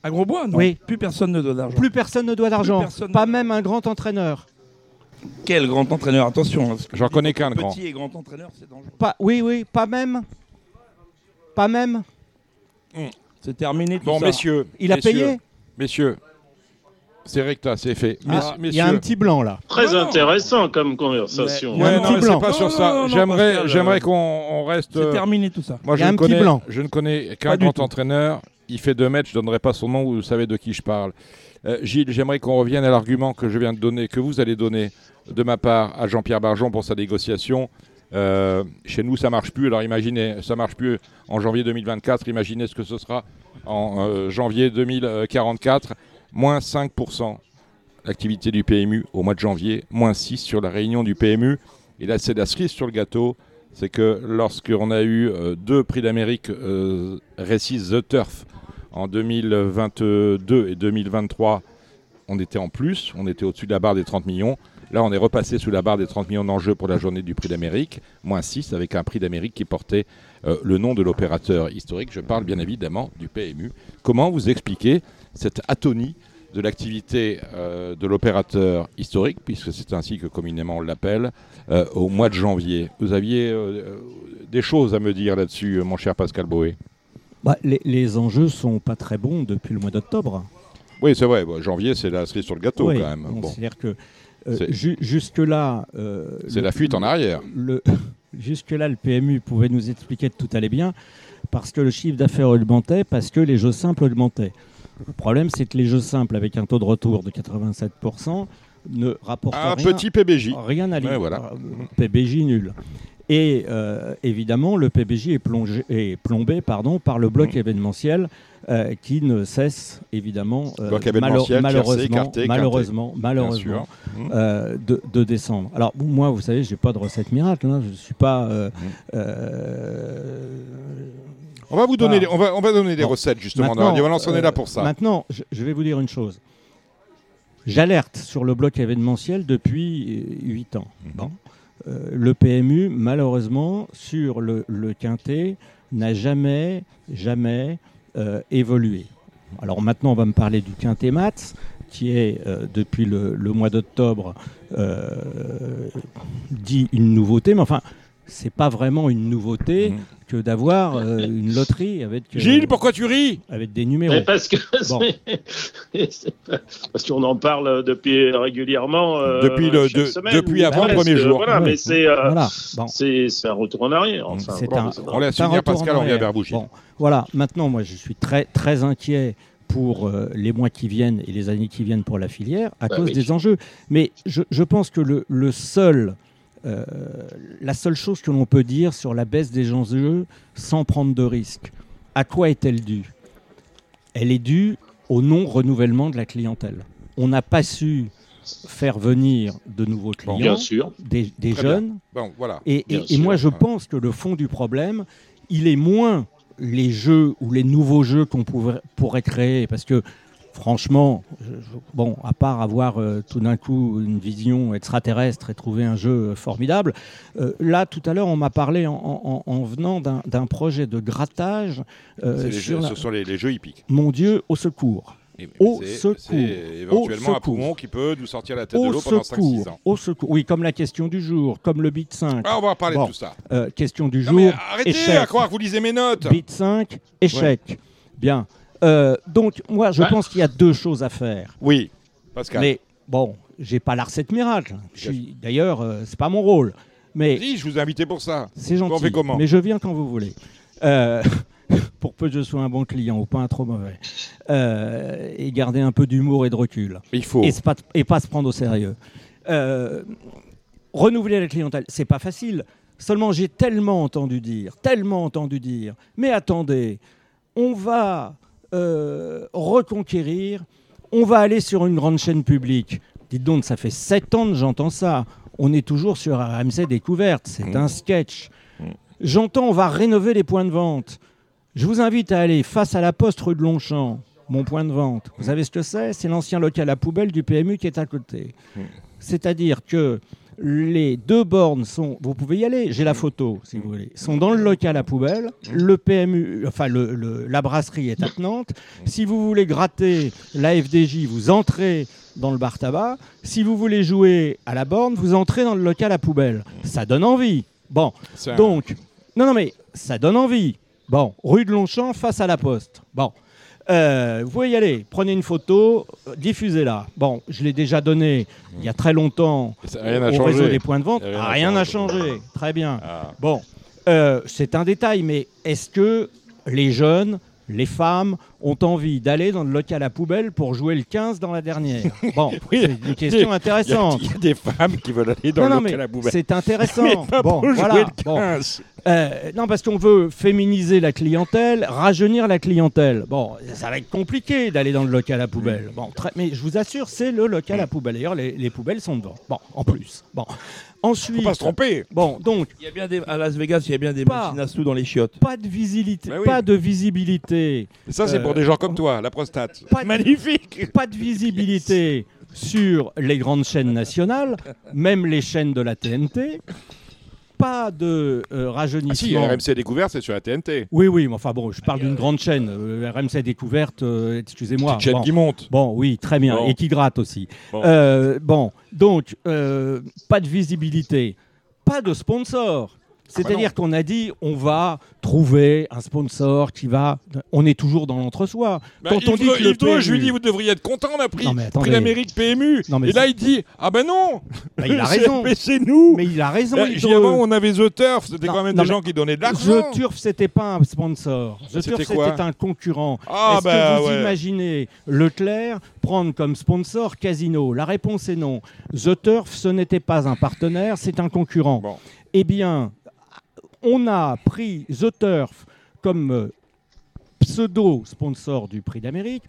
À Grosbois, non. Oui. Plus personne ne doit d'argent. Plus personne ne doit d'argent. ne- Pas même un grand entraîneur. Quel grand entraîneur Attention. hein, J'en connais qu'un de grand. Petit et grand entraîneur, c'est dangereux. Pas, oui, oui, pas même. Pas même. C'est terminé tout Bon, ça. messieurs. Il a messieurs, payé. Messieurs, c'est recta, c'est fait. Ah, Il y a un petit blanc là. Très Non, non. intéressant comme conversation. Il y a Ouais, un non, petit mais blanc. c'est pas sur ça. J'aimerais, qu'on on reste. C'est euh, terminé tout ça. Moi, Il y je a ne un petit connais, blanc. je ne connais qu'un grand tout. entraîneur. Il fait deux mètres. Je donnerai pas son nom. Vous savez de qui je parle. Euh, Gilles, j'aimerais qu'on revienne à l'argument que je viens de donner, que vous allez donner de ma part à Jean-Pierre Barjon pour sa négociation. Euh, chez nous, ça marche plus. Alors imaginez, ça marche plus en janvier 2024. Imaginez ce que ce sera en euh, janvier 2044. Moins 5% l'activité du PMU au mois de janvier, moins 6% sur la réunion du PMU. Et là, c'est la cerise sur le gâteau. C'est que lorsqu'on a eu deux prix d'Amérique Récise The Turf en 2022 et 2023, on était en plus, on était au-dessus de la barre des 30 millions. Là, on est repassé sous la barre des 30 millions d'enjeux pour la journée du prix d'Amérique, moins 6 avec un prix d'Amérique qui portait euh, le nom de l'opérateur historique. Je parle bien évidemment du PMU. Comment vous expliquez cette atonie de l'activité euh, de l'opérateur historique, puisque c'est ainsi que communément on l'appelle, euh, au mois de janvier? Vous aviez des choses à me dire là-dessus, mon cher Pascal Boé Bah, les, les enjeux sont pas très bons depuis le mois d'octobre. Oui, c'est vrai. bon, janvier, c'est la cerise sur le gâteau Oui, quand même. bon, C'est-à-dire que euh, ju- jusque-là. euh, c'est la fuite en arrière. jusque-là, le PMU pouvait nous expliquer que tout allait bien parce que le chiffre d'affaires augmentait, parce que les jeux simples augmentaient. Le problème, c'est que les jeux simples, avec un taux de retour de 87%, ne rapportent Un rien, petit PBJ. rien à Ouais, l'île. voilà. Euh, PBJ nul. Et euh, évidemment, le PBJ est, plongé, est plombé pardon, par le bloc Mhm. événementiel euh, qui ne cesse évidemment euh, malheureusement, malheureusement, écarté, malheureusement, euh, de, de descendre. Alors moi, vous savez, j'ai pas de recette miracle. hein. Je ne suis pas. euh, On va vous donner, des, on va, on va donner des Bon. recettes justement dans Valence. On est là pour ça. Maintenant, je, je vais vous dire une chose. J'alerte sur le bloc événementiel depuis 8 ans. Mhm. Bon. Euh, le PMU, malheureusement, sur le, quintet, n'a jamais, jamais euh, évolué. Alors maintenant, on va me parler du quintet Mats, qui est, euh, depuis le, le mois d'octobre, dit une nouveauté. Mais enfin, c'est pas vraiment une nouveauté Mhm. que d'avoir euh, une loterie avec, euh, Gilles, pourquoi tu ris? avec des numéros. Mais parce que Bon. pas- parce qu'on en parle depuis régulièrement. euh, Depuis le- chaque de- semaine, depuis avant le premier jour. Voilà, Ouais. mais c'est euh, Voilà. Bon. c'est c'est un retour en arrière. Enfin, C'est bon, un- c'est On retour en Pascal, on arrière. vers vous, Gilles. Bon, voilà. Maintenant, moi, je suis très, très inquiet pour euh, les mois qui viennent et les années qui viennent pour la filière à Bah cause oui. des enjeux. Mais je, je pense que le, le seul, euh, la seule chose que l'on peut dire sur la baisse des enjeux sans prendre de risques, à quoi est-elle due? Elle est due au non-renouvellement de la clientèle. On n'a pas su faire venir de nouveaux clients, Bien sûr. des, des Très bien. jeunes, Bon, voilà. et, moi, je pense que le fond du problème, il est moins les jeux ou les nouveaux jeux qu'on pourrait, pourrait créer. Parce que, franchement, bon, à part avoir euh, tout d'un coup une vision extraterrestre et trouver un jeu euh, formidable, euh, là, tout à l'heure, on m'a parlé en, en- en venant d'un projet de grattage euh, C'est les sur jeux- la- Ce sont les, les jeux hippiques. Mon Dieu, au secours Et- Au c'est- secours. Éventuellement Au un poumon qui peut nous sortir la tête de au l'eau pendant 5-6 secours, ans. au secours. Oui, comme la question du jour, comme le bit 5. Ah, on va parler Bon. de tout ça. Question du Non, jour, arrêtez échec. à croire que vous lisez mes notes. Bit 5, échec. Bien. Euh, donc, moi, je Ouais. pense qu'il y a deux choses à faire. Oui, Pascal. Mais bon, j'ai pas la recette miracle. D'ailleurs, euh, c'est pas mon rôle. Mais Si, je vous ai invité pour ça. c'est On gentil. fait comment mais je viens quand vous voulez. Euh, pour peu que je sois un bon client ou pas un trop mauvais. Euh, et garder un peu d'humour et de recul. Il faut. Et, pas, et pas se prendre au sérieux. Renouveler la clientèle, c'est pas facile. Seulement, j'ai tellement entendu dire, tellement entendu dire, mais attendez, on va euh, reconquérir, on va aller sur une grande chaîne publique. Dites donc, ça fait sept ans que j'entends ça. On est toujours sur RMC Découverte, c'est Mmh. un sketch. J'entends, on va rénover les points de vente. Je vous invite à aller face à la poste rue de Longchamp, mon point de vente. Vous savez ce que c'est? C'est l'ancien local à poubelle du PMU qui est à côté. C'est-à-dire que les deux bornes sont, vous pouvez y aller, j'ai la photo si vous voulez, sont dans le local à poubelle. Le PMU, enfin le- le- la brasserie est attenante. Si vous voulez gratter la FDJ, vous entrez dans le bar tabac. Si vous voulez jouer à la borne, vous entrez dans le local à poubelle. Ça donne envie. Bon, donc, non, non, mais ça donne envie. Bon, rue de Longchamp, face à la poste. Bon, Euh, vous pouvez y aller. Prenez une photo, diffusez-la. Bon, je l'ai déjà donné il y a très longtemps rien au changé. réseau des points de vente. Rien n'a Rien n'a changé. changé. Très bien. Ah. Bon, euh, c'est un détail, mais est-ce que les jeunes, les femmes ont envie d'aller dans le local à poubelle pour jouer le 15 dans la dernière Bon, Oui, c'est une question intéressante. il y a des femmes qui veulent aller dans non, le local à poubelle. c'est intéressant. Mais pas bon, pour jouer voilà. le Bon. 15. Euh, non, parce qu'on veut féminiser la clientèle, rajeunir la clientèle. Bon, ça va être compliqué d'aller dans le local à poubelle. Bon, très- mais je vous assure, c'est le local à poubelle. D'ailleurs, les, les poubelles sont devant. Bon, en plus. Bon, Faut ensuite. pas se tromper. Bon, donc, Il y a bien des, à Las Vegas, il y a bien des Pas. machines à sous dans les chiottes. pas de visibilité. Oui. Pas de visibilité. Et ça, c'est Euh, pour des gens comme toi, la prostate. Pas de- Magnifique. Pas de visibilité sur les grandes chaînes nationales, même les chaînes de la TNT. Pas de euh, Ah si, rajeunissement. RMC Découverte, c'est sur la TNT. Oui, oui, mais enfin bon, je parle d'une grande chaîne. euh, RMC Découverte, euh, excusez-moi. Petite chaîne Bon. qui monte. Bon, oui, très bien. Bon. Et qui gratte aussi. Bon. Euh, Bon, donc, euh, pas de visibilité, pas de sponsor. C'est-à-dire qu'on a dit, on va trouver un sponsor qui va. On est toujours dans l'entre-soi. Bah, Quand on dit que le Dre, je lui PMU dis, vous devriez être content, on a pris, pris l'Amérique PMU. Non, mais Et là, il dit, ah ben non Bah, il a raison. Mais c'est nous Mais il a raison. Là, Dreux. avant, on avait The Turf, c'était quand même non, des gens qui donnaient de l'argent. The Turf, c'était pas un sponsor. The Turf, c'était un concurrent. Ah, Est-ce bah, que vous ouais. imaginez Leclerc prendre comme sponsor Casino? La réponse est non. The Turf, ce n'était pas un partenaire, c'est un concurrent. Bon. Eh bien, on a pris The Turf comme euh, pseudo-sponsor du Prix d'Amérique.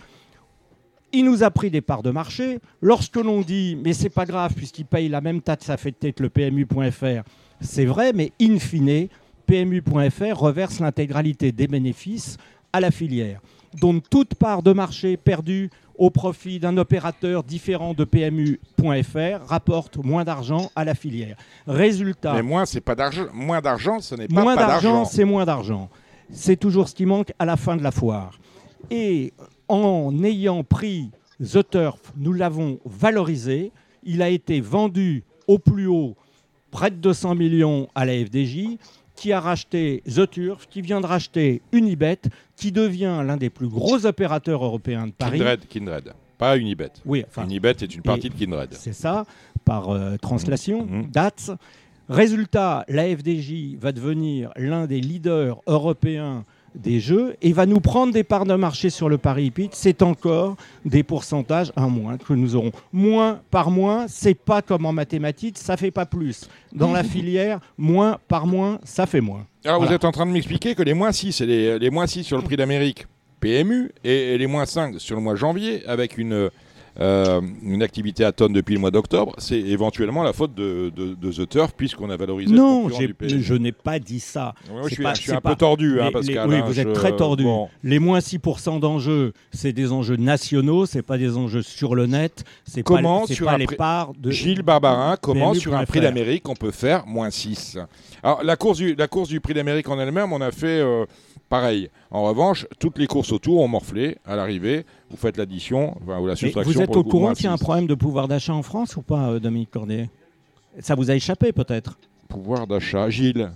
Il nous a pris des parts de marché. Lorsque l'on dit, mais c'est pas grave, puisqu'il paye la même taxe affectée que le PMU.fr, c'est vrai, mais in fine, PMU.fr reverse l'intégralité des bénéfices à la filière. Donc toute part de marché perdue au profit d'un opérateur différent de PMU.fr rapporte moins d'argent à la filière. Résultat, Mais moins, c'est pas d'argent. Moins d'argent, ce n'est pas moins pas d'argent, d'argent. c'est moins d'argent. C'est toujours ce qui manque à la fin de la foire. Et en ayant pris The Turf, nous l'avons valorisé. Il a été vendu au plus haut, près de 200 millions à la FDJ, qui a racheté The Turf, qui vient de racheter Unibet, qui devient l'un des plus gros opérateurs européens de Paris. Kindred, Kindred. Pas Unibet. Oui, enfin, Unibet est une partie de Kindred. c'est ça, par euh, translation, Mhm. DATS. Résultat, la FDJ va devenir l'un des leaders européens des jeux et va nous prendre des parts de marché sur le Paris Hippique. C'est encore des pourcentages à moins que nous aurons. Moins par moins, c'est pas comme en mathématiques, ça fait pas plus. Dans la filière, moins par moins, ça fait moins. Alors, vous Voilà. êtes en train de m'expliquer que les moins 6, c'est les, les moins 6 sur le prix d'Amérique PMU et, et les moins 5 sur le mois de janvier avec une, euh, une activité à tonnes depuis le mois d'octobre. C'est éventuellement la faute de, de- de The Turf puisqu'on a valorisé le Non, du je n'ai pas dit ça. Ouais, je suis, pas- je suis c'est un pas- peu tordu, hein, Les- Pascal. les- oui, vous êtes très tordu. bon. Les moins 6% d'enjeux, c'est des enjeux nationaux, c'est pas des enjeux sur le net, c'est pas, sur pas un les parts de Gilles Barbarin, comment sur un prix d'Amérique on peut faire moins 6 Alors la course du, la course du prix d'Amérique en elle-même, on a fait euh, pareil. En revanche, toutes les courses autour ont morflé à l'arrivée. Vous faites l'addition enfin, ou la Mais soustraction. vous êtes au courant qu'il y a un 6. problème de pouvoir d'achat en France ou pas, euh, Dominique Cordier? Ça vous a échappé peut-être? Pouvoir d'achat. Gilles,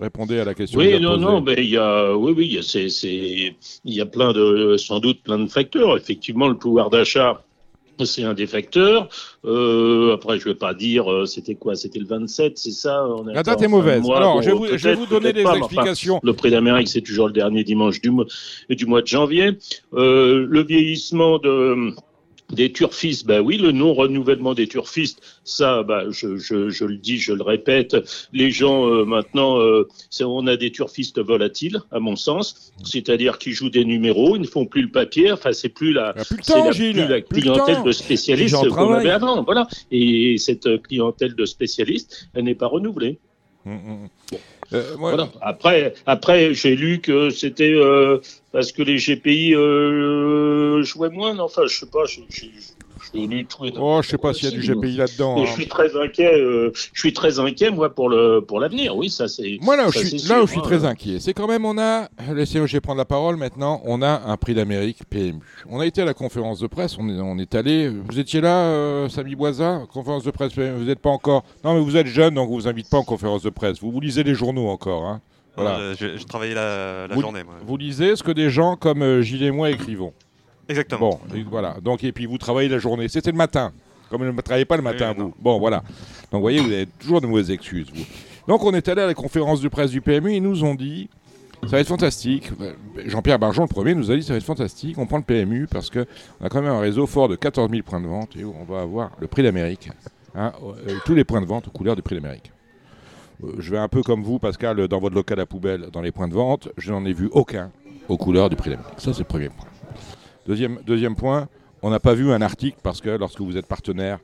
répondez à la question. Oui, que non, posée. non, mais il y a, oui, oui, il y a, c'est, c'est, il y a plein de, sans doute plein de facteurs. Effectivement, le pouvoir d'achat c'est un des facteurs. Euh, après, je vais pas dire, euh, c'était quoi C'était le 27, c'est ça on La date est mauvaise. mois. Alors, Bon, je vais vous, je vais vous donner des pas, mais enfin, explications. le prix d'Amérique, c'est toujours le dernier dimanche du mois, du mois de janvier. Euh, le vieillissement de des turfistes, ben oui, le non-renouvellement des turfistes, ça, ben, je, je, je le dis, je le répète, les gens euh, maintenant, euh, c'est- on a des turfistes volatiles, à mon sens, c'est-à-dire qui jouent des numéros, ils ne font plus le papier, enfin c'est plus la, Il y a plus le c'est temps, la, Gilles. plus la clientèle de spécialistes qu'on avait avant, voilà. Et cette euh, clientèle de spécialistes, elle n'est pas renouvelée. Hum, hum. Euh. Après, après, j'ai lu que c'était euh, parce que les GPI euh, jouaient moins. Enfin, je sais pas. J'ai j'ai- lu tout. Oh, je sais pas s'il y a du GPI là-dedans. Et hein. je suis très inquiet. euh, je suis très inquiet, moi, pour le pour l'avenir. Oui, ça c'est. Moi, là où, ça, je suis, c'est là où je suis hein. très inquiet, c'est quand même, on a, laissez-moi prendre la parole maintenant, on a un prix d'Amérique PMU. On a été à la conférence de presse, on est, on est allé, vous étiez là, euh, Samy Boisa, conférence de presse PMU, vous n'êtes pas encore, non mais vous êtes jeune, donc on vous invite pas en conférence de presse, vous, vous lisez les journaux encore, hein. Voilà. Euh, je, je travaillais la, la Vous- journée, moi. Vous lisez ce que des gens comme euh, Gilles et moi écrivons. Exactement. Bon, et voilà. Donc, et puis vous travaillez la journée. C'était le matin. Comme vous ne travaillez pas le matin, Oui, vous. Bon, voilà. Donc, vous voyez, vous avez toujours de mauvaises excuses, vous. Donc, on est allé à la conférence de presse du PMU. Ils nous ont dit ça va être fantastique. Jean-Pierre Barjon, le premier, nous a dit ça va être fantastique. On prend le PMU parce qu'on a quand même un réseau fort de 14 000 points de vente et on va avoir le prix d'Amérique. hein, euh, tous les points de vente aux couleurs du prix d'Amérique. Euh, Je vais un peu comme vous, Pascal, dans votre local à poubelle, dans les points de vente. Je n'en ai vu aucun aux couleurs du prix d'Amérique. Ça, c'est le premier point. Deuxième, deuxième point, on n'a pas vu un article parce que lorsque vous êtes partenaire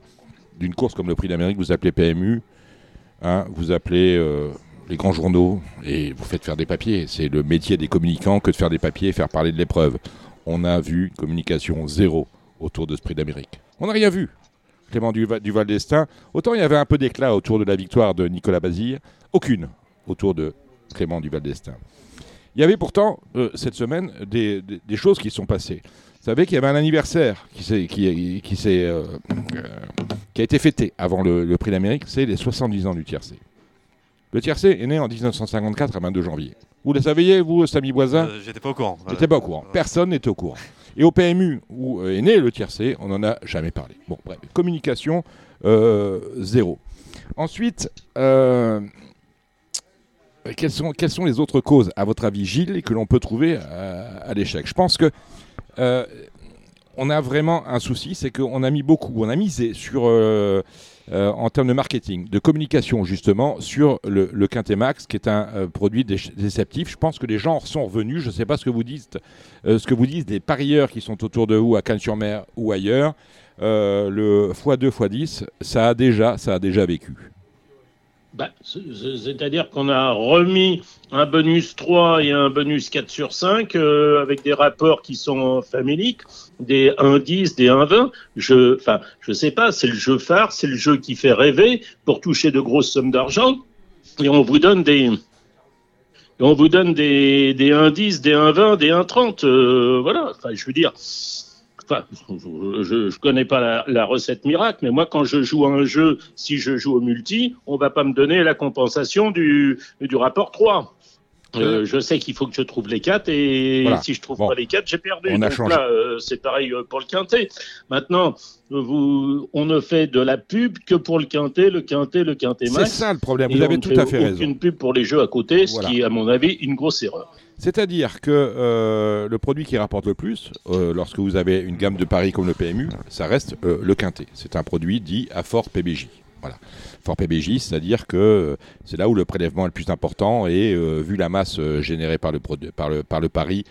d'une course comme le Prix d'Amérique, vous appelez PMU, hein, vous appelez euh, les grands journaux et vous faites faire des papiers. C'est le métier des communicants que de faire des papiers et faire parler de l'épreuve. On a vu communication zéro autour de ce Prix d'Amérique. On n'a rien vu. Clément Duval, d'Estaing, autant il y avait un peu d'éclat autour de la victoire de Nicolas Bazille, aucune autour de Clément Duval d'Estaing. Il y avait pourtant, euh, cette semaine, des- des choses qui sont passées. Vous savez qu'il y avait un anniversaire qui, s'est- qui, qui, s'est, euh, euh, qui a été fêté avant le, le prix d'Amérique, c'est les 70 ans du tiercé. Le tiercé est né en 1954 à 22 janvier. Vous le saviez, vous, Samy Boisin Euh, J'étais pas au courant. J'étais pas au courant. Personne n'était au courant. Et au PMU, où euh, est né le tiercé, on n'en a jamais parlé. Bon, bref, communication euh, zéro. Ensuite, euh, quelles, sont, quelles sont les autres causes, à votre avis, Gilles, que l'on peut trouver à, à l'échec? Je pense que euh, on a vraiment un souci, c'est qu'on a mis beaucoup, on a misé sur, euh, euh, en termes de marketing, de communication justement, sur le, le Quintet Max, qui est un euh, produit déceptif. Je pense que les gens sont revenus. Je ne sais pas ce que vous dites, euh, ce que vous disent des parieurs qui sont autour de vous à Cannes-sur-Mer ou ailleurs. Euh, le x2 x10, ça a déjà, ça a déjà vécu. Bah, c'est- c'est- C'est-à-dire qu'on a remis un bonus 3 et un bonus 4 sur 5 euh, avec des rapports qui sont faméliques, des 1-10, des 1-20. Je, enfin, je sais pas, c'est le jeu phare, c'est le jeu qui fait rêver pour toucher de grosses sommes d'argent. Et on vous donne des, on vous donne des, des 1-10, des 1-20, des 1-30. euh, voilà, enfin, je veux dire. Enfin, je ne connais pas la, la recette miracle, mais moi, quand je joue à un jeu, si je joue au multi, on va pas me donner la compensation du, du rapport 3. Euh, je sais qu'il faut que je trouve les 4 et Voilà. si je trouve Bon. pas les 4, j'ai perdu. On a Donc là, euh, c'est pareil euh, pour le quintet. Maintenant, vous, on ne fait de la pub que pour le quintet, le quintet, le quintet C'est max. ça le problème. Vous avez ne tout à fait raison. aucune pub pour les jeux à côté, ce Voilà. qui est à mon avis une grosse erreur. C'est-à-dire que euh, le produit qui rapporte le plus, euh, lorsque vous avez une gamme de paris comme le PMU, ça reste euh, le quintet. C'est un produit dit à fort PBJ. Voilà. Fort PBJ, c'est-à-dire que c'est là où le prélèvement est le plus important et vu la masse générée par le, pari,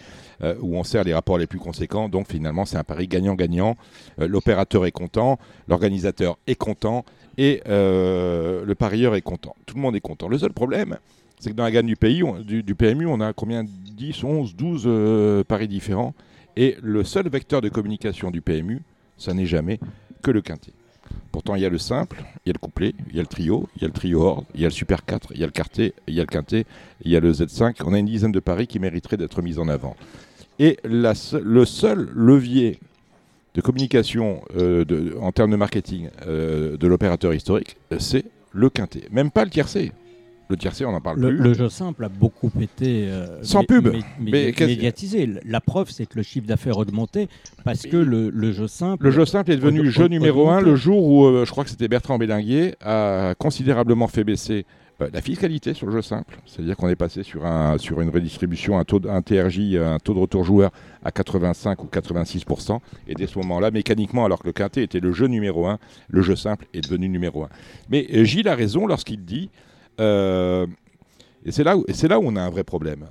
où on sert les rapports les plus conséquents, donc finalement c'est un pari gagnant-gagnant. L'opérateur est content, l'organisateur est content et le parieur est content. Tout le monde est content. Le seul problème, c'est que dans la gamme du, pays, du, PMU, on a combien? 10, 11, 12 euh, paris différents. Et le seul vecteur de communication du PMU, ça n'est jamais que le quintet. Pourtant, il y a le simple, il y a le couplet, il y a le trio, il y a le trio hors, il y a le super 4, il y a le quartet, il y a le quintet, il y a le Z5. On a une dizaine de paris qui mériteraient d'être mis en avant. Et le seul levier de communication euh, en termes de marketing euh, de l'opérateur historique, euh, c'est le quintet. Même pas le tiercé. Le tiercé, on n'en parle Le, plus. le jeu simple a beaucoup été euh, Sans pub. Mais médiatisé. La preuve, c'est que le chiffre d'affaires a augmenté parce que le, le jeu simple. Le jeu simple est devenu jeu numéro un le jour où, euh, je crois que c'était Bertrand Bélinguier, a considérablement fait baisser euh, la fiscalité sur le jeu simple. C'est-à-dire qu'on est passé sur, un, sur une redistribution, un, taux de- un TRJ, un taux de retour joueur à 85 ou 86%. Et dès ce moment-là, mécaniquement, alors que le quintet était le jeu numéro un, le jeu simple est devenu numéro un. Mais Gilles a raison lorsqu'il dit, euh, et c'est là, où- là où on a un vrai problème.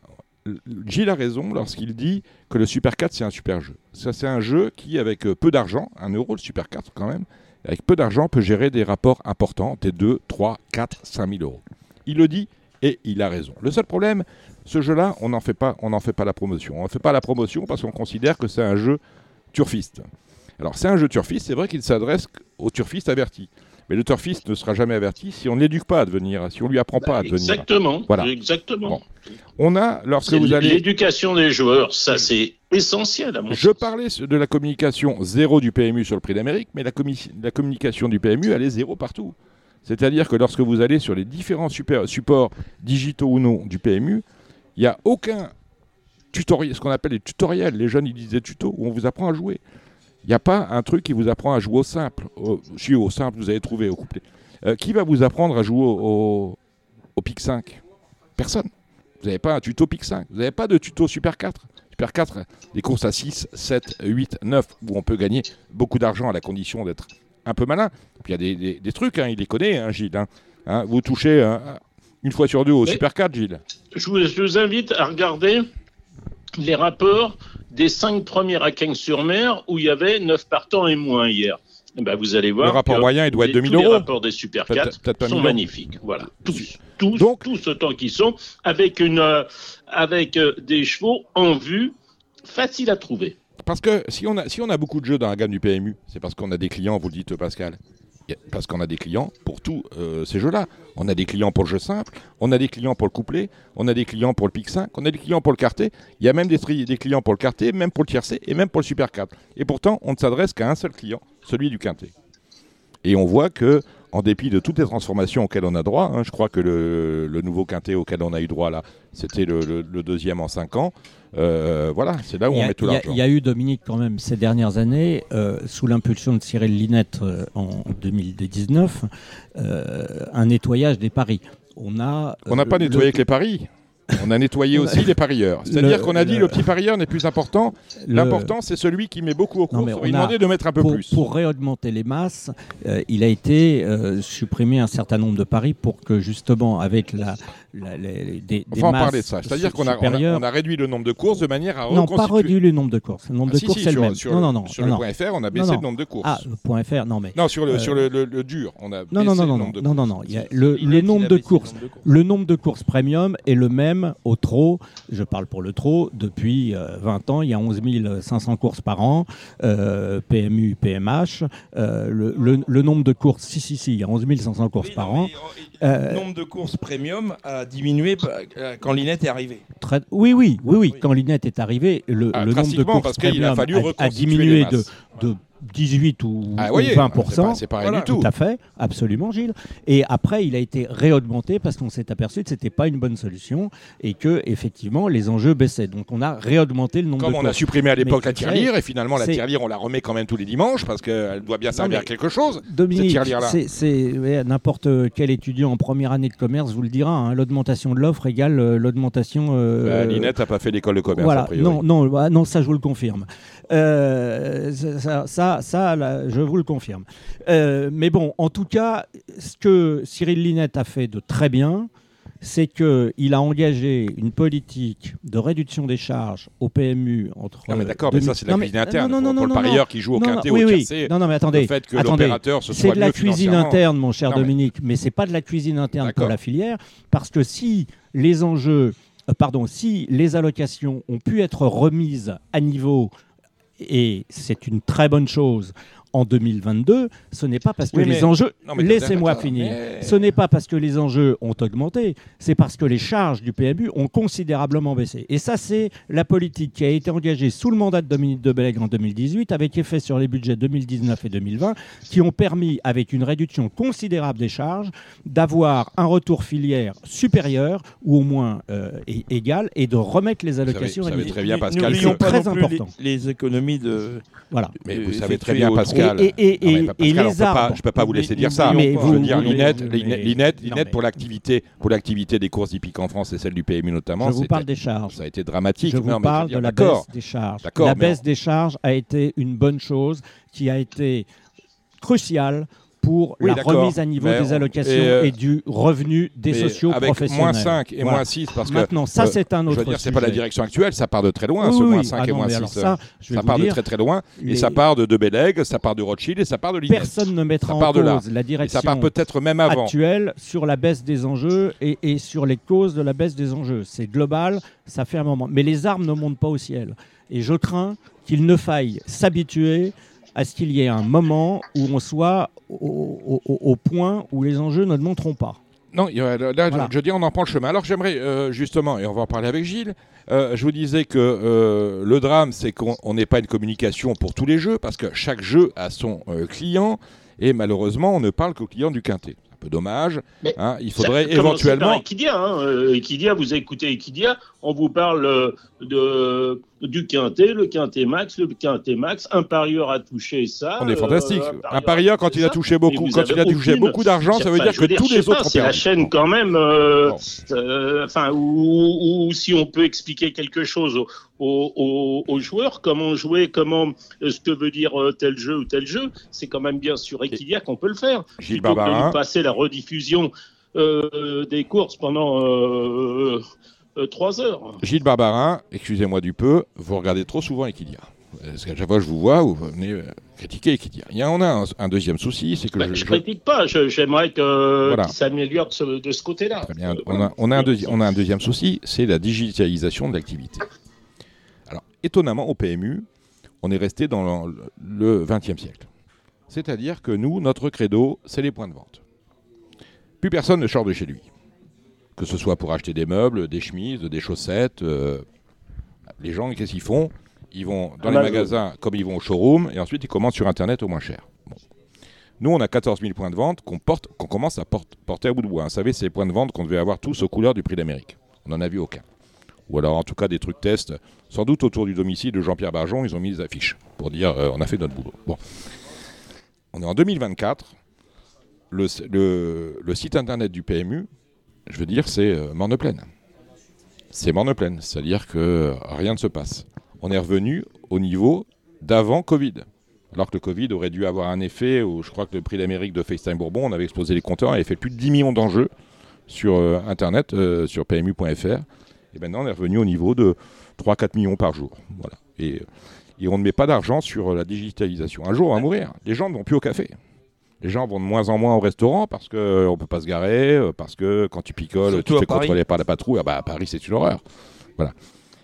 Gilles a raison lorsqu'il dit que le Super 4 c'est un super jeu. Ça c'est un jeu qui avec euh, peu d'argent, un euro le Super 4 quand même, avec peu d'argent peut gérer des rapports importants, des 2, 3, 4, 5 000 euros. Il le dit et il a raison. Le seul problème, ce jeu-là, on n'en fait pas, fait pas la promotion. On n'en fait pas la promotion parce qu'on considère que c'est un jeu turfiste. Alors c'est un jeu turfiste, c'est vrai qu'il s'adresse aux turfistes avertis. Mais le turfiste ne sera jamais averti si on ne l'éduque pas à devenir, si on lui apprend pas à devenir. Exactement. Voilà. Exactement. Bon. On a, lorsque vous allez... L'éducation des joueurs, ça c'est essentiel à mon Je sens. parlais de la communication zéro du PMU sur le prix d'Amérique, mais la, communication du PMU, elle est zéro partout. C'est-à-dire que lorsque vous allez sur les différents super- supports digitaux ou non du PMU, il n'y a aucun tutoriel, ce qu'on appelle les tutoriels, les jeunes ils disent des tutos, où on vous apprend à jouer. Il n'y a pas un truc qui vous apprend à jouer au simple. Au, si au simple, vous avez trouvé au couplet. Euh, qui va vous apprendre à jouer au, au, au PIC 5 Personne. Vous n'avez pas un tuto PIC 5. Vous n'avez pas de tuto Super 4. Super 4, des courses à 6, 7, 8, 9, où on peut gagner beaucoup d'argent à la condition d'être un peu malin. Puis il y a des, des- des trucs, hein, il les connaît, hein, Gilles. hein. Hein, vous touchez hein, une fois sur deux au Mais- Super 4, Gilles. Je vous, je vous invite à regarder les rapports des cinq premières à Cagnes-sur-Mer où il y avait 9 partants et moins hier. Eh ben, vous allez voir. Le rapport moyen, il doit être les- 2000 tous Les euros. rapports des Super Peut-être- 4 peut-être pas sont 1000 euros. magnifiques. Voilà. Tous, tous, Donc- tous autant qu'ils sont, avec, une, euh, avec euh, des chevaux en vue, faciles à trouver. Parce que si on, a, si on a beaucoup de jeux dans la gamme du PMU, c'est parce qu'on a des clients, vous le dites Pascal. Parce qu'on a des clients pour tous euh, ces jeux-là. On a des clients pour le jeu simple, on a des clients pour le couplet, on a des clients pour le PIC 5, on a des clients pour le quartet. Il y a même des, clients pour le quartet, même pour le tiercé et même pour le super 4. Et pourtant, on ne s'adresse qu'à un seul client, celui du quintet. Et on voit que, en dépit de toutes les transformations auxquelles on a droit, hein, je crois que le, le nouveau quintet auquel on a eu droit là, c'était le, le- le deuxième en 5 ans. Euh, voilà, c'est là où on met tout l'argent. il y a eu, Dominique, quand même, ces dernières années, euh, sous l'impulsion de Cyril Linette euh, en 2019, euh, un nettoyage des paris. On a. On n'a pas nettoyé que les paris. On a nettoyé aussi les parieurs. C'est-à-dire qu'on a dit le- le petit parieur n'est plus important. L'important, c'est celui qui met beaucoup au Non, cours. mais On on lui a- demandait de mettre un peu pour, plus. pour réaugmenter les masses, euh, il a été euh, supprimé un certain nombre de paris pour que justement avec la, la- les- des, On des va en masses parler de ça. C'est-à-dire qu'on a, on a- on réduit le nombre de courses de manière à non, pas réduit le nombre de courses. Le nombre Ah, de si, courses si, c'est le sur, même. sur non, non, non, sur non, le non. point .fr, on a baissé non. le nombre de courses. Ah, le point .fr, non mais. non, sur le, euh, sur le, le- le dur, on a Non, baissé non, non, le non, nombre de non, non, courses. non. Il Il il courses. nombre de courses. Le nombre de courses premium est le même au trot. Je parle pour le trot depuis euh, 20 ans. Il y a 11 500 courses par an, euh, PMU, PMH. Euh, le, le- le nombre de courses, si, si, si, il y a 11 500 courses Oui, par non, an. Euh, Le nombre de courses premium a diminué euh, quand Linette est arrivé. Très- Oui, oui, oui, oui. Oui. Quand Linette est arrivé, le, Ah, le nombre de courses parce premium a, diminué de 18 ou, Ah, ou voyez, 20%. c'est pas- pareil Voilà. du tout. Tout à fait, absolument, Gilles. Et après, il a été réaugmenté parce qu'on s'est aperçu que c'était pas une bonne solution et que effectivement les enjeux baissaient. Donc on a réaugmenté le nombre Comme de on a supprimé à l'époque la tirelire, et finalement la tirelire, on la remet quand même tous les dimanches parce qu'elle doit bien servir mais- à quelque chose. Dominique, c'est n'importe quel étudiant en première année de commerce vous le dira. hein, l'augmentation de l'offre égale euh, l'augmentation. euh, Bah, Linette n'a pas fait l'école de commerce, a Voilà, priori. non, non, bah, non, ça je vous le confirme. Euh, ça, ça, ça, là, je vous le confirme. Euh, mais bon, en tout cas, ce que Cyril Linette a fait de très bien, c'est qu'il a engagé une politique de réduction des charges au PMU entre. Non, mais d'accord, mais 2000 ça, c'est la non, mais- cuisine interne. Non, non, pour, non, pour le parieur qui joue au quintet oui, ou au oui. tiercé, Non, non, mais attendez. le fait que attendez. l'opérateur se C'est de la cuisine interne, mon cher Non, mais- Dominique, mais c'est pas de la cuisine interne pour la filière, parce que si les enjeux, euh, pardon, si les allocations ont pu être remises à niveau, et c'est une très bonne chose, en 2022, ce n'est pas parce que Oui, mais- les enjeux. Laissez-moi finir. mais- Ce n'est pas parce que les enjeux ont augmenté, c'est parce que les charges du PMU ont considérablement baissé. Et ça, c'est la politique qui a été engagée sous le mandat de Dominique de Bellègre en 2018, avec effet sur les budgets 2019 et 2020, qui ont permis, avec une réduction considérable des charges, d'avoir un retour filière supérieur ou au moins euh, égal et de remettre les allocations vous à savez niveau. très bien, Pascal, N'oublions que- pas Très non plus important. Les, les économies de. Voilà. Mais vous savez très bien, au- Pascal. Et- et- et- Non, Pascal, les pas- arbres. je peux pas vous laisser dire ça. Mais je vous- veux dire, vous- l'INET, mais- l'INET, l'INET, non, l'INET mais- pour l'activité, pour l'activité des courses hippiques en France et celle du PMU notamment, Je vous parle des charges. ça a été dramatique. Je vous Non, parle dire, de la baisse des charges. La baisse on- des charges a été une bonne chose qui a été cruciale pour Oui, la remise à niveau mais des on- allocations et, et, euh, du revenu des sociaux avec professionnels. moins 5 et Voilà. moins 6 parce que Maintenant, ça euh, c'est un je autre veux dire, c'est pas la direction actuelle, ça part de très loin, Oui, ce oui, moins oui. 5 Ah et non, moins mais 6. alors ça, je part de très très loin et les- ça part de De ça part de Rothschild et ça part de l'INET. Personne ne mettra Ça en de là. cause la Et direction ça part peut-être même avant. actuelle sur la baisse des enjeux et, et sur les causes de la baisse des enjeux. C'est global, ça fait un moment. Mais les armes ne montent pas au ciel. Et je crains qu'il ne faille s'habituer à ce qu'il y ait un moment où on soit au, au- au- au point où les enjeux ne monteront pas. Non, là, Voilà. je dis, on en prend le chemin. Alors j'aimerais euh, justement, et on va en parler avec Gilles, euh, je vous disais que euh, le drame, c'est qu'on on n'est pas une communication pour tous les jeux, parce que chaque jeu a son euh, client, et malheureusement, on ne parle qu'au client du quintet. Un peu dommage. Hein, il faudrait par éventuellement... Equidia, hein. Equidia, vous écoutez Equidia, on vous parle de, du quintet, le quintet max, le quintet max, un parieur a touché ça. On est euh, fantastique. un parieur, quand il a touché beaucoup, quand il a touché aucune- beaucoup d'argent, ça veut Enfin, dire que dire, tous les autres C'est la chaîne quand même, euh, euh, enfin, où si on peut expliquer quelque chose aux, aux- aux- aux joueurs, comment jouer, comment euh, ce que veut dire euh, tel jeu ou tel jeu, c'est quand même bien sur Equidia qu'on peut le faire. Gilles Plutôt que de Barbarin. nous passer la rediffusion euh, des courses pendant euh, euh, trois heures. Gilles Barbarin, excusez-moi du peu, vous regardez trop souvent Equidia. Parce qu'à chaque fois que je vous vois, vous venez euh, critiquer Equidia. Il y a, on a un, un deuxième souci, c'est que Bah, je- je- critique pas, j'aimerais que Voilà. qu'il s'améliore de ce, de ce côté-là. Bien. Euh, On, a, on a un on a un deuxième souci, c'est la digitalisation de l'activité. Alors, étonnamment, au PMU, on est resté dans le- le XXe siècle. C'est-à-dire que nous, notre credo, c'est les points de vente. Plus personne ne sort de chez lui. Que ce soit pour acheter des meubles, des chemises, des chaussettes. euh, les gens, qu'est-ce qu'ils font? Ils vont dans les Amazon. magasins comme ils vont au showroom et ensuite ils commandent sur Internet au moins cher. Bon. Nous, on a 14 000 points de vente qu'on porte, qu'on commence à porte- porter à bout de bois. Vous savez, ces points de vente qu'on devait avoir tous aux couleurs du prix d'Amérique. On n'en a vu aucun. Ou alors, en tout cas, des trucs tests. Sans doute autour du domicile de Jean-Pierre Barjon, ils ont mis des affiches pour dire euh, on a fait notre boulot. Bon. On est en 2024. Le, le- le site internet du PMU, je veux dire, c'est euh, morne pleine. C'est morne pleine. C'est-à-dire que euh, rien ne se passe. On est revenu au niveau d'avant Covid. Alors que le Covid aurait dû avoir un effet où je crois que le prix d'Amérique de FaceTime Bourbon, on avait explosé les compteurs, avait fait plus de 10 millions d'enjeux sur euh, Internet, euh, sur PMU.fr. Et maintenant, on est revenu au niveau de 3-4 millions par jour. Voilà. Et, et on ne met pas d'argent sur la digitalisation. Un jour, on va mourir. Les gens ne vont plus au café. Les gens vont de moins en moins au restaurant parce qu'on ne peut pas se garer, euh, parce que quand tu picoles, Surtout tu te fais Paris. contrôler par la patrouille. Ah bah, à Paris, c'est une horreur. Voilà.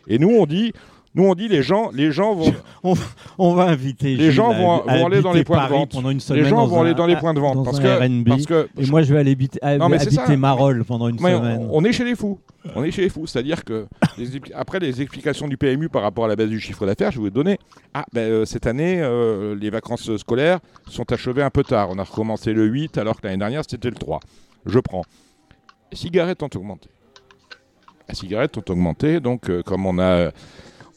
Et nous, on dit, nous, on dit les gens, les gens vont, On va inviter. Les gens à- vont- à vont aller dans les points de vente. pendant une semaine. les gens vont un- aller dans les points de vente parce que, parce que Et moi, je vais aller habiter, Non, mais habiter. Marolles pendant une Mais semaine. on, on est chez les fous. On est chez les fous. C'est-à-dire que les après les explications du PMU par rapport à la baisse du chiffre d'affaires, je vais vous donner. Ah, ben, euh, cette année, euh, les vacances scolaires sont achevées un peu tard. On a recommencé le 8 alors que l'année dernière c'était le 3. Je prends. Les cigarettes ont augmenté. Les cigarettes ont augmenté. Donc, euh, comme on a,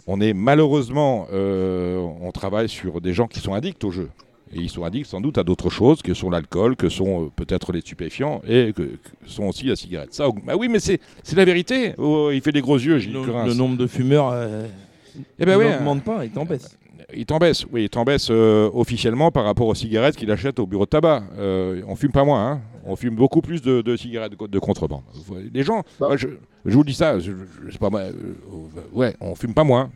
on est malheureusement, euh, on travaille sur des gens qui sont addicts au jeu. Et ils sont addicts sans doute à d'autres choses que sont l'alcool, que sont euh, peut-être les stupéfiants et que, que sont aussi la cigarette. Ça, bah oui, mais c'est la vérité. Oh, il fait des gros yeux, Gilles Le, Curins. le nombre de fumeurs euh, Eh ben oui, n'augmente pas, il t'en baisse. il t'en baisse, oui, il t'en baisse officiellement par rapport aux cigarettes qu'il achète au bureau de tabac. On fume pas moins, hein. On fume beaucoup plus de, de cigarettes de, de contrebande. Les gens, Bah. moi, je, je vous dis ça, je, je- sais pas moi, euh, ouais, on fume pas moins,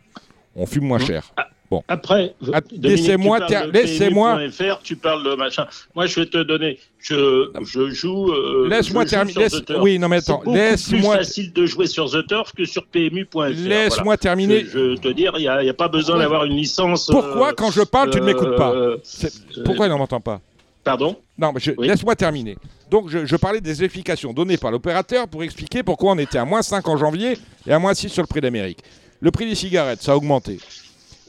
on fume moins cher. Bon. Après, Ah, Dominique, laissez-moi tu ter- parles de laissez-moi- tu parles de machin. Moi, je vais te donner. Je, je joue. euh, Laisse-moi terminer. laisse-. Oui, non, mais C'est attends. beaucoup Laisse-moi. plus facile de jouer sur The Turf que sur PMU.fr. Laisse-moi voilà. terminer. Je, je te dire, il n'y a, pas besoin Ouais. d'avoir une licence. Pourquoi, euh, quand je parle, tu ne m'écoutes pas euh, C'est- euh, Pourquoi il n'en m'entend pas Pardon Non, mais je- Oui. laisse-moi terminer. Donc, je, je parlais des explications données par l'opérateur pour expliquer pourquoi on était à moins 5 en janvier et à moins 6 sur le prix d'Amérique. Le prix des cigarettes, ça a augmenté.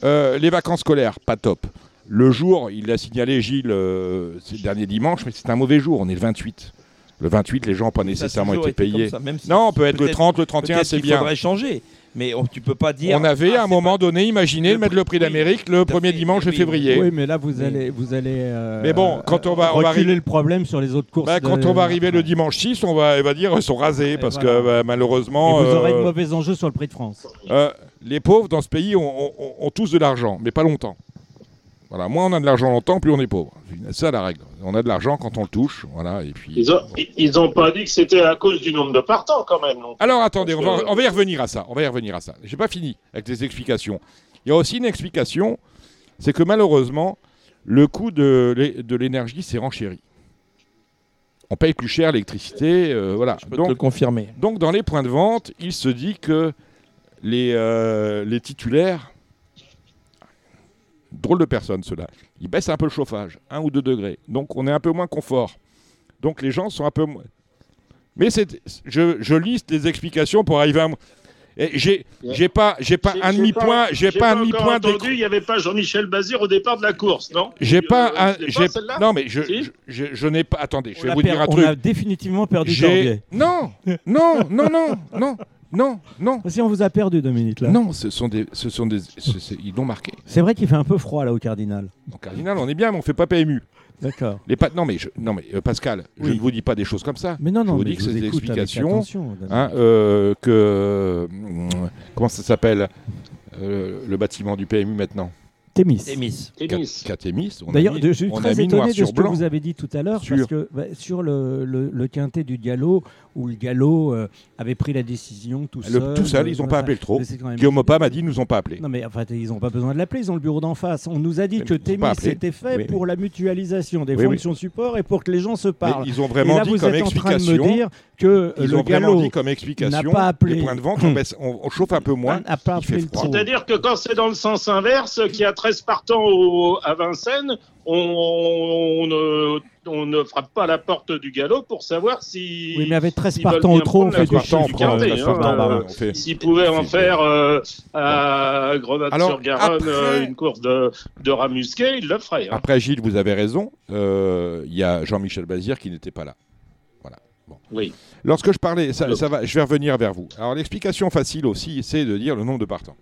Euh, les vacances scolaires, pas top. Le jour, il l'a signalé Gilles, euh, c'est le dernier dimanche, mais c'est un mauvais jour, on est le 28. Le 28, les gens n'ont pas nécessairement été payés. comme ça, même si Non, on peut être le peut-être- 30, le 31, peut-être c'est bien. faudrait changer. Mais on- tu peux pas dire. On avait ah, à un moment donné imaginé Le de mettre prix- le prix d'Amérique le premier fait. dimanche de février. Oui, mais là, vous allez, vous allez euh, Mais bon, quand on va- on va reculer arriver- le problème sur les autres courses. Bah, quand de- on va arriver le dimanche 6, on va, on va dire ils sont rasés parce voilà. que bah, Et malheureusement. vous aurez de euh, mauvais enjeux sur le prix de France. Euh, les pauvres dans ce pays ont, ont- ont tous de l'argent, mais pas longtemps. Voilà, moins on a de l'argent longtemps, plus on est pauvre. C'est ça la règle. On a de l'argent quand on le touche, voilà, et puis. Ils ont, ils ont pas dit que c'était à cause du nombre de partants, quand même. non? Alors attendez, on va, que- on va y revenir à ça. On va y revenir à ça. J'ai pas fini avec les explications. Il y a aussi une explication, c'est que malheureusement, le coût de l'é- de l'énergie s'est renchéri. On paye plus cher l'électricité, euh, voilà. Je peux te Donc, le confirmer. Donc dans les points de vente, il se dit que les, euh, les titulaires, drôle de personnes ceux-là, ils baissent un peu le chauffage, 1 ou 2 degrés. Donc on est un peu moins confort. Donc les gens sont un peu moins... Mais c'est, je, je liste les explications pour arriver à... j'ai, j'ai pas, j'ai pas J'ai- un j'ai demi-point, j'ai pas un encore demi-point entendu, il n'y avait pas Jean-Michel Bazir au départ de la course, non? J'ai Euh, pas j'ai- celle-là? non mais je, Si je, je- je n'ai pas. Attendez, je On vais vous per- dire un on truc. a définitivement perdu J'ai, Corbier. non, non, non, non, non, non, non. Si on vous a perdu deux minutes là. Non, ce sont des, ce sont des, ce- ils l'ont marqué. C'est vrai qu'il fait un peu froid là au Cardinal. En cardinal, on est bien, mais on fait pas PMU. D'accord. Les pa- non mais, je- non mais euh, Pascal, je ne vous dis pas des choses comme ça. Mais non, non, vous mais dis que je c'est vous des explications. Hein, euh, que hum, comment ça s'appelle euh, le bâtiment du PMU maintenant? Témis. Témis. Tennis. Catémis. on a D'ailleurs, mis- je suis très étonné de ce que vous avez dit tout à l'heure, Sur- parce que bah, sur le, le, le quintet du galop, où le galop euh, avait pris la décision tout Le- seul. tout seul, euh, ils n'ont pas appelé le trop. Guillaume Opa m'a dit, ils nous ont pas appelé. Non mais enfin, ils n'ont pas besoin de l'appeler, ils ont le bureau d'en face. On nous a dit Mais que appelé. était fait Oui, pour la mutualisation des Oui, oui. fonctions support et pour que les gens se Mais parlent. ils ont et vraiment là, dit vous comme êtes en train de explication. me dire que ils le ont vraiment dit comme explication. n'a pas appelé- Les points de vente, on, baisse- on- on chauffe un peu moins. n'a pas il fait appelé le froid. trou. C'est-à-dire que quand c'est dans le sens inverse, qu'il y a 13 partants au- à Vincennes, on, on ne, on ne frappe pas à la porte du galop pour savoir si. Oui, mais avec 13 Ils veulent partants au trop, on fait du Quintet, très hein, euh, on fait- S'ils pouvaient en faire euh, à Grenade-sur-Garonne après- euh, une course de, de rat musqué, ils le feraient. hein. Après, Gilles, vous avez raison. euh, Il y a Jean-Michel Bazir qui n'était pas là. Voilà. Bon. Oui. Lorsque je parlais, ça, ça va, je vais revenir vers vous. Alors, l'explication facile aussi, c'est de dire le nombre de partants.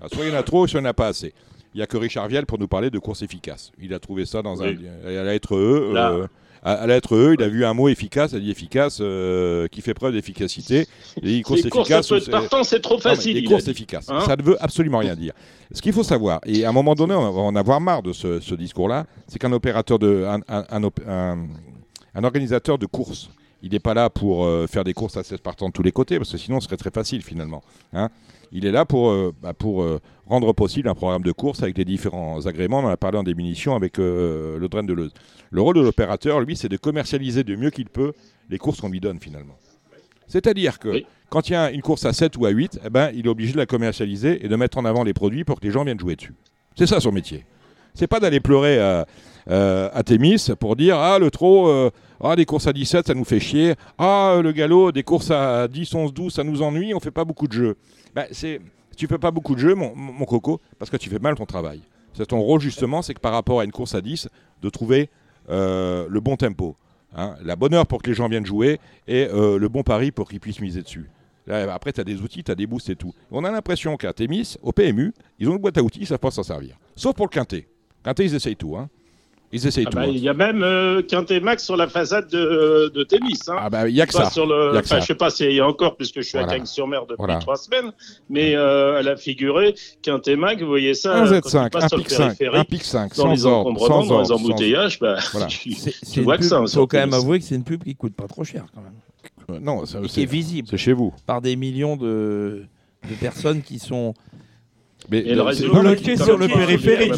Alors, soit il y en a trop, soit il n'y en a pas assez. Il n'y a que Richard Vielle pour nous parler de course efficace. Il a trouvé ça dans Oui. un, à la lettre E. Euh, à, à la lettre E, il a vu un mot efficace, il a dit efficace, euh, qui fait preuve d'efficacité. Il a dit course Les courses à efficace. peu de c'est- trop facile. a courses efficaces. Hein ça ne veut absolument rien dire. Ce qu'il faut savoir, et à un moment donné, on va en avoir marre de ce, ce discours-là, c'est qu'un opérateur de, un, un- un op- un- un organisateur de courses, il n'est pas là pour euh, faire des courses à 16 partants de tous les côtés, parce que sinon ce serait très facile finalement. hein. Il est là pour, euh, bah, pour euh, rendre possible un programme de course avec les différents agréments. On en a parlé en démunition avec euh, le Drain de Leuze. Le rôle de l'opérateur, lui, c'est de commercialiser du mieux qu'il peut les courses qu'on lui donne finalement. C'est-à-dire que Oui. quand il y a une course à 7 ou à 8, eh ben, il est obligé de la commercialiser et de mettre en avant les produits pour que les gens viennent jouer dessus. C'est ça son métier. C'est pas d'aller pleurer à, à Thémis pour dire Ah, le trot, euh, ah, des courses à 17, ça nous fait chier. Ah, le galop, des courses à 10, 11, 12, ça nous ennuie, on fait pas beaucoup de jeux. C'est, tu fais pas beaucoup de jeux, mon, coco, parce que tu fais mal ton travail. C'est ton rôle, justement, c'est que par rapport à une course à 10, de trouver euh, le bon tempo. hein, la bonne heure pour que les gens viennent jouer et euh, le bon pari pour qu'ils puissent miser dessus. Après, tu as des outils, tu as des boosts et tout. On a l'impression qu'à Thémis, au PMU, ils ont une boîte à outils, ils savent pas s'en servir. Sauf pour le quintet. Quintet, ils essayent tout. Hein. Ils essayent Ah tout. bah, hein. Il y a même euh, Quintet Max sur la façade de, de Thémis. Hein. Ah bah, il y a que Pas ça. sur le... Il y a que enfin, ça. je sais pas s'il y a encore, puisque je suis Voilà. à Cagnes-sur-Mer depuis Voilà. trois semaines, mais euh, elle a figuré Quintet Max, vous voyez ça, Un quand tu Z5, passes un sur le pic 5, un périphérique, pic 5, dans les sans ordre, encombrements, sans dans les ordre. sans- embouteillages, bah, Voilà. tu, C'est- tu vois que ça. pub- hein, faut quand même avouer que c'est une pub qui coûte pas trop cher quand même. Euh, Non, c'est visible c'est chez vous. par des millions de, de personnes qui sont Mais Et le bloqué sur le périphérique,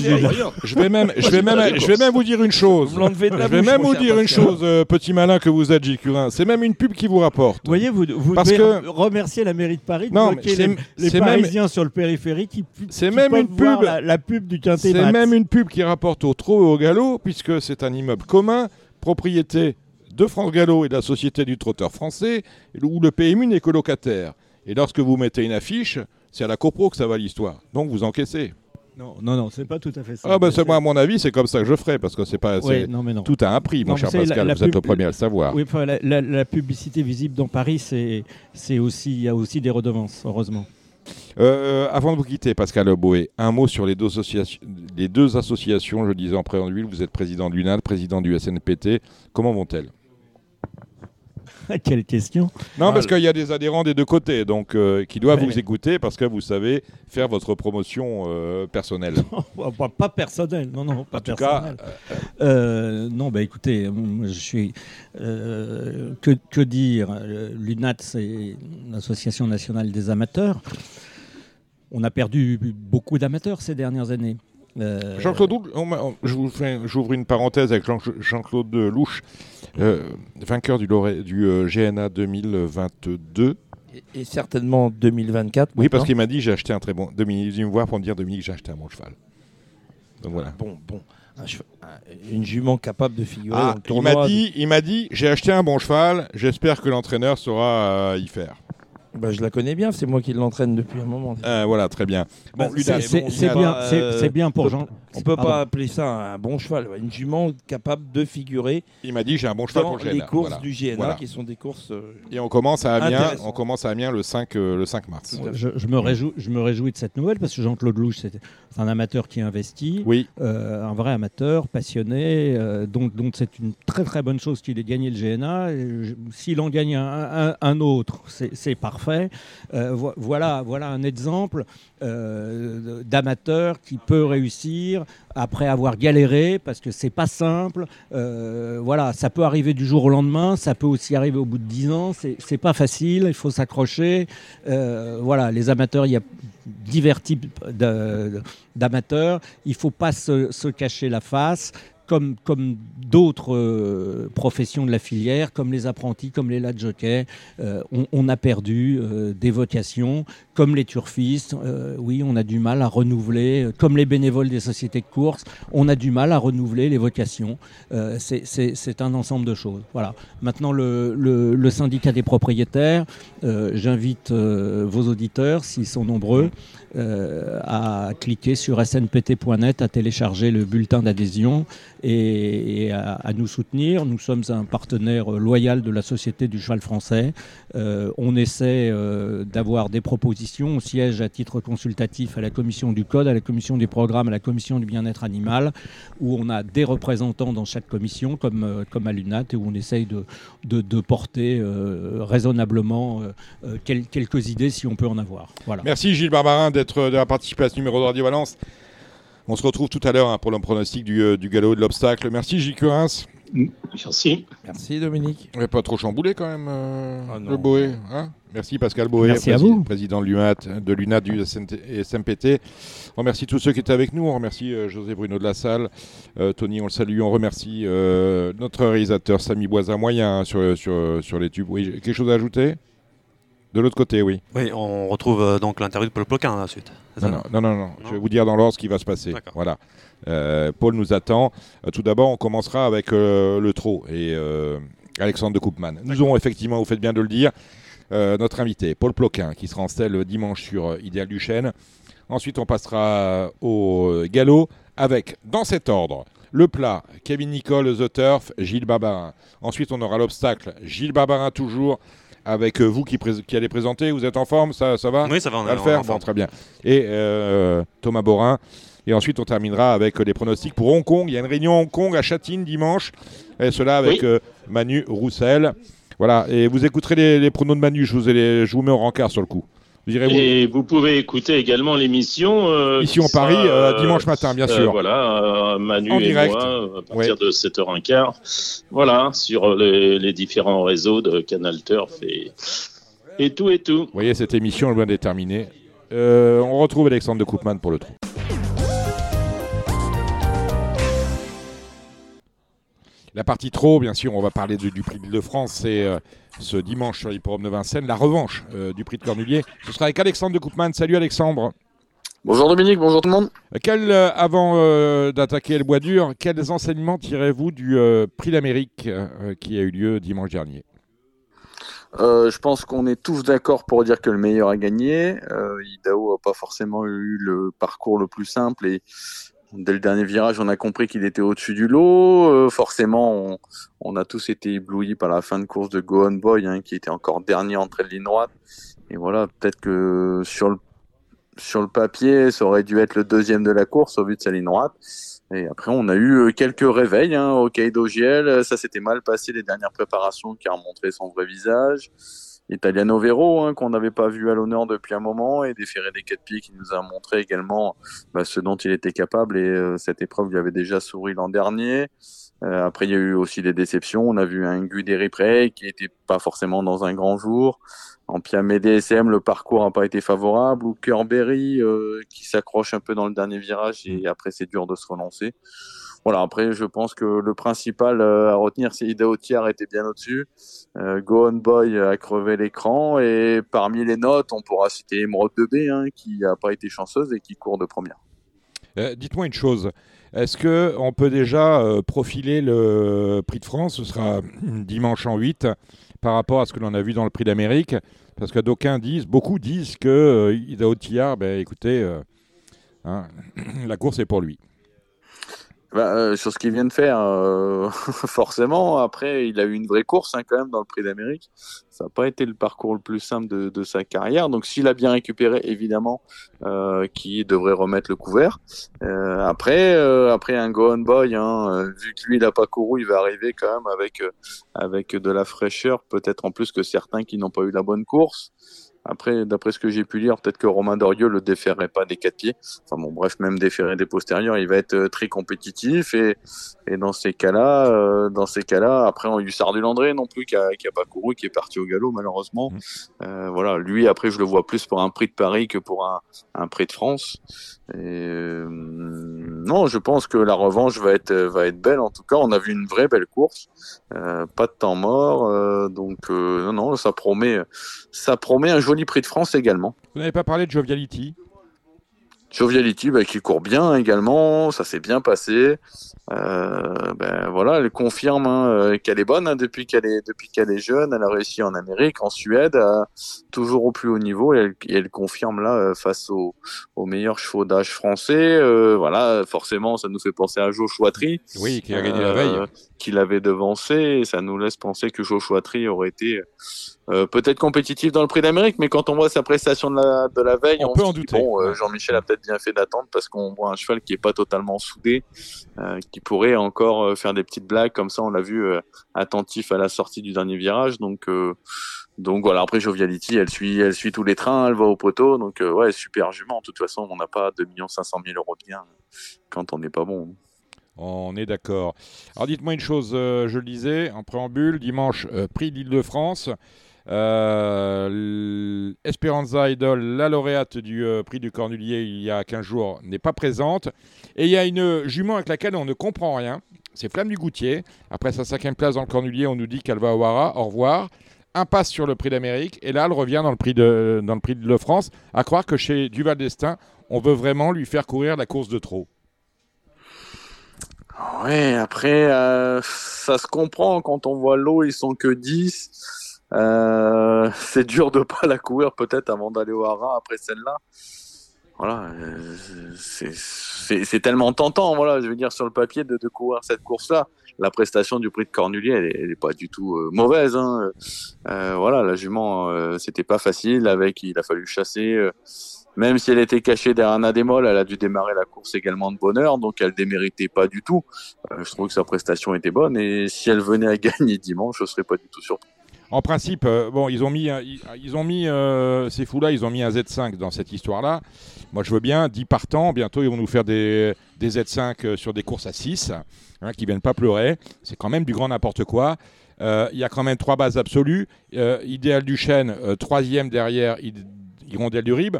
je vais même, je vais même, je vais même vous dire une chose. Vous l'enlevez de la Je vais même vous dire une chose, euh, petit malin que vous êtes, Gilles Curin. C'est même une pub qui vous rapporte. Vous voyez, vous, vous Parce que- remercier la mairie de Paris de Non, bloquer les, les c'est même- Parisiens sur le périphérique C'est même une pub. La, la pub du Quintet C'est même une pub qui rapporte au trot et au galop, puisque c'est un immeuble commun, propriété de France Gallo et de la Société du Trotteur français, où le PMU n'est que locataire. Et lorsque vous mettez une affiche, c'est à la copro que ça va l'histoire. Donc vous encaissez. Non, non, non, c'est pas tout à fait ça. Ah bah c'est moi, à mon avis, c'est comme ça que je ferai, parce que c'est pas... Ouais, non, mais non. Tout a un prix, mon Non, cher savez, Pascal, la vous êtes le premier à le savoir. Oui, enfin, la, la- la publicité visible dans Paris, c'est c'est aussi, il y a aussi des redevances, heureusement. Euh, avant de vous quitter, Pascal Boé, un mot sur les deux, associations, les deux associations. Je disais en préambule, vous êtes président de l'UNAD, président du SNPT. Comment vont-elles? Quelle question Non, parce qu'il y a des adhérents des deux côtés, donc euh, qui doivent Ouais, vous mais- écouter parce que vous savez faire votre promotion euh, personnelle. Oh, pas, pas personnel, non, non, pas En tout cas, personnel. Euh, non, bah écoutez, je suis. que, que dire L'UNAT, c'est l'Association nationale des amateurs. On a perdu beaucoup d'amateurs ces dernières années. Euh, Jean-Claude, vous fais- j'ouvre une parenthèse avec Jean- Jean-Claude Louche, euh, vainqueur du, euh, GNA 2022. Et, et certainement 2024. Oui, parce qu'il m'a dit j'ai acheté un très bon. Dominique, il est venu me voir pour me dire Dominique, j'ai acheté un bon cheval. Donc voilà. Bon, bon. Un cheval- un- une jument capable de figurer Ah, dans le il tournoi. m'a dit, il m'a dit, j'ai acheté un bon cheval. J'espère que l'entraîneur saura y faire. Bah, je la connais bien, c'est moi qui l'entraîne depuis un moment. Euh, voilà, très bien. Bon, Bah, c'est bon, bien, c'est- euh, bien pour on Jean. On peut Pardon. pas appeler ça un bon cheval, une jument capable de figurer il m'a dit j'ai un bon cheval dans pour le les GNA. courses Voilà. du GNA, Voilà. qui sont des courses. euh, Et on commence à Amiens. On commence à Amiens le 5, euh, le 5 mars. Je, je me réjouis, je me réjouis de cette nouvelle parce que Jean-Claude Louche, c'est un amateur qui investit, Oui, euh, un vrai amateur, passionné. euh, donc donc c'est une très très bonne chose qu'il ait gagné le GNA. S'il en gagne un, un- un autre, c'est c'est Euh, vo- voilà, un exemple euh, d'amateur qui peut réussir après avoir galéré parce que c'est pas simple. Euh, voilà, ça peut arriver du jour au lendemain, ça peut aussi arriver au bout de 10 ans. C'est pas facile, il faut s'accrocher. Voilà, les amateurs, il y a divers types d'amateurs. Il faut pas se cacher la face. Comme, d'autres euh, professions de la filière, comme les apprentis, comme les lads jockeys, euh, on, a perdu euh, des vocations, comme les turfistes. oui, on a du mal à renouveler, comme les bénévoles des sociétés de course, on a du mal à renouveler les vocations. C'est- un ensemble de choses. Voilà. Maintenant, le, syndicat des propriétaires, j'invite vos auditeurs, s'ils sont nombreux, euh, à cliquer sur snpt.net, à télécharger le bulletin d'adhésion et, à, nous soutenir. Nous sommes un partenaire loyal de la Société du cheval français. Euh, on essaie euh, d'avoir des propositions. On siège à titre consultatif à la commission du code, à la commission des programmes, à la commission du bien-être animal, où on a des représentants dans chaque commission, comme, comme à l'UNAT, et où on essaye de, de, de porter raisonnablement quel- quelques idées si on peut en avoir. Voilà. Merci Gilles Barbarin d'être d'avoir participé à ce numéro de Radio Valence. On se retrouve tout à l'heure hein, pour le pronostic du, euh, du galop et de l'obstacle. Merci Gilles Curins. Merci. Merci Dominique. On n'est pas trop chamboulé quand même, euh, Ah le Boé. hein? Merci Pascal Boé, Merci à prési- vous. président de l'UNAT, de l'UNAT du SMPT. On remercie tous ceux qui étaient avec nous. On remercie euh, José Bruno de la Salle. Euh, Tony, on le salue. On remercie euh, notre réalisateur Samy Boisin Moyen hein, sur, sur, sur les tubes. Oui, quelque chose à ajouter? De l'autre côté, oui. Oui, on retrouve euh, donc l'interview de Paul Ploquin à la suite. Non, non, non, non, non. Je vais vous dire dans l'ordre ce qui va se passer. D'accord. Voilà. Euh, Paul nous attend. Euh, tout d'abord, on commencera avec euh, le trot et euh, Alexandre de Koopman. Nous aurons effectivement, vous faites bien de le dire, euh, notre invité, Paul Ploquin, qui sera en stèle dimanche sur euh, Idéal du Chêne. Ensuite, on passera au euh, galop avec, dans cet ordre, le plat, Kevin Nicole, The Turf, Gilles Barbarin. Ensuite, on aura l'obstacle, Gilles Barbarin toujours, avec euh, vous qui, qui allez présenter. Vous êtes en forme Ça, ça va Oui, ça va, on va est le faire en Bon, forme. très bien. Et euh, Thomas Borin. Et ensuite, on terminera avec les pronostics pour Hong Kong. Il y a une réunion Hong Kong à Châtine dimanche. Et cela avec Oui. euh, Manu Roussel. Voilà. Et vous écouterez les, les pronos de Manu. Je vous, ai les- je vous mets au rencard sur le coup. Vous irez vous. Et vous pouvez écouter également l'émission. euh, Ici en Paris, euh, euh, dimanche matin, bien sûr. voilà, Manu En et direct. moi, à partir de 7h15. Voilà, sur les, les différents réseaux de Canal Turf et, et tout et tout. Vous voyez, cette émission est loin d'être terminée. Euh, on retrouve Alexandre de Koopman pour le trou. La partie trop, bien sûr, on va parler de- du prix de France, c'est euh, ce dimanche sur l'hipporome de Vincennes, la revanche euh, du prix de Cornulier. Ce sera avec Alexandre de Koopman. Salut Alexandre. Bonjour Dominique, bonjour tout le monde. Quel, euh, avant euh, d'attaquer le bois dur, quels enseignements tirez-vous du prix d'Amérique qui a eu lieu dimanche dernier? Je pense qu'on est tous d'accord pour dire que le meilleur a gagné. Idaho n'a pas forcément eu le parcours le plus simple et dès le dernier virage, on a compris qu'il était au-dessus du lot. Euh, forcément, on, on a tous été éblouis par la fin de course de Go On Boy, hein, qui était encore dernier entrée de ligne droite. Et voilà, peut-être que sur le sur le papier, ça aurait dû être le deuxième de la course au vu de sa ligne droite. Et après, on a eu euh, quelques réveils hein, au Kaido GL. Ça s'était mal passé les dernières préparations qui a montré son vrai visage. Italiano Vero, hein, qu'on n'avait pas vu à l'honneur depuis un moment, et des quatre pieds qui nous a montré également bah, ce dont il était capable. Et euh, cette épreuve lui avait déjà souri l'an dernier. Euh, après, il y a eu aussi des déceptions. On a vu un Guderi Prey qui était pas forcément dans un grand jour. En Piamé DSM, le parcours n'a pas été favorable. Ou Kerberry euh, qui s'accroche un peu dans le dernier virage et après c'est dur de se relancer. Voilà, après je pense que le principal euh, à retenir c'est Ida Otiar était bien au-dessus. Euh, Go On Boy a crevé l'écran et parmi les notes on pourra citer Emerald 2B hein, qui n'a pas été chanceuse et qui court de première. Euh, Dites-moi une chose. Est-ce que on peut déjà euh, profiler le prix de France? Ce sera dimanche en 8 par rapport à ce que l'on a vu dans le prix d'Amérique. Parce que d'aucuns disent, beaucoup disent que euh, Ida Otiar, ben, écoutez, hein, la course est pour lui. Bah, euh, sur ce qu'il vient de faire, euh, forcément. Après, il a eu une vraie course hein, quand même dans le Prix d'Amérique. Ça n'a pas été le parcours le plus simple de, de sa carrière. Donc, s'il a bien récupéré, évidemment, euh, qui devrait remettre le couvert. Euh, après, euh, après un Go On Boy, hein, euh, vu que lui, il n'a pas couru, il va arriver quand même avec avec de la fraîcheur, peut-être en plus que certains qui n'ont pas eu la bonne course. Après, d'après ce que j'ai pu lire, peut-être que Romain Dorieux le déférerait pas des quatre pieds. Enfin bon, bref, même déférer des postérieurs, il va être euh, très compétitif et, et dans ces cas-là, euh, dans ces cas-là, après on a eu Sardu Landré non plus qui a, qui a pas couru, qui est parti au galop malheureusement. Euh, voilà, lui après je le vois plus pour un prix de Paris que pour un, un prix de France. Et, euh, non, je pense que la revanche va être va être belle. En tout cas, on a vu une vraie belle course, euh, pas de temps mort, euh, donc euh, non non, ça promet ça promet un joli prix de France également. Vous n'avez pas parlé de Joviality? Joviality bah, qui court bien également, ça s'est bien passé. Euh, ben voilà, elle confirme hein, euh, qu'elle est bonne hein, depuis qu'elle est depuis qu'elle est jeune. Elle a réussi en Amérique, en Suède, toujours au plus haut niveau. Et elle, et elle confirme là euh, face aux, aux meilleurs chevaux d'âge français. Euh, voilà, forcément, ça nous fait penser à Joshua Tree Oui, qui a gagné la veille. qu'il avait devancé. Et ça nous laisse penser que Joshua Tree aurait été euh, peut-être compétitif dans le Prix d'Amérique, mais quand on voit sa prestation de la, de la veille, On peut se en douter. Bon, euh. Jean-Michel a peut-être bien fait d'attendre parce qu'on voit un cheval qui est pas totalement soudé, euh, qui pourrait encore euh, faire des petites blagues comme ça. On l'a vu euh, attentif à la sortie du dernier virage, donc. euh, donc voilà, après Joviality, elle suit, elle suit tous les trains, elle va au poteau, donc ouais, super jument. De toute façon, on n'a pas 2 500 000 euros de gain quand on n'est pas bon. On est d'accord. Alors dites-moi une chose, je le disais en préambule, dimanche, euh, prix d'Île-de-France. Euh, Esperanza Idol, la lauréate du euh, prix du Cornulier il y a 15 jours, n'est pas présente. Et il y a une jument avec laquelle on ne comprend rien. C'est Flamme du Goutier. Après sa cinquième place dans le Cornulier, on nous dit qu'elle va au Hara. Au revoir. Impasse sur le prix d'Amérique. Et là, elle revient dans le prix de, dans le prix de France. À croire que chez Duval d'Estaing, on veut vraiment lui faire courir la course de trop. Ouais, après, euh, ça se comprend quand on voit l'eau, ils sont que 10. Euh, c'est dur de pas la courir peut-être avant d'aller au Hara après celle-là. Voilà, euh, c'est- tellement tentant, voilà, je veux dire, sur le papier de, de courir cette course-là. La prestation du prix de Cornulier, elle est, elle est pas du tout euh, mauvaise. Hein. Euh, voilà, la jument, euh, c'était pas facile. Avec, il a fallu chasser. même si elle était cachée derrière un adémol, elle a dû démarrer la course également de bonne heure, donc elle déméritait pas du tout. Je trouve que sa prestation était bonne et si elle venait à gagner dimanche, je serais pas du tout surpris. En principe, euh, bon, ils ont mis, un- ils, ils ont mis euh, ces fous-là, ils ont mis un Z5 dans cette histoire-là. Moi, je veux bien 10 partants. Bientôt, ils vont nous faire des, des Z5 euh, sur des courses à 6, hein, qui viennent pas pleurer. C'est quand même du grand n'importe quoi. Euh, Il y a quand même trois bases absolues. Euh, Idéal du Chêne, euh, troisième derrière Hirondelle du Rib.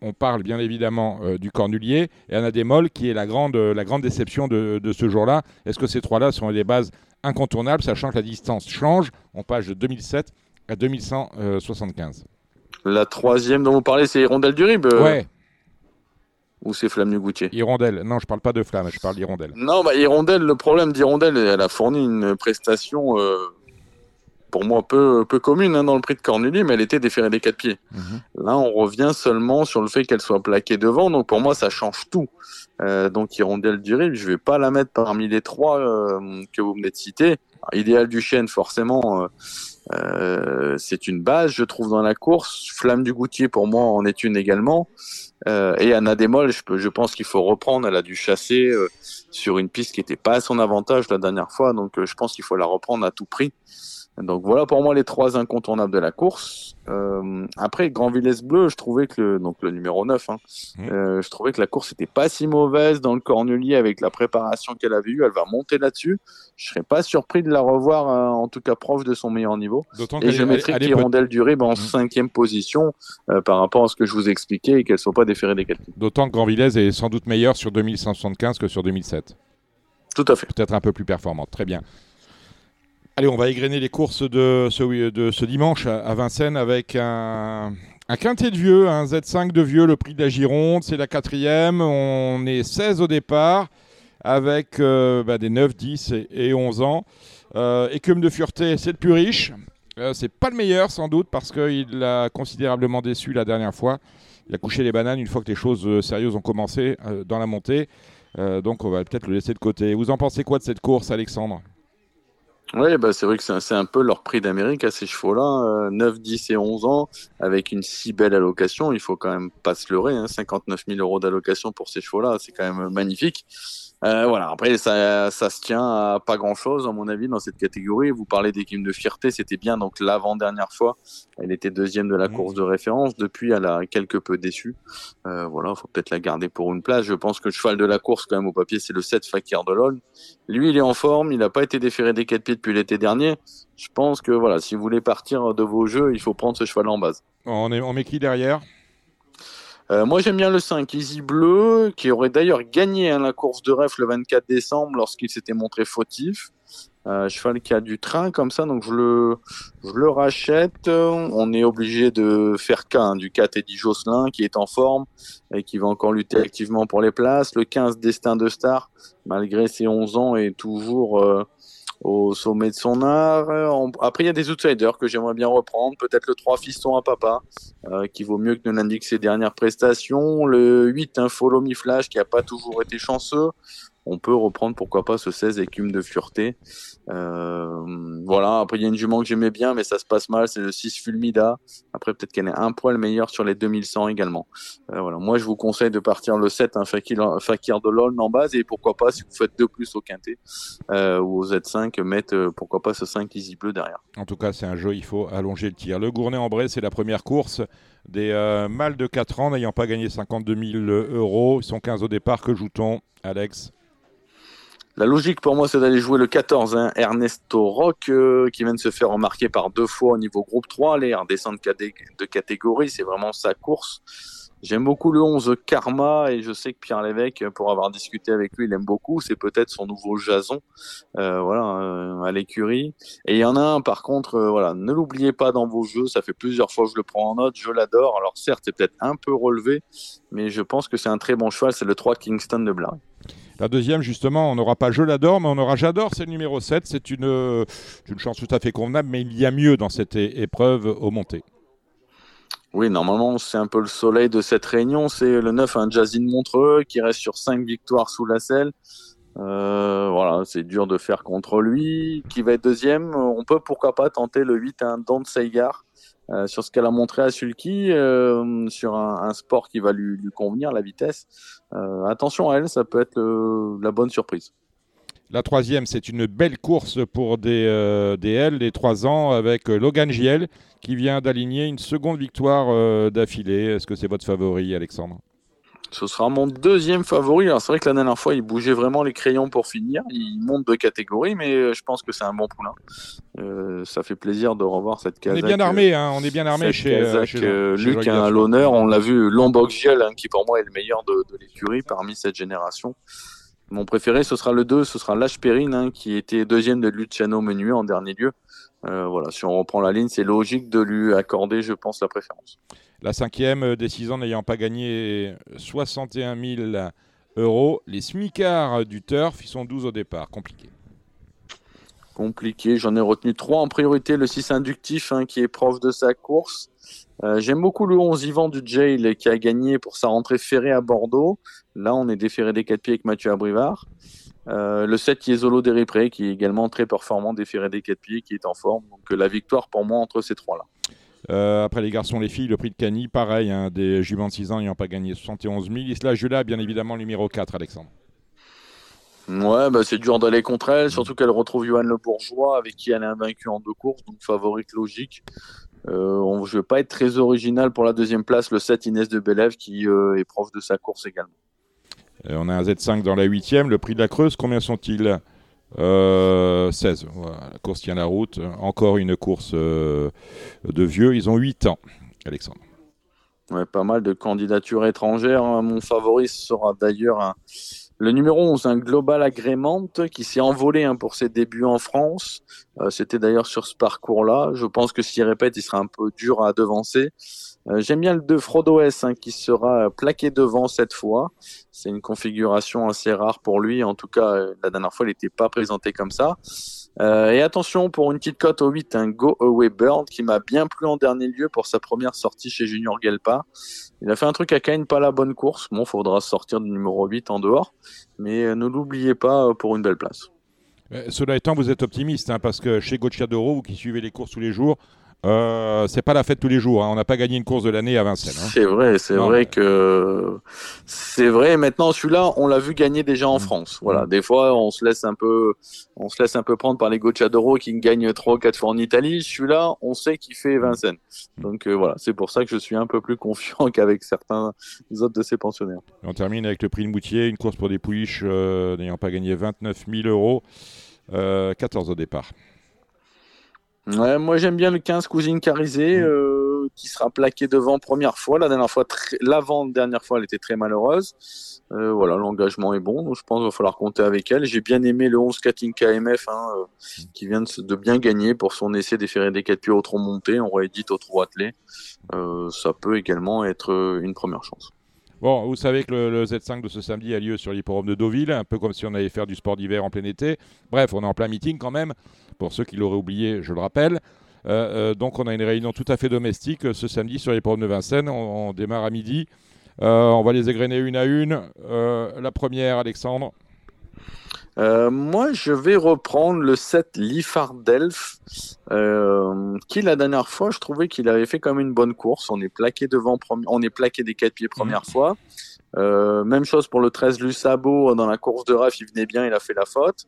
on parle bien évidemment euh, du Cornulier et Anna Desmolles qui est la grande, la grande déception de, de ce jour-là. Est-ce que ces trois-là sont des bases incontournables, sachant que la distance change On passe de 2007 à 2175. La troisième dont vous parlez, c'est Hirondelle du Rib euh, Ouais, Ou c'est Flamme du Goutier? Hirondelle. Non, je parle pas de flamme, je parle d'Hirondelle. Non, bah, Hirondelle, le problème d'Hirondelle, elle a fourni une prestation, euh, pour moi, peu, peu commune hein, dans le prix de Cornulier, mais elle était déférée des quatre pieds. Mhm. Là, on revient seulement sur le fait qu'elle soit plaquée devant, donc pour moi, ça change tout. Euh, donc Hirondelle du Rib, je vais pas la mettre parmi les trois euh, que vous venez de citer. Idéal du Chêne, forcément, euh, euh, c'est une base, je trouve, dans la course. Flamme du Goutier, pour moi, en est une également. Euh, et Anna Desmolles, je, je pense qu'il faut reprendre. Elle a dû chasser euh, sur une piste qui n'était pas à son avantage la dernière fois, donc je pense qu'il faut la reprendre à tout prix. Donc voilà pour moi les trois incontournables de la course. Euh, après Grand Villesse Bleu, je trouvais que le, donc le numéro 9, hein, euh, je trouvais que la course était pas si mauvaise dans le Cornulier avec la préparation qu'elle avait eue. Elle va monter là-dessus. Je serais pas surpris de la revoir euh, en tout cas proche de son meilleur niveau. Et je est- mettrais elle est Hirondelle du Rib en Mhm. cinquième position par rapport à ce que je vous expliquais et qu'elle soit pas déférée des quatre pieds. D'autant que Grand Villez est sans doute meilleur sur 2175 que sur 2007. Tout à fait. Peut-être un peu plus performante. Très bien. Allez, on va égrener les courses de ce, dimanche à Vincennes avec un, quintet de vieux, un Z5 de vieux, le prix de la Gironde. C'est la quatrième. On est 16 au départ avec euh, bah, des 9, 10 et, et 11 ans. Euh, Écume de Fureté, c'est le plus riche. Euh, c'est pas le meilleur sans doute parce qu'il a considérablement déçu la dernière fois. Il a couché les bananes une fois que les choses sérieuses ont commencé dans la montée. Donc on va peut-être le laisser de côté. Vous en pensez quoi de cette course, Alexandre? Oui, bah, c'est vrai que c'est un, peu leur prix d'Amérique à ces chevaux-là. euh, 9, 10 et 11 ans, avec une si belle allocation, il faut quand même pas se leurrer. Hein, 59 000 euros d'allocation pour ces chevaux-là, c'est quand même magnifique. Euh, voilà, après, ça, ça se tient à pas grand-chose, à mon avis, dans cette catégorie. Vous parlez d'équipe de fierté, c'était bien. Donc, l'avant-dernière fois, elle était deuxième de la Mhm. course de référence. Depuis, elle a quelque peu déçu. Euh, voilà, faut peut-être la garder pour une place. Je pense que le cheval de la course, quand même, au papier, c'est le 7 Fakir de l'Olne. Lui, il est en forme. Il n'a pas été déféré des quatre pieds depuis l'été dernier. Je pense que, voilà, si vous voulez partir de vos jeux, il faut prendre ce cheval en base. on, est, on met qui derrière? Euh, moi, j'aime bien le 5, Easy Bleu, qui aurait d'ailleurs gagné hein, la course de ref le 24 décembre lorsqu'il s'était montré fautif. Euh, cheval qui a du train comme ça, donc je le, je le rachète. On est obligé de faire qu'un du 4 Eddie Josselin qui est en forme et qui va encore lutter activement pour les places. Le 15 Destin de Star, malgré ses 11 ans, est toujours euh, au sommet de son art. On- Après, il y a des outsiders que j'aimerais bien reprendre. Peut-être le 3 Fiston à Papa, euh, qui vaut mieux que ne l'indique ses dernières prestations. Le 8 un Follow qui a pas toujours été chanceux. On peut reprendre pourquoi pas ce 16 écume de fureté. Euh, voilà, après il y a une jument que j'aimais bien mais ça se passe mal, c'est le 6 Fulmida. Après peut-être qu'elle est un poil meilleure sur les 2100 également. Euh, voilà, moi je vous conseille de partir le 7 un Fakir, Fakir de l'Olne en base et pourquoi pas si vous faites 2 plus au quintet euh, ou au Z5 mettre pourquoi pas ce 5 Easy Bleu derrière. En tout cas, c'est un jeu, il faut allonger le tir. Le Gournay-en-Bray, c'est la première course des mâles de 4 ans n'ayant pas gagné 52 000 euros. Ils sont 15 au départ. Que joue-t-on, Alex? La logique pour moi, c'est d'aller jouer le 14, hein, Ernesto Rock, euh, qui vient de se faire remarquer par deux fois au niveau groupe 3, aller redescendre de catégorie, c'est vraiment sa course. J'aime beaucoup le 11 Karma et je sais que Pierre Lévesque, pour avoir discuté avec lui, il aime beaucoup. C'est peut-être son nouveau Jason, euh, voilà, euh, à l'écurie. Et il y en a un, par contre, euh, voilà, ne l'oubliez pas dans vos jeux. Ça fait plusieurs fois que je le prends en note. Je l'adore. Alors certes, c'est peut-être un peu relevé, mais je pense que c'est un très bon cheval. C'est le 3 Kingston de Blary. La deuxième, justement, on n'aura pas Je l'adore, mais on aura J'adore, c'est le numéro 7. C'est une, euh, une chance tout à fait convenable, mais il y a mieux dans cette épreuve au monté. Oui, normalement, c'est un peu le soleil de cette réunion. C'est le 9, un Jazine Montreux qui reste sur 5 victoires sous la selle. Euh, voilà, c'est dur de faire contre lui. Qui va être deuxième? On peut pourquoi pas tenter le 8, un Don Seigar. Euh, sur ce qu'elle a montré à Sulky, euh, sur un, sport qui va lui, convenir, la vitesse. Euh, attention à elle, ça peut être la bonne surprise. La troisième, c'est une belle course pour des, des L, des 3 ans, avec Logan Giel, qui vient d'aligner une seconde victoire d'affilée. Est-ce que c'est votre favori, Alexandre? Ce sera mon deuxième favori. Alors c'est vrai que la dernière fois, il bougeait vraiment les crayons pour finir. Il monte de catégorie, mais euh, je pense que c'est un bon poulain. Euh, ça fait plaisir de revoir cette On Kazakh. est bien armé, hein, on est bien armé cette chez, euh, Kazakh, chez, euh, chez Luc Jean-Guy à l'honneur. On l'a vu, Lomboxiel, hein, qui pour moi est le meilleur de, de l'écurie parmi cette génération. Mon préféré, ce sera le 2, ce sera Lâche Perrine, hein, qui était deuxième de Luciano Menuet en dernier lieu. Euh, voilà, si on reprend la ligne, c'est logique de lui accorder, je pense, la préférence. La cinquième, euh, des six ans n'ayant pas gagné 61 000 euros. Les smicards du turf, ils sont 12 au départ. Compliqué. compliqué. J'en ai retenu trois en priorité. Le 6 inductif hein, qui est prof de sa course. Euh, J'aime beaucoup le 11 Yvan du Jail qui a gagné pour sa rentrée ferrée à Bordeaux. Là, on est déféré des 4 pieds avec Mathieu Abrivard. Euh, le 7 Yezolo Deripré qui est également très performant, déféré des 4 pieds, qui est en forme. Donc euh, la victoire pour moi entre ces trois-là. Euh, après les garçons, les filles, le prix de Cagny, pareil, hein, des juments de 6 ans n'ayant pas gagné 71 000. Isla Jula, bien évidemment, numéro 4, Alexandre. Ouais, bah, c'est dur d'aller contre elle, surtout qu'elle retrouve Johan Le Bourgeois avec qui elle est invaincue en deux courses, donc favorite logique. Euh, on, je vais pas être très original pour la deuxième place, le 7 Inès de Bélève qui euh, est prof de sa course également. Euh, on a un Z5 dans la huitième. Le prix de la Creuse, combien sont-ils Euh, 16. Voilà, la course tient la route. Encore une course euh, de vieux. Ils ont 8 ans, Alexandre. Ouais, pas mal de candidatures étrangères. Mon favori sera d'ailleurs le numéro 11, un Global Agrément qui s'est envolé hein, pour ses débuts en France. Euh, C'était d'ailleurs sur ce parcours-là. Je pense que s'il répète, il sera un peu dur à devancer. Euh, J'aime bien le 2 Frodo S hein, qui sera euh, plaqué devant cette fois. C'est une configuration assez rare pour lui. En tout cas, euh, la dernière fois, il n'était pas présenté comme ça. Et attention pour une petite cote au 8, un Go Away Bird qui m'a bien plu en dernier lieu pour sa première sortie chez Junior Gelpa. Il a fait un truc à Cannes, pas la bonne course. Bon, faudra sortir du numéro 8 en dehors. Mais ne l'oubliez pas pour une belle place. Cela étant, vous êtes optimiste hein, parce que chez Gocciadoro, vous qui suivez les courses tous les jours, euh, c'est pas la fête tous les jours. hein. On n'a pas gagné une course de l'année à Vincennes. hein. C'est vrai, c'est vrai mais- que c'est vrai. Maintenant, celui-là, on l'a vu gagner déjà en Mm. France. Voilà, des fois, on se laisse un peu, on se laisse un peu prendre par les Gocciadoro qui gagnent trois ou quatre fois en Italie. Celui-là, on sait qu'il fait Vincennes. Mm. Donc euh, voilà, c'est pour ça que je suis un peu plus confiant qu'avec certains autres de ces pensionnaires. Et on termine avec le prix de Moutier, une course pour des pouliches euh, n'ayant pas gagné 29 000 euros. Euh, 14 au départ. Ouais, moi j'aime bien le 15 Cousine Carisé Mm. euh, qui sera plaqué devant première fois. La dernière fois, l'avant dernière fois, elle était très malheureuse. Euh, voilà, l'engagement est bon, donc je pense qu'il va falloir compter avec elle. J'ai bien aimé le 11 Katin KMF hein, euh, qui vient de, se- de bien gagner pour son essai déféré des 4 pieds au tronc monté. On réédite au trot attelé. Euh, ça peut également être une première chance. Bon, vous savez que le, le Z5 de ce samedi a lieu sur l'hipporome de Deauville, un peu comme si on allait faire du sport d'hiver en plein été. Bref, on est en plein meeting quand même, pour ceux qui l'auraient oublié, je le rappelle. Euh, euh, donc on a une réunion tout à fait domestique euh, ce samedi sur l'hipporome de Vincennes. On, on démarre à midi. On va les égrener une à une. La première, Alexandre. Euh, moi, je vais reprendre le 7 Lifardelf, euh, qui la dernière fois, je trouvais qu'il avait fait quand même une bonne course. On est plaqué devant, on est plaqué des quatre pieds première fois. Euh, même chose pour le 13 Lusabo dans la course de RAF, il venait bien, il a fait la faute.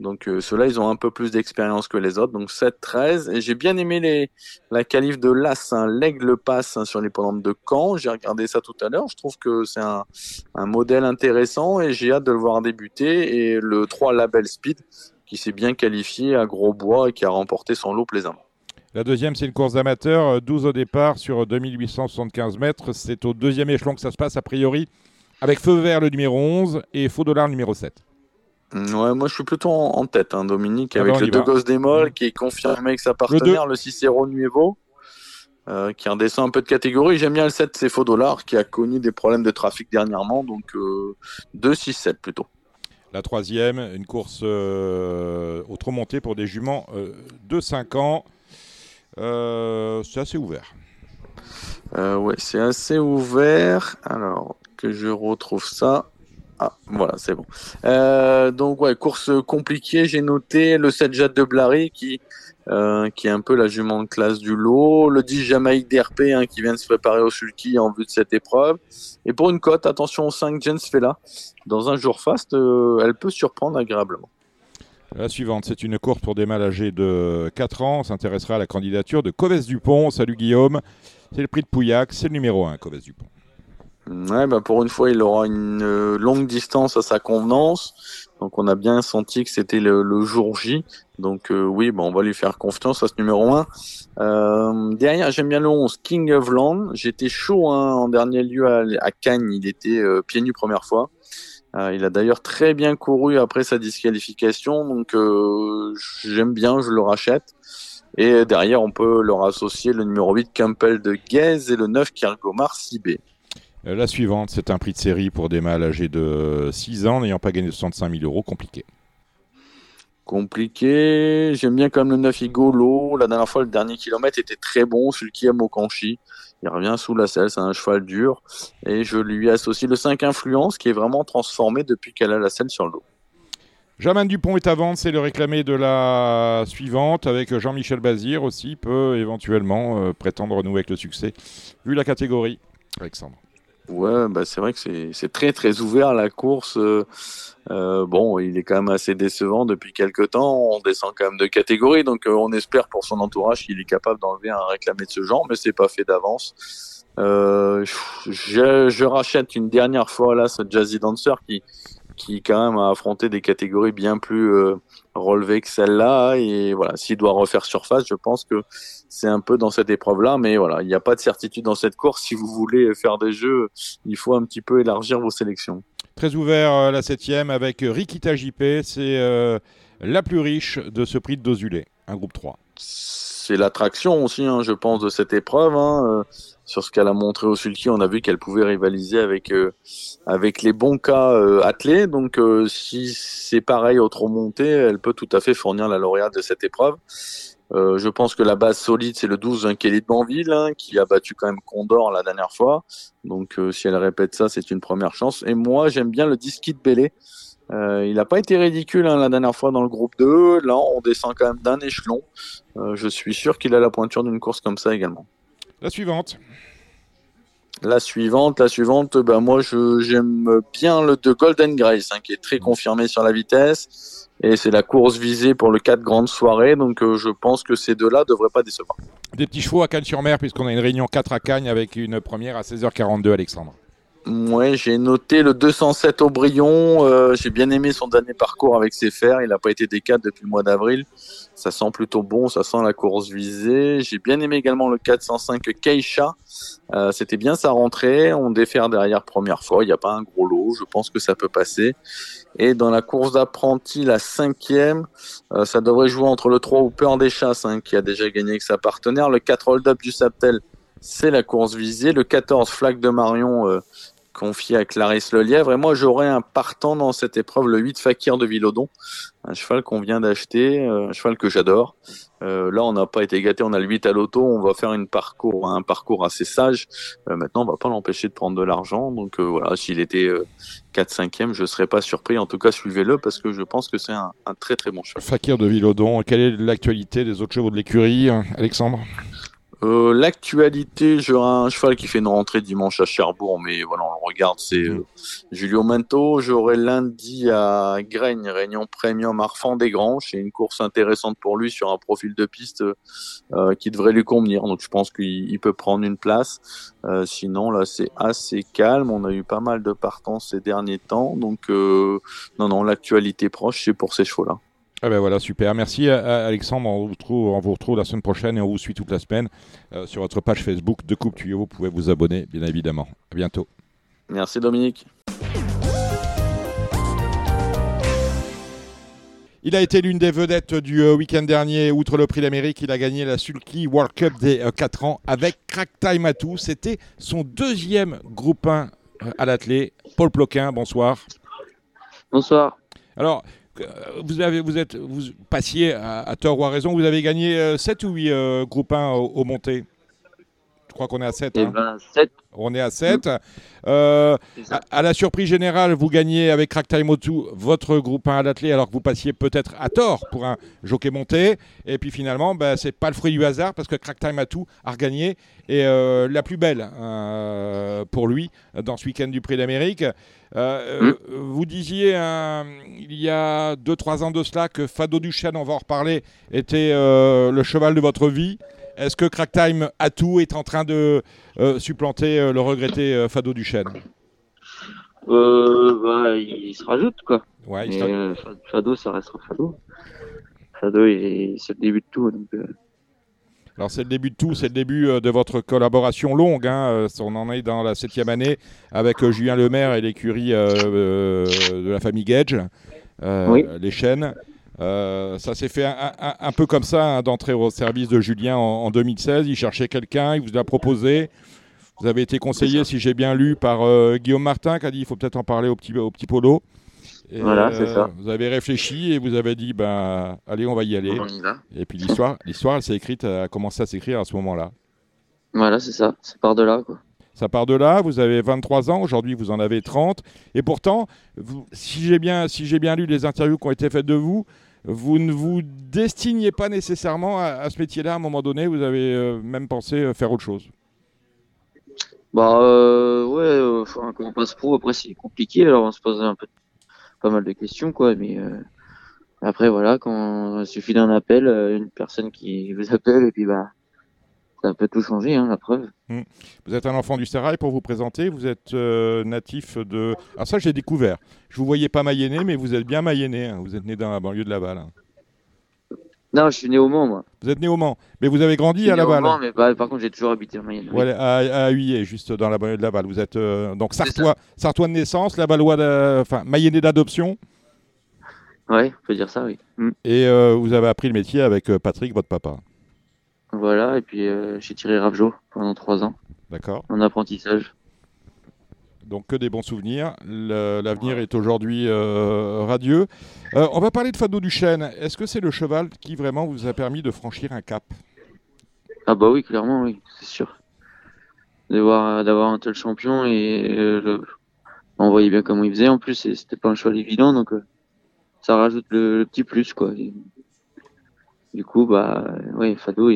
Donc euh, ceux-là, ils ont un peu plus d'expérience que les autres. Donc 7-13. Et j'ai bien aimé les, la qualif de l'As, hein, l'Aigle passe hein, sur les pendantes de Caen. J'ai regardé ça tout à l'heure. Je trouve que c'est un, modèle intéressant et j'ai hâte de le voir débuter. Et le 3 Label Speed qui s'est bien qualifié à Grosbois et qui a remporté son lot plaisamment. La deuxième, c'est une course d'amateur, euh, 12 au départ sur 2875 mètres. C'est au deuxième échelon que ça se passe, a priori, avec Feu Vert le numéro 11 et Faux Dollar le numéro 7. Ouais, moi je suis plutôt en, en tête, hein, Dominique, Ah avec ben, on le deux gosses d'émol qui est confirmé avec sa partenaire, le, Cicero Nuevo, euh, qui redescend un peu de catégorie. J'aime bien le 7, c'est Faux Dollar, qui a connu des problèmes de trafic dernièrement, donc euh, 2-6-7 plutôt. La troisième, une course euh, au trop monté pour des juments euh, de 5 ans. Euh, c'est assez ouvert. Euh, ouais, c'est assez ouvert. Alors, que je retrouve ça. Ah, voilà, c'est bon. Euh, donc, ouais, course compliquée. J'ai noté le 7 Jade de Blary qui, euh, qui est un peu la jument de classe du lot. Le 10 Jamaïque DRP hein, qui vient de se préparer au sulky en vue de cette épreuve. Et pour une cote, attention au 5 Jens Fella. Dans un jour fast, euh, elle peut surprendre agréablement. La suivante, c'est une course pour des mâles âgés de 4 ans. On s'intéressera à la candidature de Coves Dupont. Salut Guillaume. C'est le prix de Pouillac. C'est le numéro 1, Coves Dupont. Ouais, bah pour une fois, il aura une euh, longue distance à sa convenance. Donc on a bien senti que c'était le, le, jour J. Donc euh, oui, bah on va lui faire confiance à ce numéro 1. Euh, derrière, j'aime bien le 11, King of Land. J'étais chaud hein, en dernier lieu à, à Cannes. Il était euh, pieds nus première fois. Euh, il a d'ailleurs très bien couru après sa disqualification. Donc j'aime bien, je le rachète. Et derrière, on peut leur associer le numéro 8, Campbell de Guez et le 9, Kiergomar Sibé. Euh, la suivante, c'est un prix de série pour des mâles âgés de 6 ans n'ayant pas gagné 65 000 euros. Compliqué. Compliqué. J'aime bien quand même le 9 Igolo. La dernière fois, le dernier kilomètre était très bon. Celui qui aime au Kanchi. Il revient sous la selle. C'est un cheval dur. Et je lui associe le 5 Influence qui est vraiment transformé depuis qu'elle a la selle sur le dos. Dupont est à vendre, c'est le réclamé de la suivante, avec Jean-Michel Bazir aussi, peut éventuellement euh, prétendre renouer avec le succès, vu la catégorie. Alexandre. Ouais, bah c'est vrai que c'est très très ouvert la course. Euh, euh, bon, il est quand même assez décevant depuis quelques temps. On descend quand même de catégorie, donc euh, on espère pour son entourage qu'il est capable d'enlever un réclamé de ce genre, mais c'est pas fait d'avance. Euh, je, je, rachète une dernière fois là ce Jazzy Dancer qui qui quand même a affronté des catégories bien plus euh, relevées que celle-là. Et voilà, s'il doit refaire surface, je pense que c'est un peu dans cette épreuve-là. Mais voilà, il n'y a pas de certitude dans cette course. Si vous voulez faire des jeux, il faut un petit peu élargir vos sélections. Très ouvert euh, la septième avec Rikita JP. C'est euh, la plus riche de ce prix de Dozulé, un groupe 3. C'est l'attraction aussi, hein, je pense, de cette épreuve. Hein sur ce qu'elle a montré au Sulky, on a vu qu'elle pouvait rivaliser avec euh, avec les bons cas euh, attelés. Donc euh, si c'est pareil au trop monté, elle peut tout à fait fournir la lauréate de cette épreuve. Je pense que la base solide, c'est le 12 Kelly de Banville, hein, qui a battu quand même Condor la dernière fois. Donc si elle répète ça, c'est une première chance. Et moi, j'aime bien le 10 Kit Bélé. il n'a pas été ridicule hein, la dernière fois dans le groupe 2. Là, on descend quand même d'un échelon. je suis sûr qu'il a la pointure d'une course comme ça également. La suivante. La suivante, la suivante, ben moi j'aime bien le de Golden Grace, hein, qui est très confirmé sur la vitesse. Et c'est la course visée pour le 4 grandes soirées, donc euh, je pense que ces deux-là ne devraient pas décevoir. Des petits chevaux à Cannes-sur-Mer, puisqu'on a une réunion 4 à Cannes avec une première à 16h42, Alexandre. Ouais, j'ai noté le 207 Aubryon. Euh, j'ai bien aimé son dernier parcours avec ses fers. Il n'a pas été D4 depuis le mois d'avril. Ça sent plutôt bon, ça sent la course visée. J'ai bien aimé également le 405 Keisha. Euh, C'était bien sa rentrée. On défère derrière première fois. Il n'y a pas un gros lot. Je pense que ça peut passer. Et dans la course d'apprenti, la cinquième, euh, ça devrait jouer entre le 3 Hooper des Chasses, hein, qui a déjà gagné avec sa partenaire. Le 4 Hold Up du Saptel, c'est la course visée. Le 14 Flaque de Marion, confié à Clarisse Lelièvre. Et moi, j'aurais un partant dans cette épreuve, le 8 Fakir de Villodon, un cheval qu'on vient d'acheter, euh, un cheval que j'adore. Euh, là, on n'a pas été gâté, on a le 8 à l'auto, on va faire une parcours, un parcours assez sage. Euh, maintenant, on va pas l'empêcher de prendre de l'argent. Donc voilà, s'il était 4-5e, je serais pas surpris. En tout cas, suivez-le parce que je pense que c'est un, un, très très bon cheval. Fakir de Villodon, quelle est l'actualité des autres chevaux de l'écurie, Alexandre? Euh, L'actualité, j'aurai un cheval qui fait une rentrée dimanche à Cherbourg, mais voilà, on regarde, c'est euh, Julio Manto. J'aurai lundi à Graigne, Réunion Premium Arfand des Granges. C'est une course intéressante pour lui sur un profil de piste euh, qui devrait lui convenir. Donc je pense qu'il peut prendre une place. Euh, sinon, là, c'est assez calme. On a eu pas mal de partants ces derniers temps. Donc non, non, l'actualité proche, c'est pour ces chevaux-là. Ah ben voilà, super. Merci Alexandre. On vous, retrouve, on vous retrouve la semaine prochaine et on vous suit toute la semaine euh, sur votre page Facebook de Coupe Tuyau. Vous pouvez vous abonner, bien évidemment. À bientôt. Merci Dominique. Il a été l'une des vedettes du euh, week-end dernier. Outre le prix d'Amérique, il a gagné la Sulky World Cup des euh, 4 ans avec Crack Time Atou. C'était son deuxième groupe 1 euh, à l'athlé. Paul Ploquin, bonsoir. Bonsoir. Alors, vous, avez, vous, êtes, vous passiez à, à, tort ou à raison, vous avez gagné euh, 7 ou 8 euh, groupes 1 au, au montées Je crois qu'on est à 7. Eh hein. ben, 7. On est à 7. Mmh. Euh, à, à, la surprise générale, vous gagnez avec Crack Time O2 votre groupe 1 à l'athlé alors que vous passiez peut-être à tort pour un jockey monté. Et puis finalement, ben, c'est pas le fruit du hasard parce que Crack Time A2 a regagné et euh, la plus belle euh, pour lui dans ce week-end du Prix d'Amérique. Mmh. Vous disiez il y a 2-3 ans de cela que Fado Duchesne, on va en reparler, était le cheval de votre vie. Est-ce que Cracktime Atout est en train de euh, supplanter euh, le regretté euh, Fado Duchesne? Euh, bah, il, se rajoute, quoi. Ouais, il se Fado, ça restera Fado. Fado, c'est le début de tout. Donc, Alors c'est le début de tout, c'est le début de votre collaboration longue. hein, On en est dans la septième année avec Julien Lemaire et l'écurie euh, de la famille Gage, euh, Oui. les chaînes. Euh, ça s'est fait un, un- un peu comme ça hein, d'entrer au service de Julien en, en 2016. Il cherchait quelqu'un, il vous l'a proposé. Vous avez été conseillé, si j'ai bien lu, par euh, Guillaume Martin qui a dit il faut peut-être en parler au petit, au petit polo. Et, Voilà, c'est ça. Vous avez réfléchi et vous avez dit ben allez on va y aller. on y va. Et puis l'histoire, l'histoire, elle s'est écrite, a commencé à s'écrire à ce moment-là. Voilà, c'est ça. Ça part de là, quoi. Ça part de là, vous avez 23 ans, aujourd'hui vous en avez 30, et pourtant, vous- si j'ai bien, si j'ai bien lu les interviews qui ont été faites de vous, vous ne vous destiniez pas nécessairement à, ce métier-là à un moment donné, vous avez euh, même pensé euh, faire autre chose. Bah, euh, ouais, euh, quand on passe pro, après, c'est compliqué. Alors, on se pose un peu, pas mal de questions, quoi. Mais après, voilà, quand il suffit d'un appel, une personne qui vous appelle, et puis, bah, ça peut tout changer, hein, la preuve. Vous êtes un enfant du Serail pour vous présenter, vous êtes euh, natif de... Alors ça j'ai découvert, je vous voyais pas mayennais, mais vous êtes bien mayennais, hein. vous êtes né dans la banlieue de Laval. hein. Non, je suis né au Mans, moi. Vous êtes né au Mans, mais vous avez Je grandi suis à né au Laval. Mans, mais bah, par contre, j'ai toujours habité en Mayenne. oui. Ouais, à, à Huyé, juste dans la banlieue de Laval. Vous êtes euh, donc Sartois, Sartois de naissance, Lavallois, de- enfin Mayennais d'adoption, Ouais, on peut dire ça, oui. Mm. et euh, vous avez appris le métier avec Patrick, votre papa. Voilà, et puis euh, j'ai tiré Ravjo pendant trois ans D'accord. en apprentissage. Donc que des bons souvenirs. L'avenir est aujourd'hui euh, radieux. Euh, on va parler de Fado Duchesne. Est-ce que c'est le cheval qui vraiment vous a permis de franchir un cap? Ah bah oui, clairement, oui, c'est sûr. D'avoir un tel champion et euh, le- on voyait bien comment il faisait. En plus, et c'était pas un cheval évident, donc euh, ça rajoute le, le petit plus, quoi. Et du coup, bah, ouais, Fado,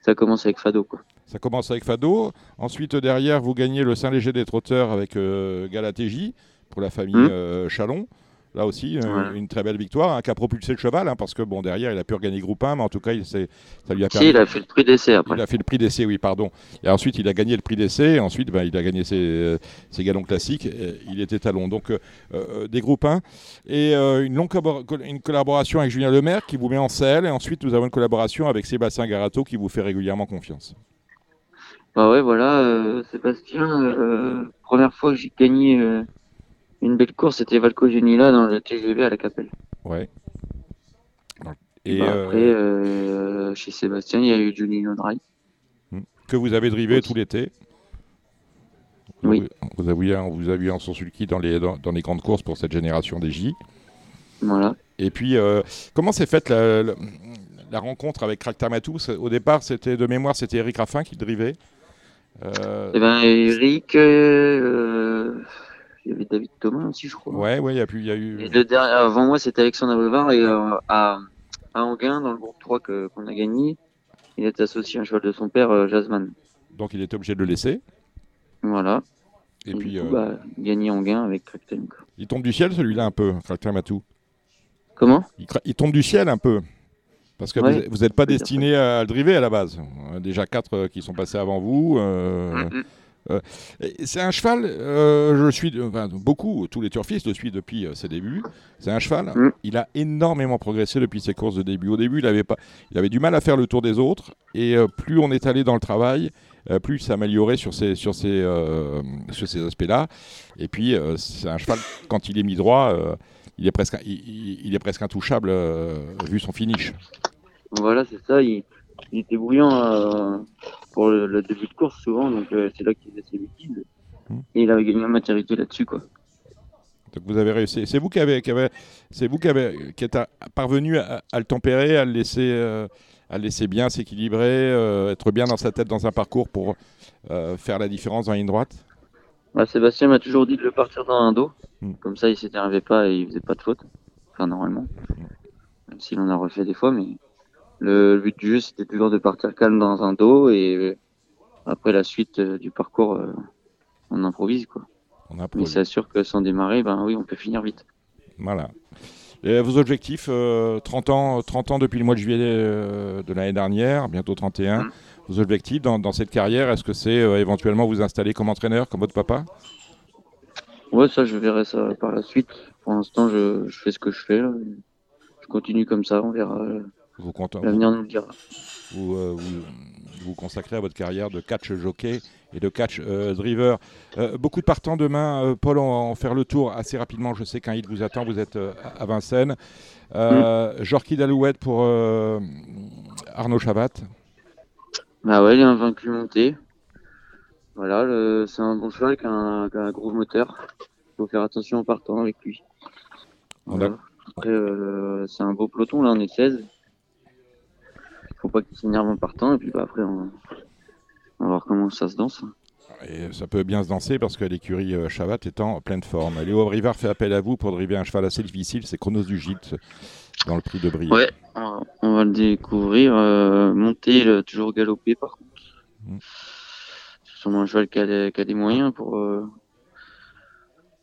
ça commence avec Fado, quoi. Ça commence avec Fado. Ensuite, derrière, vous gagnez le Saint-Léger des Trotteurs avec euh, Galatégie pour la famille Mhm. euh, Chalon. Là aussi, euh, Ouais. une très belle victoire hein, qui a propulsé le cheval, hein, parce que bon, derrière, il a pu regagner groupe 1, mais en tout cas, il s'est- ça lui a permis. Si, il a fait le prix d'essai après. Il a fait le prix d'essai, oui, pardon. Et ensuite, il a gagné le prix d'essai. Et ensuite, ben, il a gagné ses, euh, ses galons classiques. Et il était talon. Donc, euh, des groupes 1. Et euh, une longue une collaboration avec Julien Lemaire qui vous met en selle. Et ensuite, nous avons une collaboration avec Sébastien Garato qui vous fait régulièrement confiance. Bah ouais, voilà, Sébastien, première fois que j'ai gagné une belle course, c'était Valco Genila dans le TGV à la Capelle. Ouais. Et Et bah, euh, après, euh, chez Sébastien, il y a eu Johnny Nodry. que vous avez drivé aussi. tout l'été. Oui. Vous avez, on vous en Sulky dans les, dans, dans les grandes courses pour cette génération des J. Voilà. Et puis, euh, comment s'est faite la, la- la rencontre avec Cracktamatu Au départ, c'était de mémoire, c'était Eric Raffin qui le drivait. Euh, Et ben Eric, euh, il y avait David Thomas aussi, je crois. ouais, ouais, il y a, pu- il y a eu. Et le dernier, avant moi, c'était Alexandre Abrevard et euh, à, à Anguin, dans le groupe 3 que- qu'on a gagné, il est associé à un cheval de son père, euh, Jasmine. Donc, il était obligé de le laisser. Voilà. Et, Et puis, coup, euh, bah, gagné Anguin avec quoi. il tombe du ciel, celui-là, un peu, Cracktamatu. Comment? Il, cra- il tombe du ciel un peu. Parce que Ouais, vous n'êtes pas destiné à le driver à la base. Déjà quatre euh, qui sont passés avant vous. euh, euh, et c'est un cheval, euh, je suis, enfin, beaucoup, tous les turfistes le suivent depuis euh, ses débuts. C'est un cheval, Mhm. il a énormément progressé depuis ses courses de début. Au début, il avait, pas, il avait du mal à faire le tour des autres. Et euh, plus on est allé dans le travail, euh, plus il s'est amélioré sur ces, sur ces, euh, sur ces aspects-là. Et puis, euh, c'est un cheval, quand il est mis droit, euh, il, est presque, il, est presque intouchable euh, vu son finish. Voilà, c'est ça. Il, il était bouillant euh, pour le, le début de course souvent, donc euh, c'est là qu'il faisait ses bêtises. Mhm. Et il avait gagné en maturité là-dessus, quoi. Donc vous avez réussi. C'est vous qui avez, qui avez- c'est vous qui avez, qui êtes à- parvenu à, à le tempérer, à le laisser, euh, à le laisser bien s'équilibrer, euh, être bien dans sa tête dans un parcours pour euh, faire la différence dans ligne droite? Bah, Sébastien m'a toujours dit de le partir dans un dos. Mhm. Comme ça, il s'énervait pas et il faisait pas de faute. Enfin, normalement. Même s'il en a refait des fois, mais le, but du jeu, c'était toujours de partir calme dans un dos et euh, après la suite euh, du parcours, euh, on improvise, quoi. On Mais improvise. c'est sûr que sans démarrer, ben oui, on peut finir vite. Voilà. Et vos objectifs, euh, 30, ans, 30 ans depuis le mois de juillet de l'année dernière, bientôt 31. Mm. Vos objectifs dans, dans cette carrière, est-ce que c'est euh, éventuellement vous installer comme entraîneur, comme votre papa? Ouais, ça, je verrai ça par la suite. Pour l'instant, je, je fais ce que je fais. là. Je continue comme ça, on verra. Vous, L'avenir nous dira. vous, euh, vous, vous consacrez à votre carrière de catch jockey et de catch euh, driver. Euh, beaucoup de partants demain. Euh, Paul, on va en faire le tour assez rapidement. Je sais qu'un hit vous attend. Vous êtes à Vincennes. Euh, Jorki Dalouette pour Arnaud Chabat. Bah ouais, il est invaincu monté. Voilà, c'est un bon cheval qui a un, qui a un gros moteur. Faut faire attention en partant avec lui. Voilà. Après, c'est un beau peloton, là, on est 16. Faut pas qu'il s'énerve en partant, et puis bah, après, on, on va voir comment ça se danse. Et ça peut bien se danser parce que l'écurie euh, Chabat est en pleine forme. Léo Brivard fait appel à vous pour driver un cheval assez difficile. C'est Chronos du Gîte dans le prix de Brie. Ouais, on va- le découvrir. Euh, monter, a toujours galopé, par contre. Mm. C'est sûrement un cheval qui a des, qui a des moyens pour, euh,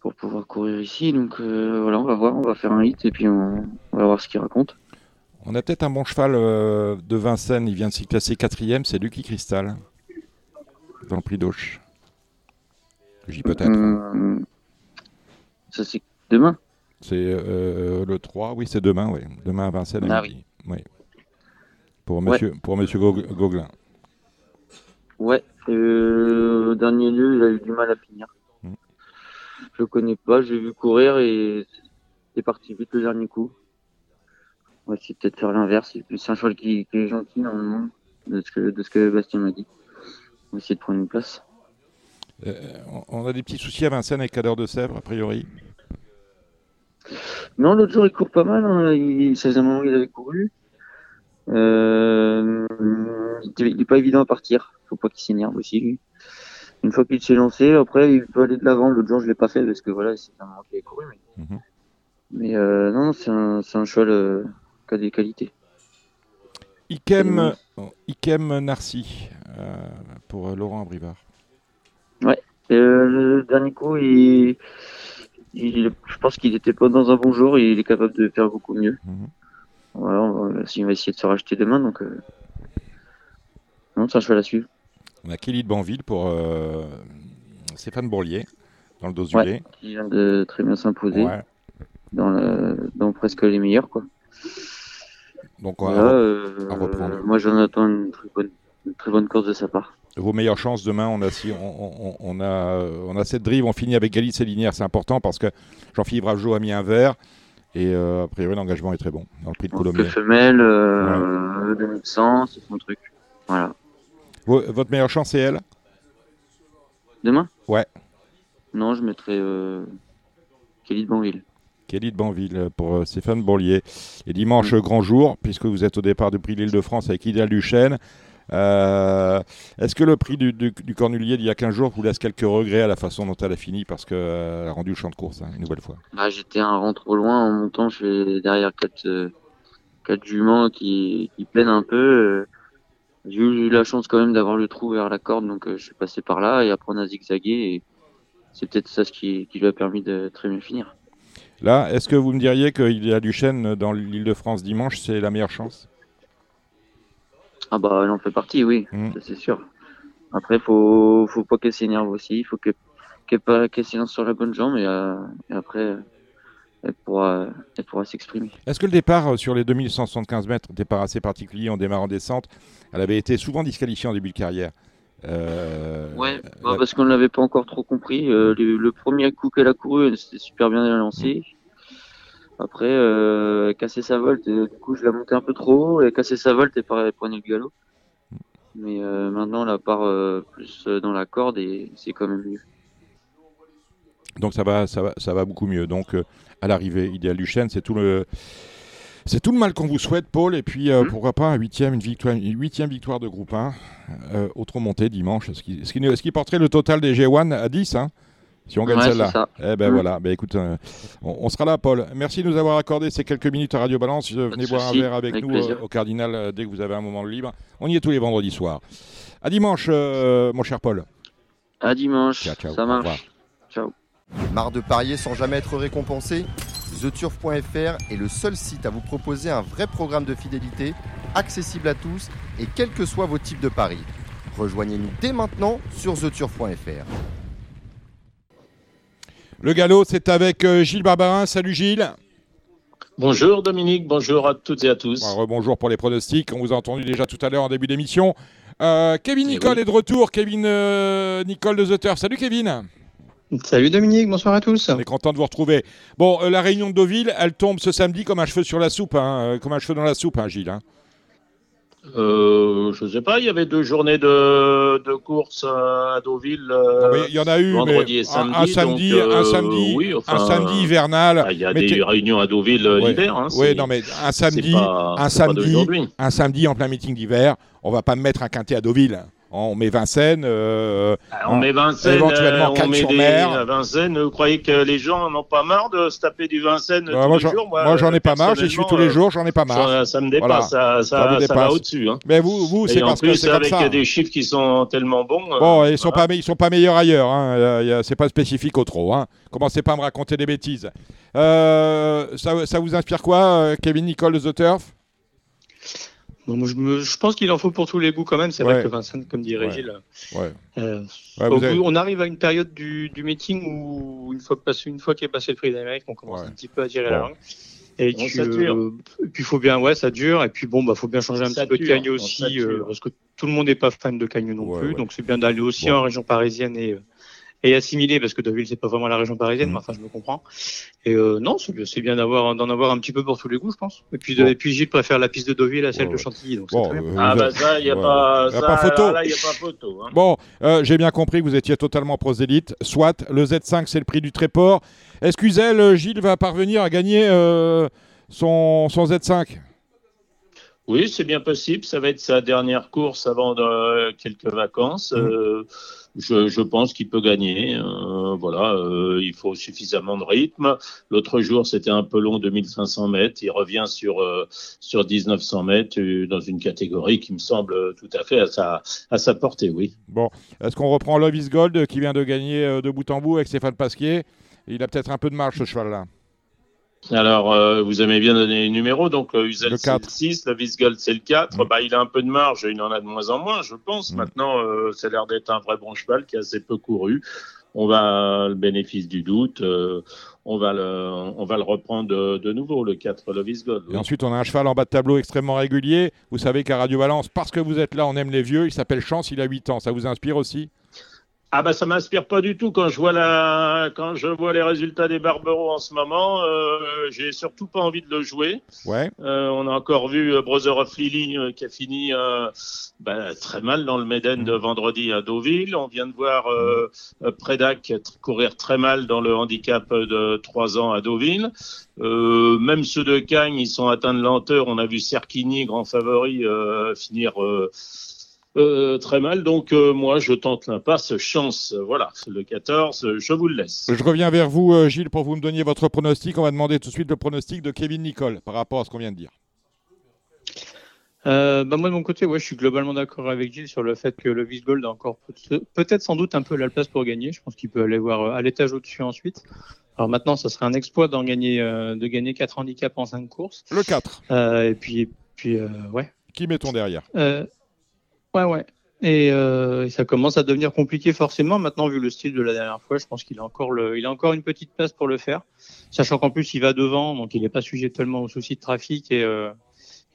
pour pouvoir courir ici. Donc euh, voilà, on va voir, on va faire un hit, et puis on, on va voir ce qu'il raconte. On a peut-être un bon cheval euh, de Vincennes. Il vient de s'y classer quatrième. C'est Lucky Cristal dans le prix d'Auch. J'y peut-être. Hum, ça, c'est demain C'est euh, le 3, oui, c'est demain, oui. Demain à Vincennes Ah. Oui. Pour monsieur, pour monsieur Gauguelin. Ouais, euh, au dernier lieu, il a eu du mal à finir. Mm. Je le connais pas, j'ai vu courir et c'est parti vite le dernier coup. On va essayer de peut-être faire l'inverse. C'est un cheval qui, qui est gentil normalement, de ce que, de ce que Bastien m'a dit. On va essayer de prendre une place. Euh, on a des petits soucis à Vincennes avec Cadeur de Sèvres, a priori. Non, l'autre jour, il court pas mal. Hein. Il, ça faisait un moment qu'il avait couru. Euh, il était- il est pas évident à partir. Faut pas qu'il s'énerve aussi, lui. Une fois qu'il s'est lancé, après, il peut aller de l'avant. L'autre jour, je l'ai pas fait parce que voilà, c'est un moment qu'il avait couru. Mais, Mhm. mais euh, non, c'est un, un cheval qui a des qualités. Ikem, Ikem Narcy euh, pour euh, Laurent Brivard. Euh, le dernier coup, il, il- je pense qu'il était pas dans un bon jour et il est capable de faire beaucoup mieux. Mhm. Voilà, on va, il va essayer de se racheter demain. Donc, euh, non, c'est un cheval à suivre. On a Kelly de Banville pour euh, Stéphane Bourlier dans le dos du Ouais. lait. qui vient de très bien s'imposer Ouais. dans, le, dans presque les meilleurs. Quoi. Donc euh, à reprendre. moi, j'en attends une très, bonne, une très bonne course de sa part. vos meilleures chances demain. On a, si, on, on- on a, on a cette drive. On finit avec Galice et Linière. C'est important parce que Jean-Philippe Ravgeot a mis un verre. Et euh, a priori, l'engagement est très bon dans le prix de le femelle, euh, 2100, c'est son truc. Voilà. Vo- Votre meilleure chance, c'est elle? Demain? Ouais. Non, je mettrai euh, Kelly de Banville. Kelly de Banville pour euh, Stéphane Bourlier. Et dimanche, grand jour, puisque vous êtes au départ du prix de l'Île-de-France avec Idéal Duchesne. Euh, Est-ce que le prix du, du, du Cornulier d'il y a 15 jours vous laisse quelques regrets à la façon dont elle a fini Parce qu'elle a rendu le champ de course, hein, une nouvelle fois? Bah, J'étais un rang trop loin en montant. Je suis derrière quatre, euh, quatre juments qui, qui peinent un peu. J'ai eu la chance quand même d'avoir le trou vers la corde, donc je suis passé par là et après on a zigzagué. Et c'est peut-être ça ce qui, qui lui a permis de très bien finir. Là, est-ce que vous me diriez qu'Idéal Duchesne dans l'Île-de-France dimanche, c'est la meilleure chance? Ah bah elle en fait partie, oui, Mm. ça c'est sûr. Après, faut faut pas qu'elle s'énerve aussi. Il faut que qu'elle pas qu'elle s'élance sur la bonne jambe et, euh, et après euh, elle pourra elle pourra s'exprimer. Est-ce que le départ euh, sur les 2175 mètres, départ assez particulier en démarrant descente, elle avait été souvent disqualifiée en début de carrière? Euh, Ouais, euh, bah, parce qu'on ne l'avait pas encore trop compris. Euh, le, le premier coup qu'elle a couru, elle s'était super bien lancée. Après, euh, cassait sa volte, et, du coup je l'ai montée un peu trop haut, elle a cassé sa volte et par- elle prenait le galop. Mais euh, maintenant, elle part euh, plus euh, dans la corde et c'est quand même mieux. Donc ça va, ça va, ça va beaucoup mieux. Donc euh, à l'arrivée, Idéal Duchesne, c'est tout le, c'est tout le mal qu'on vous souhaite, Paul. Et puis euh, Mhm. pourquoi pas un huitième, une victoire, une huitième victoire de groupe 1 euh, au trop monté dimanche, ce qui, ce qui, ce qui porterait le total des G1 à 10, hein, si on gagne Ouais, celle-là. Eh ben Mhm. voilà. Ben écoute, euh, on, on sera là, Paul. Merci de nous avoir accordé ces quelques minutes à Radio Balance. Venez boire un verre avec, avec nous euh, au Cardinal euh, dès que vous avez un moment de libre. On y est tous les vendredis soirs. À dimanche, euh, mon cher Paul. À dimanche. Ciao, ciao. Ça marche. Ciao. Marre de parier sans jamais être récompensé? TheTurf.fr est le seul site à vous proposer un vrai programme de fidélité, accessible à tous et quels que soient vos types de paris. Rejoignez-nous dès maintenant sur TheTurf.fr. Le galop, c'est avec euh, Gilles Barbarin. Salut Gilles. Bonjour Dominique, bonjour à toutes et à tous. bonjour pour les pronostics. On vous a entendu déjà tout à l'heure en début d'émission. Euh, Kevin Eh Nicole oui. est de retour. Kevin euh, Nicole de The Turf. Salut Kevin. Salut Dominique, bonsoir à tous. On est content de vous retrouver. Bon, euh, la réunion de Deauville, elle tombe ce samedi comme un cheveu sur la soupe, hein, euh, comme un cheveu dans la soupe, hein, Gilles. hein. Euh, je sais pas, il y avait deux journées de, de course à Deauville. euh, Il y en a eu, vendredi mais et samedi. un, un samedi, donc, euh, un samedi, oui, enfin, un samedi hivernal. ah, Il y a Mais des réunions à Deauville Ouais. l'hiver. Hein, Oui, non, mais un samedi, pas- un samedi, un samedi en plein meeting d'hiver, on va pas mettre un quintet à Deauville. On met Vincennes. euh, On met Vincennes, éventuellement euh, on met des Vincennes. Vous croyez que les gens n'en ont pas marre de se taper du Vincennes Ouais, tous moi, les jours moi, j'en ai pas marre, j'y suis tous les jours, j'en ai pas marre. Ça, ça me dépasse, Voilà. ça, ça, ça va dépasse. au-dessus. Hein. Mais vous, vous c'est parce que plus, c'est comme avec ça. des chiffres qui sont tellement bons. euh, Bon, ils sont voilà. pas, ils sont pas meilleurs ailleurs. Hein. Euh, C'est pas spécifique au trop. Hein. Commencez pas à me raconter des bêtises. Euh, ça, ça vous inspire quoi, euh, Kevin Nicole de The Turf? Bon, moi, je, me- je pense qu'il en faut pour tous les goûts quand même. C'est Ouais. vrai que Vincent, comme. Gilles, Ouais. euh, Ouais, au vous avez- bout- on arrive à une période du, du meeting où une fois, passé, une fois qu'il est passé le prix d'Amérique, on commence un petit peu à tirer la langue. Et Bon, que, euh, et puis faut bien, ouais, ça dure. Et puis bon, bah faut bien changer un Ça petit peu de bon, aussi, euh, parce que tout le monde n'est pas fan de Cagnes non Ouais, plus. ouais. Donc c'est bien d'aller aussi Bon. en région parisienne et euh, et assimiler parce que Deauville c'est pas vraiment la région parisienne, Mhm. mais enfin je me comprends. Et euh, non, c'est bien d'avoir d'en avoir un petit peu pour tous les goûts, je pense. Et puis, de- Bon. et puis Gilles préfère la piste de Deauville à celle Ouais, de. Chantilly, donc Bon, c'est très bien. euh, Ah bah ça, il n'y a ouais. pas, ça, photo. Là, il n'y a pas photo. Hein. Bon, euh, j'ai bien compris que vous étiez totalement prosélite. Soit, le Z5, c'est le prix du Tréport. Est-ce qu'Uzel, euh, Gilles, va parvenir à gagner euh, son, son Z5 Oui, c'est bien possible. Ça va être sa dernière course avant de, quelques vacances. Euh, je, pense qu'il peut gagner. Euh, voilà, euh, il faut suffisamment de rythme. L'autre jour, c'était un peu long, 2500 mètres. Il revient sur euh, sur 1900 mètres dans une catégorie qui me semble tout à fait à sa à sa portée. Oui. Bon, est-ce qu'on reprend Love is Gold qui vient de gagner de bout en bout avec Stéphane Pasquier? Il a peut-être un peu de marge, ce cheval-là. Alors, euh, vous aimez bien donner les numéros. Donc, euh, Uzel, c'est le 4. 6, la Visgold, c'est le 4. Mm. Bah, il a un peu de marge. Il en a de moins en moins, je pense. Mm. Maintenant, euh, ça a l'air d'être un vrai bon cheval qui a assez peu couru. On va le bénéfice du doute. euh, on, va le, on va le reprendre de, de nouveau, le 4, le Visgold. Et ensuite, on a un cheval en bas de tableau extrêmement régulier. Vous savez qu'à Radio Valence, parce que vous êtes là, on aime les vieux. Il s'appelle Chance, il a 8 ans. Ça vous inspire aussi? Ah bah ça m'inspire pas du tout quand je vois la quand je vois les résultats des Barberos en ce moment. Euh, J'ai surtout pas envie de le jouer. Ouais. Euh, on a encore vu euh, Brother of Lily euh, qui a fini euh, bah, très mal dans le Méden de vendredi à Deauville. On vient de voir euh, euh, Predac courir très mal dans le handicap de 3 ans à Deauville. Euh, même ceux de Cagnes, ils sont atteints de lenteur. On a vu Cerchini, grand favori, euh, finir euh, très mal. Donc euh, moi, je tente l'impasse. Chance, voilà, c'est le 14. euh, Je vous le laisse. Je reviens vers vous, euh, Gilles, pour vous me donniez votre pronostic. On va demander tout de suite le pronostic de Kevin Nicole par rapport à ce qu'on vient de dire. Euh, bah moi de mon côté, ouais, je suis globalement d'accord avec Gilles sur le fait que le Vice Gold a encore peut- peut-être sans doute un peu la place pour gagner. Je pense qu'il peut aller voir à l'étage au-dessus ensuite. Alors maintenant, ça serait un exploit d'en gagner, euh, de gagner quatre handicaps en cinq courses. Le 4. Euh, et puis, et puis euh, ouais. Qui mettons derrière? Euh, ouais, ouais. Et, euh, et ça commence à devenir compliqué forcément. Maintenant, vu le style de la dernière fois, je pense qu'il a encore le, il a encore une petite place pour le faire. Sachant qu'en plus, il va devant, donc il n'est pas sujet tellement aux soucis de trafic et, euh,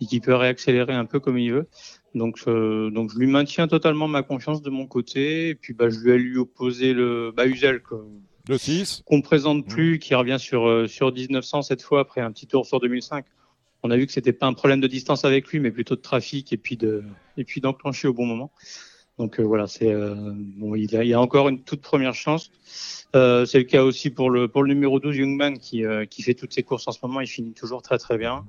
et qu'il peut réaccélérer un peu comme il veut. Donc, euh, donc je lui maintiens totalement ma confiance de mon côté. Et puis, bah, je vais lui opposer le, bah, Uzel, que- Le 6. qu'on présente plus, qui revient sur, euh, sur 1900 cette fois après un petit tour sur 2005. On a vu que c'était pas un problème de distance avec lui, mais plutôt de trafic et puis de et puis d'enclencher au bon moment. Donc euh, voilà, c'est euh, bon, il a, il a encore une toute première chance. Euh, c'est le cas aussi pour le pour le numéro 12 Youngman qui qui fait toutes ses courses en ce moment. Il finit toujours très très bien.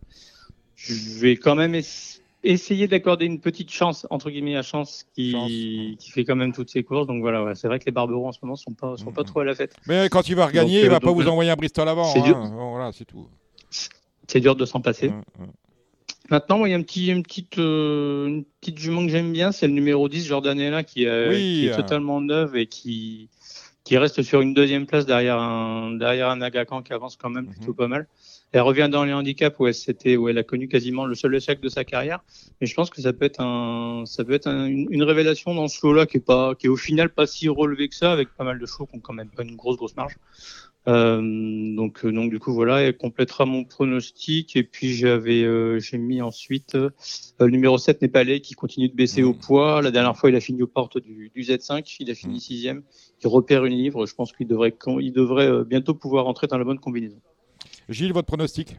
Je vais quand même ess- essayer d'accorder une petite chance entre guillemets à chance qui qui fait quand même toutes ses courses. Donc voilà, ouais, c'est vrai que les Barberos en ce moment sont pas sont pas trop à la fête. Mais quand il va regagner, Donc, il va pas vous envoyer un Bristol avant. c'est hein. voilà, c'est tout. C'est dur de s'en passer. Hum, hum. Maintenant, moi, il y a une petite, euh, une petite jument que j'aime bien, c'est le numéro 10, Jordanella, qui, euh, Oui. qui est totalement neuve et qui, qui reste sur une deuxième place derrière un, derrière un Agacan qui avance quand même plutôt pas mal. Elle revient dans les handicaps où elle, c'était, où elle a connu quasiment le seul échec de sa carrière. Mais je pense que ça peut être, un, ça peut être un- une, une révélation dans ce lot-là qui est, pas, qui est au final pas si relevé que ça, avec pas mal de chevaux qui ont quand même pas une grosse, grosse marge. Euh, donc, euh, donc du coup voilà, elle complétera mon pronostic et puis j'avais euh, j'ai mis ensuite euh, le numéro 7 Népalais qui continue de baisser au poids. La dernière fois il a fini aux portes du, du Z5, il a fini sixième. Il repère une livre. Je pense qu'il devrait il devrait euh, bientôt pouvoir entrer dans la bonne combinaison. Gilles, votre pronostic?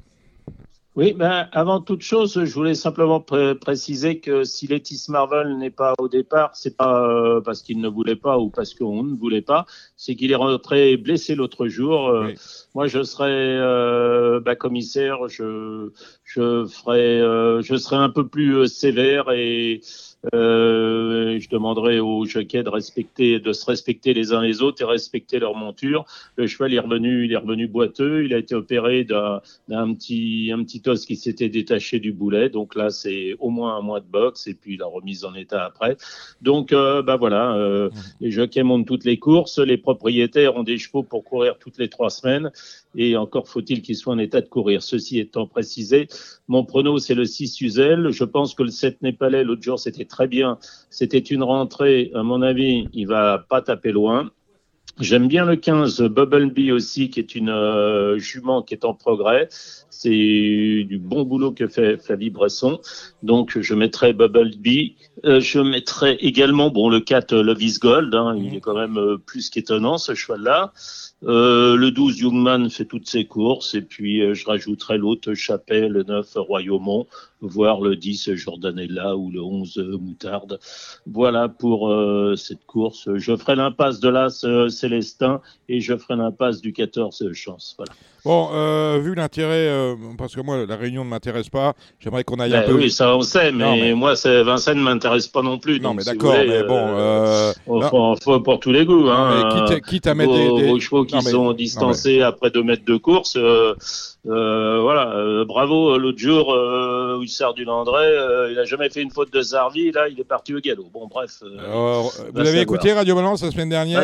Oui, ben, avant toute chose, je voulais simplement pré- préciser que si Letis Marvel n'est pas au départ, c'est pas euh, parce qu'il ne voulait pas ou parce qu'on ne voulait pas, c'est qu'il est rentré blessé l'autre jour. Euh, Moi, je serais euh, bah, commissaire, je, je ferai, euh, je serai un peu plus euh, sévère et euh, je demanderai aux jockeys de respecter, de se respecter les uns les autres et respecter leur monture. Le cheval est revenu, il est revenu boiteux. Il a été opéré d'un d'un petit, un petit os qui s'était détaché du boulet. Donc là, c'est au moins un mois de boxe et puis la remise en état après. Donc, euh, bah voilà, euh, les jockeys montent toutes les courses. Les propriétaires ont des chevaux pour courir toutes les trois semaines. Et encore faut-il qu'ils soient en état de courir. Ceci étant précisé, mon prono, c'est le 6 Uzel. Je pense que le 7 Népalais, l'autre jour, c'était très bien. C'était une rentrée. À mon avis, il va pas taper loin. J'aime bien le 15 Bubblebee aussi, qui est une euh, jument qui est en progrès. C'est du bon boulot que fait Flavie Bresson. Donc, je mettrai Bubblebee. Euh, je mettrai également, bon, le 4 Love is Gold. hein, il est quand même euh, plus qu'étonnant, ce cheval-là. Euh, le 12 Youngman fait toutes ses courses. Et puis, euh, je rajouterai l'autre Chapelle, le 9 Royaumont, voire le 10 Jordanella ou le 11 Moutarde. Voilà pour euh, cette course. Je ferai l'impasse de l'As Célestin et je ferai l'impasse du 14 Chance. Voilà. Bon, vu l'intérêt, parce que moi, la réunion ne m'intéresse pas, j'aimerais qu'on aille un Ben peu. oui, ça on sait, mais, Non, mais- moi, c'est- Vincennes ne m'intéresse pas non plus. Non, donc, mais si d'accord, mais bon, euh, faut- pour tous les goûts. Hein, quitte- quitte à mettre des- des- qui mais- sont distancés après deux mètres de course, euh, euh, voilà, euh, bravo. L'autre jour, euh, Hussard du Landré, il a jamais fait une faute de Zarvi, là, il est parti au galop. Bon, bref. vous avez savoir. écouté Radio Balance la semaine dernière.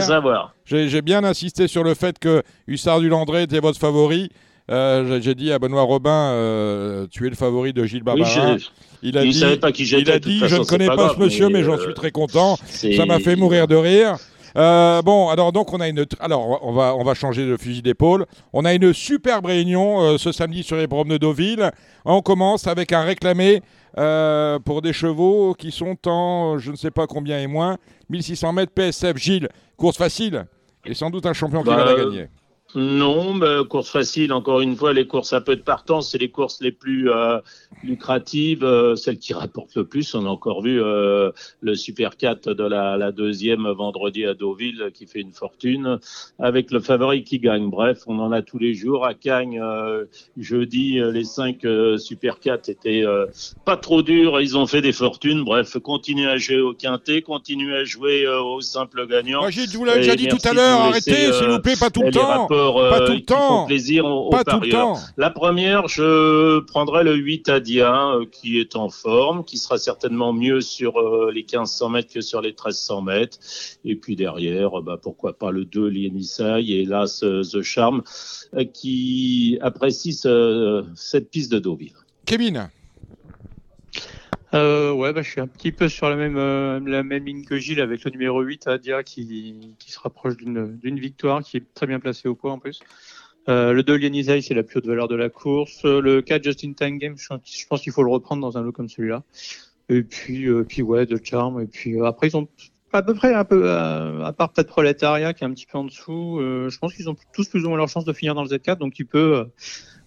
J'ai bien insisté sur le fait que Hussard du Landré était votre favori. J'ai- dit à Benoît Robin, tu es le favori de Gilles Barbarin. il a il dit, savait pas qui il a dit, façon, je ne connais pas pas, grave, ce monsieur, mais, mais, j'en suis très content. Ça m'a fait mourir de rire. Euh, bon, alors donc on a une, alors on va on va changer de fusil d'épaule. On a une superbe réunion euh, ce samedi sur les promenades de Deauville. On commence avec un réclamé euh, pour des chevaux qui sont en je ne sais pas combien et moins 1600 mètres PSF. Gilles, course facile et sans doute un champion qui Bah, va la gagner. Non, mais course facile, encore une fois, les courses à peu de partance, c'est les courses les plus euh, lucratives, euh, celles qui rapportent le plus. On a encore vu euh, le Super 4 de la, la deuxième vendredi à Deauville qui fait une fortune, avec le favori qui gagne. Bref, on en a tous les jours. À Cagnes, euh, jeudi, les cinq Super 4 étaient euh, pas trop durs, ils ont fait des fortunes. Bref, continuez à jouer au quintet, continuez à jouer au simple gagnant. Moi, Gilles, je vous l'avais déjà dit tout à l'heure, arrêtez, s'il vous plaît, pas tout le temps. rapports, Pas euh, tout le qui temps. font plaisir aux, Pas tout le parieurs. temps. La première, je prendrai le 8 Adia, euh, qui est en forme, qui sera certainement mieux sur euh, les 1500 mètres que sur les 1300 mètres. Et puis derrière, euh, bah, pourquoi pas le 2 Lienisai et euh, The Charm, qui apprécie ce- cette piste de Deauville. Kevin Euh, ouais, bah, je suis un petit peu sur la même, euh, la même ligne que Gilles avec le numéro 8, Adia, qui, qui se rapproche d'une victoire, qui est très bien placé au poids en plus. Euh, le 2, Lianizai, c'est la plus haute valeur de la course. Le 4, Justin Time Game, je, je pense qu'il faut le reprendre dans un lot comme celui-là. Et puis, euh, puis ouais, de Charm. Et puis euh, après, ils ont à peu près un peu, euh, à part peut-être Proletariat qui est un petit peu en dessous, euh, je pense qu'ils ont tous plus ou moins leur chance de finir dans le Z4. Donc, il peut, euh,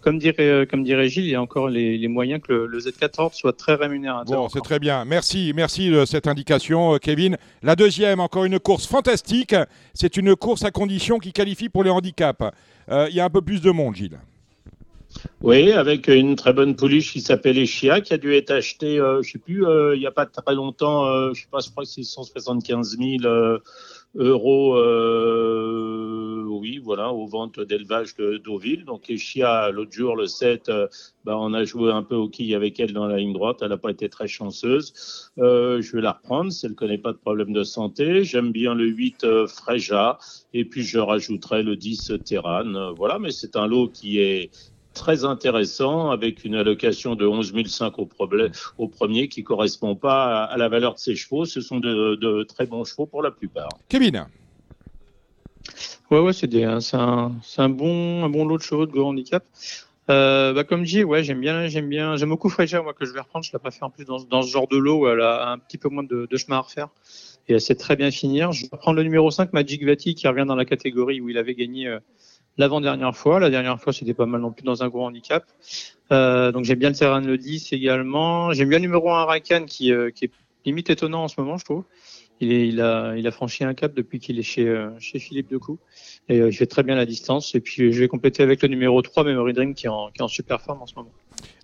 comme dirait, comme dirait Gilles, il y a encore les, moyens que le, le Z4 soit très rémunérateur. Bon, c'est très bien. Merci, merci de cette indication, Kevin. La deuxième, encore une course fantastique. C'est une course à condition qui qualifie pour les handicaps. Il y a un peu plus de monde, Gilles. Oui, avec une très bonne pouliche qui s'appelle Echia, qui a dû être achetée, euh, je sais plus, euh, il n'y a pas très longtemps, euh, je sais pas, je crois que c'est 175 000 euh, euros, euh, oui, voilà, aux ventes d'élevage de Deauville. Donc Echia, l'autre jour, le 7, euh, bah, on a joué un peu au quilles avec elle dans la ligne droite. Elle n'a pas été très chanceuse. Je vais la reprendre si elle ne connaît pas de problème de santé. J'aime bien le 8 euh, Fréja. Et puis je rajouterai le 10 Terran. Voilà, mais c'est un lot qui est très intéressant avec une allocation de 11 500 au, problème, au premier qui correspond pas à, à la valeur de ces chevaux. Ce sont de, de très bons chevaux pour la plupart. Kevin Ouais, ouais, c'est c'est un, un bon, un bon lot de chevaux de gros handicap. Euh, bah, comme dit, ouais, j'aime bien, j'aime bien, j'aime beaucoup Freja, moi, que je vais reprendre. Je la préfère en plus dans, ce- dans ce genre de lot où elle a un petit peu moins de, de chemin à refaire. Et elle sait très bien finir. Je vais prendre le numéro 5, Magic Vati, qui revient dans la catégorie où il avait gagné euh, l'avant-dernière fois. La dernière fois, c'était pas mal non plus dans un gros handicap. Euh, donc j'aime bien le terrain le 10 également. J'aime bien le numéro 1 Rakan qui, euh, qui est limite étonnant en ce moment, je trouve. Il, est, il, a, il a franchi un cap depuis qu'il est chez, euh, chez Philippe Decou. Et il fait très bien la distance. Et puis je vais compléter avec le numéro 3, Memory Dream, qui est en, qui est en super forme en ce moment.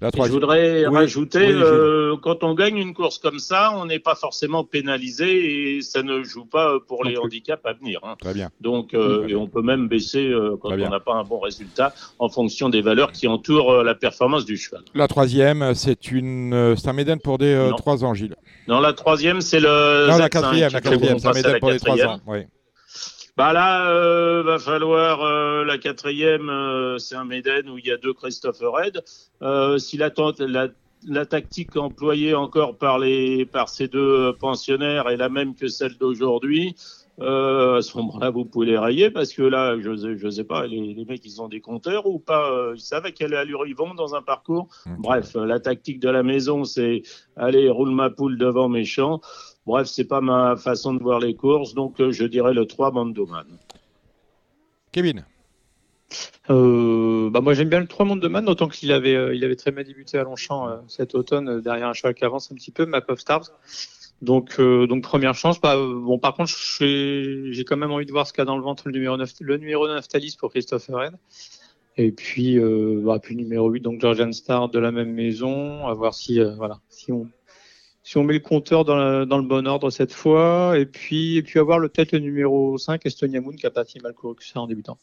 La je voudrais Oui, rajouter, oui, euh, quand on gagne une course comme ça, on n'est pas forcément pénalisé et ça ne joue pas pour les handicaps à venir. hein. Très bien. Donc, euh, Très et on peut même baisser euh, quand Très on n'a pas un bon résultat en fonction des valeurs qui entourent euh, la performance du cheval. La troisième, c'est une, euh, c'est un médaine pour des euh, Non. 3 ans, Gilles. Non, la troisième, c'est le. non, la Z5, quatrième, la quatrième, c'est un la pour des 3 quatrième. ans. Oui. Bah là, euh, va falloir euh, la quatrième, euh, c'est un Méden où il y a deux Christopher Red. Euh, si la, la, la tactique employée encore par les par ces deux pensionnaires est la même que celle d'aujourd'hui, euh, à ce moment-là, vous pouvez les rayer parce que là, je sais, je sais pas, les, les mecs, ils ont des compteurs ou pas euh, Ils savent à quelle allure ils vont dans un parcours. Bref, la tactique de la maison, c'est allez, roule ma poule devant mes champs. Bref, c'est pas ma façon de voir les courses, donc euh, je dirais le 3 Mandoman. Kevin. Euh, bah moi j'aime bien le 3 Monde de Man, autant qu'il avait, euh, il avait très bien débuté à Longchamp euh, cet automne euh, derrière un cheval qui avance un petit peu, Map of Stars. Donc, euh, donc première chance. Bah, bon, par contre, j'ai quand même envie de voir ce qu'il y a dans le ventre le numéro 9, le numéro 9 Thalys pour Christopher Red. Et puis, euh, bah, puis numéro 8, donc Georgian Star de la même maison. À voir si, euh, voilà, si on, si on met le compteur dans, le bon ordre cette fois. Et puis, avoir peut-être le numéro 5, Estonia Moon, qui a pas si mal couru que ça en débutant.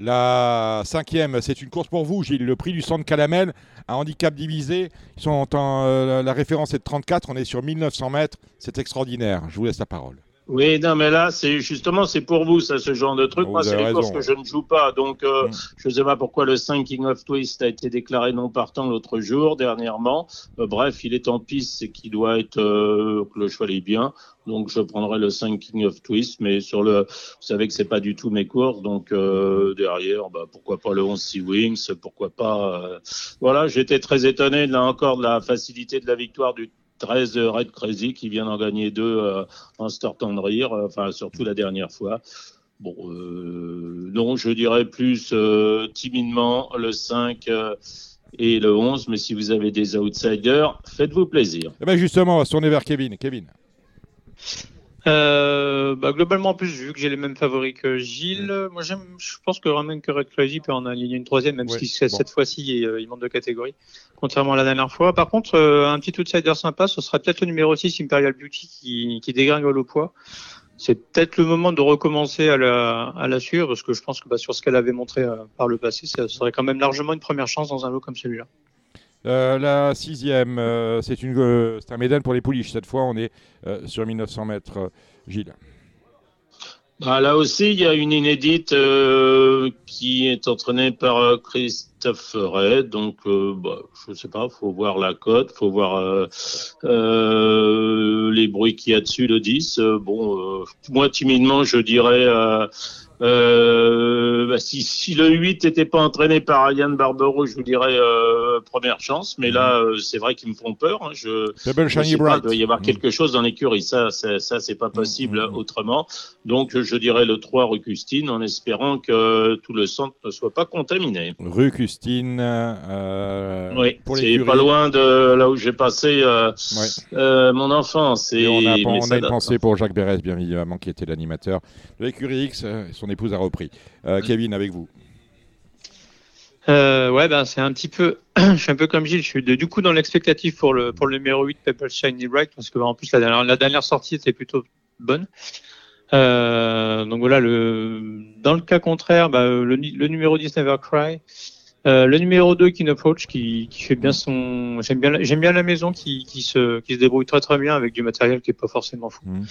La cinquième, c'est une course pour vous, Gilles. Le prix du centre Calamel, un handicap divisé. Sont euh, la référence est de 34, on est sur 1900 mètres. C'est extraordinaire. Je vous laisse la parole. Oui, non, mais là, c'est justement, c'est pour vous, ça, ce genre de truc. Vous Moi, c'est les courses raison, que ouais. je ne joue pas. Donc, euh, je ne sais pas pourquoi le 5 King of Twist a été déclaré non partant l'autre jour, dernièrement. Euh, bref, il est en piste, c'est qu'il doit être, euh, que le cheval est bien. Donc, je prendrai le 5 King of Twist. Mais sur le, vous savez que c'est pas du tout mes courses. Donc, euh, derrière, bah, pourquoi pas le 11 Sea Wings, pourquoi pas, euh, voilà, j'étais très étonné, là encore, de la facilité de la victoire du 13 Red Crazy qui vient d'en gagner deux euh, en startant de rire, euh, enfin surtout la dernière fois. Bon, euh, non, je dirais plus euh, timidement le 5 euh, et le 11, mais si vous avez des outsiders, faites-vous plaisir. Eh ben justement, on va se tourner vers Kevin. Kevin. Euh, bah, globalement, en plus, vu que j'ai les mêmes favoris que Gilles, moi j'aime, je pense que Red Crazy peut en aligner une troisième, même Ouais, si bon. cette fois-ci il, euh, il monte de catégorie, contrairement à la dernière fois. Par contre, euh, un petit outsider sympa, ce sera peut-être le numéro 6, Imperial Beauty, qui, qui dégringole au poids. C'est peut-être le moment de recommencer à la, à la suivre, parce que je pense que bah, sur ce qu'elle avait montré par le passé, ça serait quand même largement une première chance dans un lot comme celui-là. Euh, la sixième, euh, euh, c'est un médaille pour les pouliches. Cette fois, on est sur 1900 mètres. Gilles. Bah, là aussi, il y a une inédite qui est entraînée par Christophe Red. Donc, bah, je sais pas, faut voir la cote, faut voir les bruits qu'il y a dessus, le 10. Euh, bon, moi, timidement, je dirais... Euh, bah, si, si le 8 n'était pas entraîné par Ariane Barbero, je vous dirais euh, première chance. Mais là, euh, c'est vrai qu'ils me font peur. hein. Je, Double je Shiny sais pas, Bright. il doit y avoir Mm. quelque chose dans l'écurie. Ça, ça, ça c'est pas possible autrement. Donc, je dirais le 3 rue Custine en espérant que tout le centre ne soit pas contaminé. Rue Custine. euh, oui, c'est pas loin de là où j'ai passé Ouais. mon enfance. Et on a, on a une pensée pour Jacques Bérès, bien évidemment, qui était l'animateur de l'écurie X. euh, Épouse a repris. Euh, Kevin, avec vous. Euh, ouais, ben c'est un petit peu, je suis un peu comme Gilles, je suis du coup dans l'expectative pour le pour le numéro 8 Pebble Shiny Bright parce que en plus la dernière, la dernière sortie était plutôt bonne. Euh, donc voilà, le, dans le cas contraire, bah, le, le numéro 10 Never Cry, euh, le numéro 2 Kin Approach qui, qui fait bien son, j'aime bien, la- j'aime bien la maison qui, qui se, qui se débrouille très très bien avec du matériel qui est pas forcément fou. Mhm.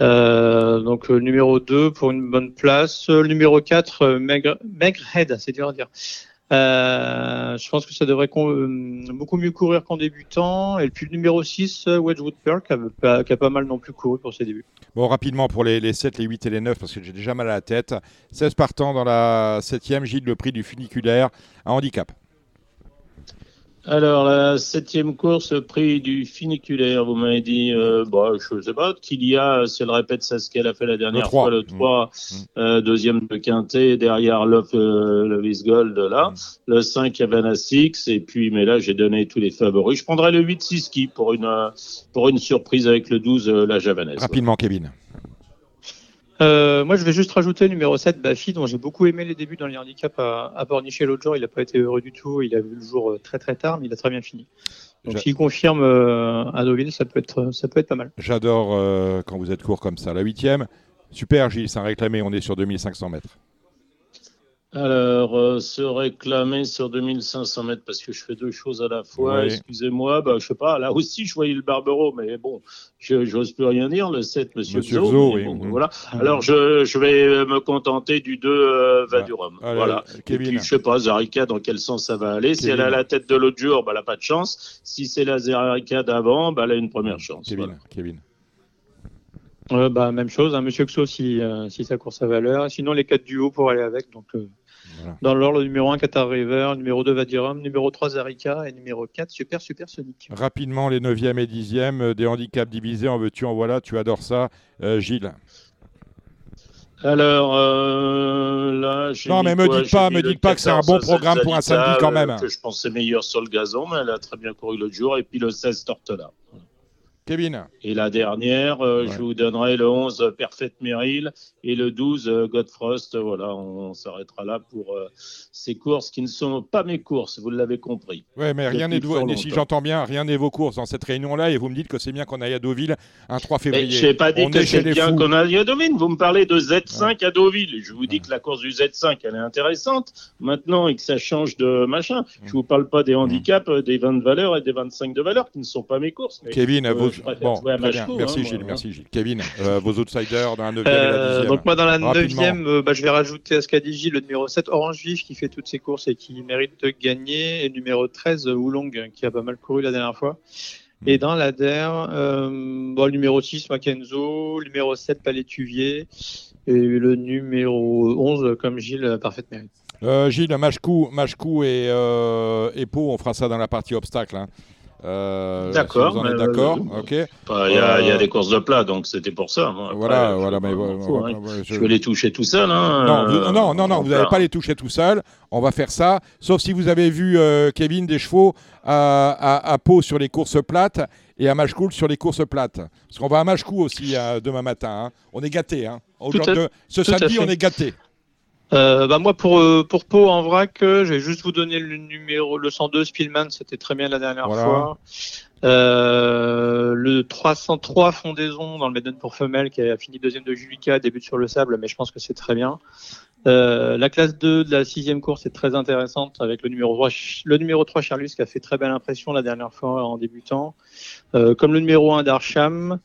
Euh, donc euh, numéro 2 pour une bonne place. Euh, le numéro 4, euh, Maigre, Maigrehead, c'est dur à dire. Euh, je pense que ça devrait euh, beaucoup mieux courir qu'en débutant. Et puis le numéro 6, euh, Wedgwood Pearl, qui a, pas- qui a pas mal non plus couru pour ses débuts. Bon, rapidement pour les, les 7, les 8 et les 9, parce que j'ai déjà mal à la tête. 16 partants dans la 7e, Gilles, le prix du funiculaire, un handicap. Alors, la septième course, prix du funiculaire, vous m'avez dit, euh, bon, je sais pas, qu'il y a, si elle répète ça, ce qu'elle a fait la dernière Le fois, le 3, euh, deuxième de Quintet, derrière Love, euh, Love Gold, là, le 5, Havana 6, et puis, mais là, j'ai donné tous les favoris. Je prendrai le 8, Siski pour une, pour une surprise avec le 12, euh, la Javanaise. Rapidement, Kevin. Euh, moi, je vais juste rajouter le numéro 7, Bafi, dont j'ai beaucoup aimé les débuts dans les handicaps à, à l'autre jour. Il n'a pas été heureux du tout. Il a vu le jour euh, très très tard, mais il a très bien fini. Donc, s'il confirme euh, à Deauville, ça peut être, ça peut être pas mal. J'adore euh, quand vous êtes court comme ça. La 8e, super, Gilles, c'est un réclamé, on est sur 2500 mètres. Alors, euh, se réclamer sur 2500 mètres parce que je fais deux choses à la fois. Oui. Excusez-moi, bah, je sais pas. Là aussi, je voyais le Barbero, mais bon, je j'ose plus rien dire. Le 7, Monsieur, Monsieur oui. bon, Mhm. Voilà. Alors, je, je vais me contenter du 2 euh, Vadurum. Allez, voilà. Kevin. Et puis, je sais pas, Zarika, dans quel sens ça va aller. Si elle a la tête de l'autre jour, bah, elle a pas de chance. Si c'est la Zarika d'avant, bah, elle a une première chance. Kevin, Voilà. Kevin. Euh, bah, même chose, hein, Monsieur Xo, si, euh, si ça court sa valeur. Sinon, les quatre duos pour aller avec. Donc, euh, Voilà. dans l'ordre, le numéro 1, Qatar River, numéro 2, Vadirum, numéro 3, Zarika, et numéro 4, Super Super Sonic. Rapidement, les 9e et 10e, euh, des handicaps divisés, en veux-tu, en voilà, tu adores ça. Euh, Gilles. Alors euh, là, j'ai Non, mais me quoi dites pas- me dites pas que c'est un 14, bon programme pour un samedi quand euh, même. Que je pensais meilleur sur le gazon, mais elle a très bien couru l'autre jour. Et puis le 16 Tortola. Kevin. Et la dernière, euh, je vous donnerai le 11 euh, Perfect Merrill et le 12 euh, Godfrost. Voilà, on s'arrêtera là pour euh, ces courses qui ne sont pas mes courses, vous l'avez compris. Ouais, mais rien n'est si j'entends bien, rien n'est vos courses dans cette réunion-là, et vous me dites que c'est bien qu'on aille à Deauville un 3 Mais février. je n'ai pas dit On que c'est bien qu'on a à Deauville. Vous me parlez de Z5 à Deauville. Je vous dis que la course du Z5, elle est intéressante maintenant et que ça change de machin. Je vous parle pas des handicaps, des 20 de valeur et des 25 de valeur qui ne sont pas mes courses. Mais, Kevin, euh, vos... je préfère bon, jouer à très bien. Machko, merci hein, Gilles, moi. merci Gilles. Kevin, euh, vos outsiders dans la 9e et Euh, la 10e. donc moi dans la Rapidement. 9e, euh, bah, je vais rajouter à ce qu'a dit Gilles, le numéro 7 Orange Vif qui fait toutes ses courses et qui mérite de gagner, et le numéro 13 euh, Oolong qui a pas mal couru la dernière fois. Hmm. Et dans la DER, euh, bon, le numéro 6 Mackenzo, le numéro 7 Palétuvier et le numéro 11 comme Gilles euh, Parfait Mérite. Euh, Gilles, Machkou, Machkou et, euh, et Pau, on fera ça dans la partie obstacle. hein. Euh, D'accord, si vous en êtes mais, d'accord, euh, ok. Il y, a- il y a Euh, des courses de plat, donc c'était pour ça. Après, Voilà, je- voilà, mais je- je- hein. voilà, je vais les toucher tout seul. Hein, Non, vous- non, non, non, vous n'allez pas les toucher tout seul. On va faire ça, sauf si vous avez vu Kevin des chevaux à, à, à Pau sur les courses plates et à Machecoul sur les courses plates. Parce qu'on va à Machecou aussi demain matin. hein. On est. Hein. Aujourd'hui, à- ce tout samedi, on est gâtés. Euh, bah moi pour euh, pour Pau en vrac, euh, je vais juste vous donner le numéro le 102 Spielman, c'était très bien la dernière Voilà. fois. Euh, le 303 Fondaison dans le Maiden pour femelles qui a fini deuxième de Julica, débute sur le sable, mais je pense que c'est très bien. Euh, la classe 2 de la sixième course est très intéressante avec le numéro 3, Ch- le numéro 3 Charlus qui a fait très belle impression la dernière fois en débutant. Euh, comme le numéro 1 d'Archam.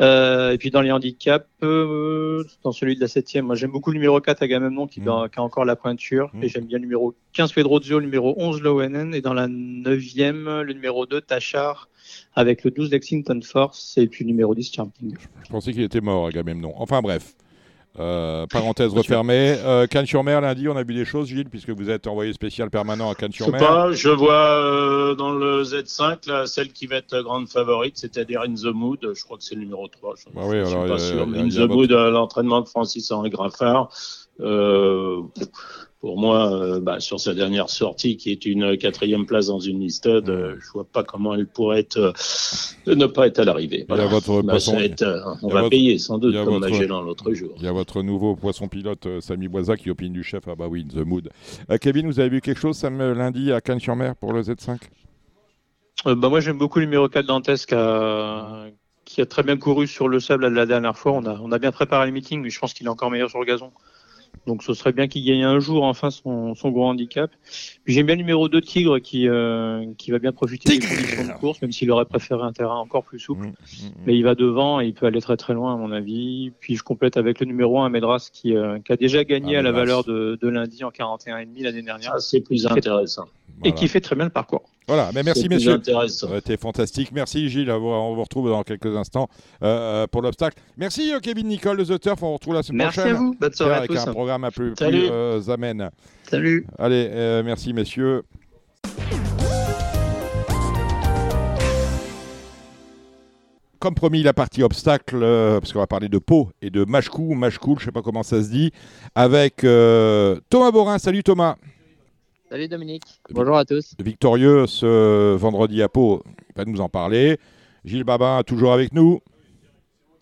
Euh, et puis dans les handicaps, dans celui de la septième, moi j'aime beaucoup le numéro 4 Agamemnon qui, Mm. qui a encore la pointure. Mm. Et j'aime bien le numéro 15 Pedrozio, le numéro 11 Lowenen. Et dans la neuvième, le numéro 2 Tachar avec le 12 Lexington Force et puis le numéro 10 Champion. Je pensais qu'il était mort, Agamemnon. Enfin bref. Euh, parenthèse refermée. Euh, Cannes-sur-Mer, lundi, on a vu des choses, Gilles, puisque vous êtes envoyé spécial permanent à Je sais Cannes-sur-Mer. pas, je vois euh, dans le Z5, là, celle qui va être grande favorite, c'est-à-dire In the Mood. Je crois que c'est le numéro 3. Je, Bah oui, je suis alors, pas il y a- sûr. a- In the Mood, euh, l'entraînement de Francis-Henri Graffard. Pour moi, euh, bah, sur sa dernière sortie, qui est une quatrième place dans une listade, euh, je vois pas comment elle pourrait être, euh, ne pas être à l'arrivée. Il y a votre Bah, euh, on va votre- payer sans doute, comme votre- Magellan l'autre jour. Il y a votre nouveau poisson pilote, Samy Boisa, qui opine du chef. Ah bah oui, The Mood. Euh, Kevin, vous avez vu quelque chose sam- lundi à Cannes-sur-Mer pour le Z5 Euh, bah moi j'aime beaucoup le numéro 4 Dantès qui a, qui a très bien couru sur le sable la dernière fois. On a, on a bien préparé le meeting, mais je pense qu'il est encore meilleur sur le gazon. Donc ce serait bien qu'il gagne un jour enfin son, son gros handicap. Puis j'aime bien le numéro 2 Tigre qui, euh, qui va bien profiter des conditions de course, même s'il aurait préféré un terrain encore plus souple. Mmh, Mais il va devant et il peut aller très très loin à mon avis. Puis je complète avec le numéro 1 Medras qui, euh, qui a déjà gagné à la valeur de, de lundi en 41,5 l'année dernière. Ah, c'est plus intéressant. Et qui fait très bien le parcours. Voilà, mais merci C'est plus messieurs. T'es fantastique. Merci Gilles. On vous retrouve dans quelques instants euh, pour l'obstacle. Merci euh, Kevin Nicole de The Turf. On vous retrouve la semaine Merci prochaine. à vous. Bonne soirée à Avec tous. un programme un peu plus Salut. euh, amène. Salut. Allez, euh, merci messieurs. Comme promis, la partie obstacle, euh, parce qu'on va parler de Pau et de Machkou, Machkoul, je sais pas comment ça se dit, avec euh, Thomas Borin. Salut Thomas. Salut Dominique. Bonjour à tous. Victorieux ce vendredi à Pau, il va nous en parler. Gilles Babin, toujours avec nous.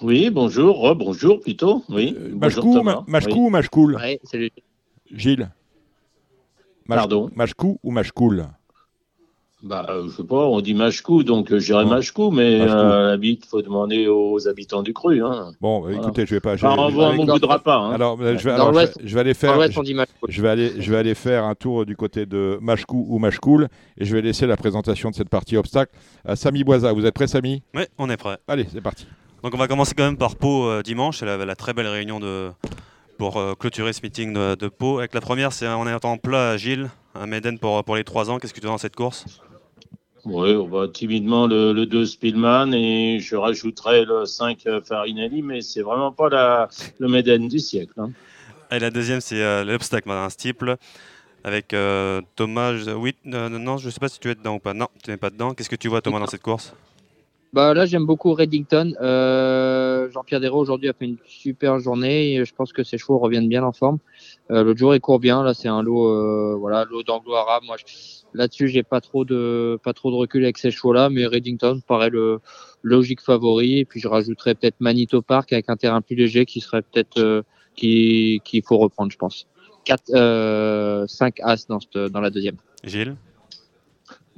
Oui, bonjour, bonjour plutôt. Oui. bonjour, Machkou, Oui. ou Machkoul Ouais, salut. Gilles Mach- Pardon Machkou ou Machkoul? Bah, euh, je sais pas, on dit Machkou, donc euh, j'irai Bon. Machkou, mais euh, bite, faut demander aux habitants du cru. Hein. Bon, Voilà. écoutez, je vais pas. je- on ne voudra pas. Hein. Alors, euh, je vais, Dans alors, je l'Ouest- vais- je vais aller faire. je- on dit Machkoul. Je vais aller, je vais aller faire un tour du côté de Machkou ou Machkoul et je vais laisser la présentation de cette partie obstacle à Samy Boisa. Vous êtes prêt, Samy? Oui, on est prêt. Allez, c'est parti. Donc on va commencer quand même par Pau euh, dimanche, c'est la, la très belle réunion de, pour euh, clôturer ce meeting de, de Pau. Avec la première, c'est on est en plat à Gilles, un Méden pour, pour les 3 ans. Qu'est-ce que tu as dans cette course? Oui, on va timidement le, le 2 Spielman et je rajouterai le 5 euh, Farinelli, mais c'est vraiment pas la, le Méden du siècle. hein. Et la deuxième, c'est euh, l'obstacle, un steeple. Avec euh, Thomas, je- oui, euh, non, je sais pas si tu es dedans ou pas. Non, tu n'es pas dedans. Qu'est-ce que tu vois, Thomas, dans cette course? Bah là, j'aime beaucoup Reddington. Euh, Jean-Pierre Desraux aujourd'hui a fait une super journée. Et je pense que ses chevaux reviennent bien en forme. Euh, L'autre jour, il court bien. Là, c'est un lot, euh, voilà, lot d'anglo-arabe. Moi, je- là-dessus, j'ai pas trop de, pas trop de recul avec ces chevaux-là, mais Reddington paraît le logique favori. Et puis, je rajouterais peut-être Manito Park avec un terrain plus léger qui serait peut-être, euh, qui, qu'il faut reprendre, je pense. 4, euh, 5 As dans, dans la deuxième. Gilles?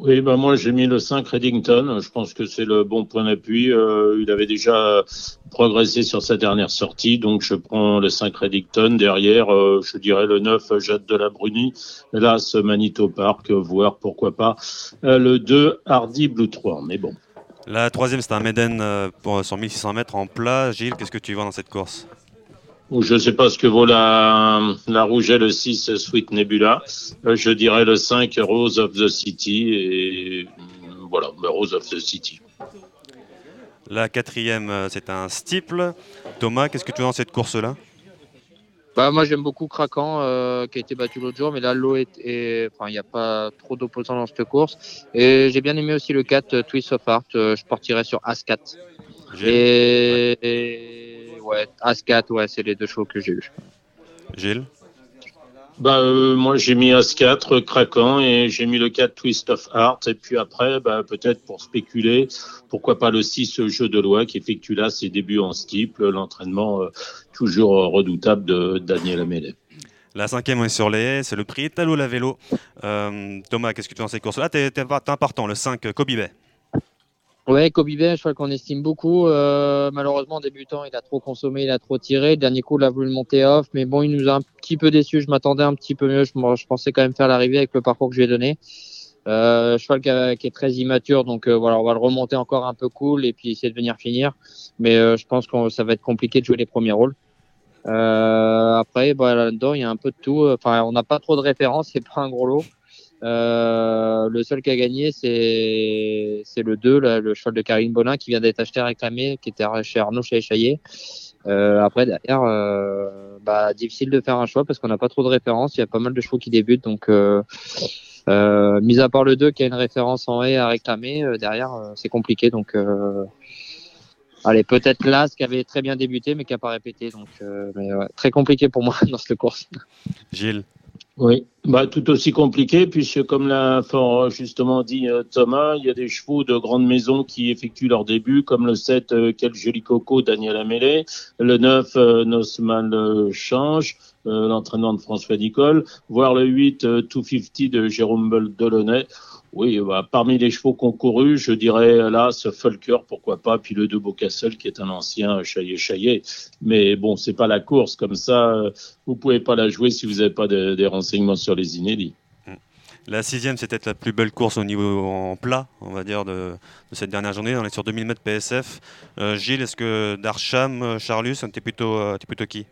Oui, bah moi j'ai mis le 5 Reddington. Je pense que c'est le bon point d'appui. Euh, il avait déjà progressé sur sa dernière sortie, donc je prends le 5 Reddington. Derrière, euh, je dirais le 9 Jade de la Bruni. Là, ce Manito Park, euh, voire pourquoi pas euh, le 2 Hardy Blue 3. Mais bon. La troisième, c'est un Méden euh, pour, sur 1600 mètres en plat. Gilles, qu'est-ce que tu vois dans cette course? Ou Je ne sais pas ce que vaut la, la rouge et le 6 Sweet Nebula. Euh, je dirais le 5 Rose of the City. Et euh, voilà, bah, Rose of the City. La quatrième, euh, c'est un steeple. Thomas, qu'est-ce que tu vois dans cette course-là? Bah, moi, j'aime beaucoup Krakan, euh, qui a été battu l'autre jour, mais là, l'eau est, il n'y a pas trop d'opposants dans cette course. Et j'ai bien aimé aussi le 4, euh, Twist of Heart. euh, je partirais sur As-4. Et, et- ouais, As-4, ouais, c'est les deux chevaux que j'ai eu. Gilles Bah, euh, moi, j'ai mis As-4, craquant, et j'ai mis le 4 Twist of Heart. Et puis après, bah, peut-être pour spéculer, pourquoi pas le 6 Jeu de loi qui effectue là ses débuts en steeple, l'entraînement euh, toujours euh, redoutable de Daniel Amélie. La cinquième, est sur les haies, c'est le prix Italo la vélo. Euh, Thomas, qu'est-ce que tu vois dans cette course-là T'es t'es important, le 5 Kobe Bay. Ouais, Kobe Bay, un cheval qu'on estime beaucoup. Euh, malheureusement, en débutant, il a trop consommé, il a trop tiré. Le dernier coup, il a voulu le monter off, mais bon, il nous a un petit peu déçus. Je m'attendais un petit peu mieux. Je, je pensais quand même faire l'arrivée avec le parcours que je lui ai donné. Euh, cheval qui est très immature, donc euh, voilà, on va le remonter encore un peu cool et puis essayer de venir finir. Mais euh, je pense que ça va être compliqué de jouer les premiers rôles. Euh, après, bah, là-dedans, il y a un peu de tout. Enfin, on n'a pas trop de références, c'est pas un gros lot. Euh, le seul qui a gagné, c'est le 2, là, le cheval de Karine Bonin, qui vient d'être acheté réclamé, qui était chez Arnaud chez. Euh, après, derrière, euh, bah, difficile de faire un choix parce qu'on n'a pas trop de références. Il y a pas mal de chevaux qui débutent. Donc, euh, mis à part le 2 qui a une référence en haie à réclamer, derrière, c'est compliqué. Donc, allez, peut-être Las qui avait très bien débuté mais qui n'a pas répété. Donc, mais, très compliqué pour moi dans cette course. Gilles Oui, bah, tout aussi compliqué, puisque comme l'a fort justement dit euh, Thomas, il y a des chevaux de grandes maisons qui effectuent leur début, comme le 7 euh, Quel joli coco Daniel Amélé, le 9 euh, Nosman Change, l'entraînement de François Nicole, voire le 8 euh, 250 de Jérôme Delaunay. Oui, bah, parmi les chevaux concourus, je dirais là, ce Fulker, pourquoi pas, puis le de Beaucastle, qui est un ancien chaillé-chaillé. Mais bon, c'est pas la course, comme ça, vous pouvez pas la jouer si vous n'avez pas de- des renseignements sur les inédits. La sixième, c'est peut-être la plus belle course au niveau en plat, on va dire, de, cette dernière journée. On est sur 2000 mètres PSF. Euh, Gilles, est-ce que Darcham, euh, Charlus, t'es plutôt, euh, plutôt qui?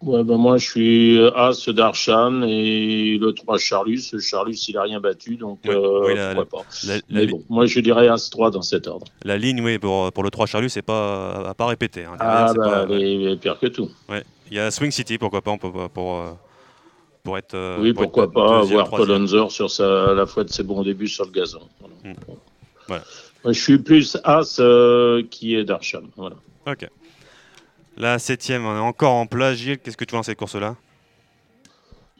Ouais, ben moi, je suis As d'Archam et le 3 Charlus. Charlus, il a rien battu, donc Oui, euh, oui, la- pourquoi pas. la- Mais bon, moi, je dirais As 3 dans cet ordre. La ligne, oui, pour, pour le 3 Charlus, c'est pas à pas répéter. hein. Ah, bah, pas- elle est- pire que tout. Ouais. Il y a Swing City, pourquoi pas, pour, euh, pour être. euh, oui, pour être pourquoi pas deuxième, voir. Hunzer sur sa, la fois de ses bons débuts sur le gazon. Voilà. Mm. Voilà. Moi, je suis plus As euh, qui est d'Archam. Voilà. Ok. La septième, on est encore en plat. Gilles, qu'est-ce que tu vois dans cette course-là?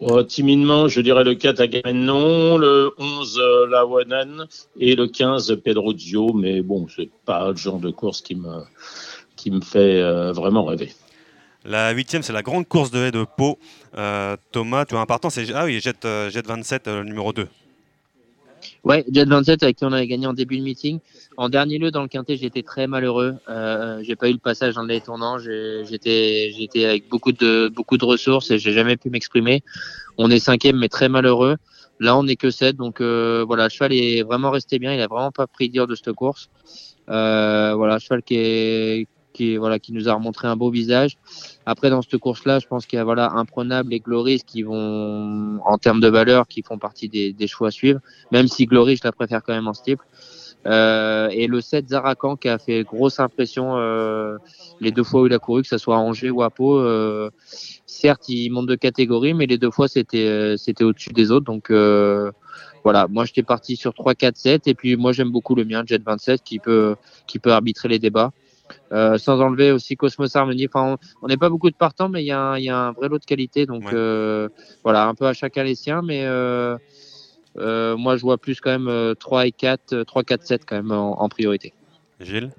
Oh, timidement, je dirais le 4 Agamemnon, le 11 euh, Lawanen et le 15 Pedrozio, mais bon, c'est pas le genre de course qui me, qui me fait euh, vraiment rêver. La huitième, c'est la grande course de haie de Pau. Euh, Thomas, tu as un partant, c'est ah oui, Jet, Jet 27, euh, le numéro 2. Ouais, Jet 27 avec qui on avait gagné en début de meeting. En dernier lieu dans le quintet, j'étais très malheureux. Euh, j'ai pas eu le passage dans les tournants. J'étais, j'étais avec beaucoup de beaucoup de ressources et j'ai jamais pu m'exprimer. On est cinquième, mais très malheureux. Là, on est que 7 donc euh, voilà, cheval est vraiment resté bien. Il a vraiment pas pris dur de cette course. Euh, voilà, cheval qui est qui voilà qui nous a remontré un beau visage. Après dans cette course-là, je pense qu'il y a voilà imprenable et Gloris qui vont en termes de valeur, qui font partie des, choix à suivre. Même si Glory, je la préfère quand même en steeple. Euh, et le 7 Zarakan qui a fait grosse impression euh, les deux fois où il a couru, que ce soit à Angers ou à Pau. Euh, certes, il monte de catégorie, mais les deux fois c'était euh, c'était au-dessus des autres. Donc voilà, moi j'étais parti sur 3, 4, 7 et puis moi j'aime beaucoup le mien, Jet 27, qui peut qui peut arbitrer les débats. Euh, sans enlever aussi Cosmos Harmony. Enfin, on- n'est pas beaucoup de partants, mais il y, a un- il y a un vrai lot de qualité. Donc Ouais. euh, voilà, un peu à chacun les siens, mais euh, euh, moi je vois plus quand même euh, 3 et 4, euh, 3, 4, 7 quand même en, en priorité. Gilles?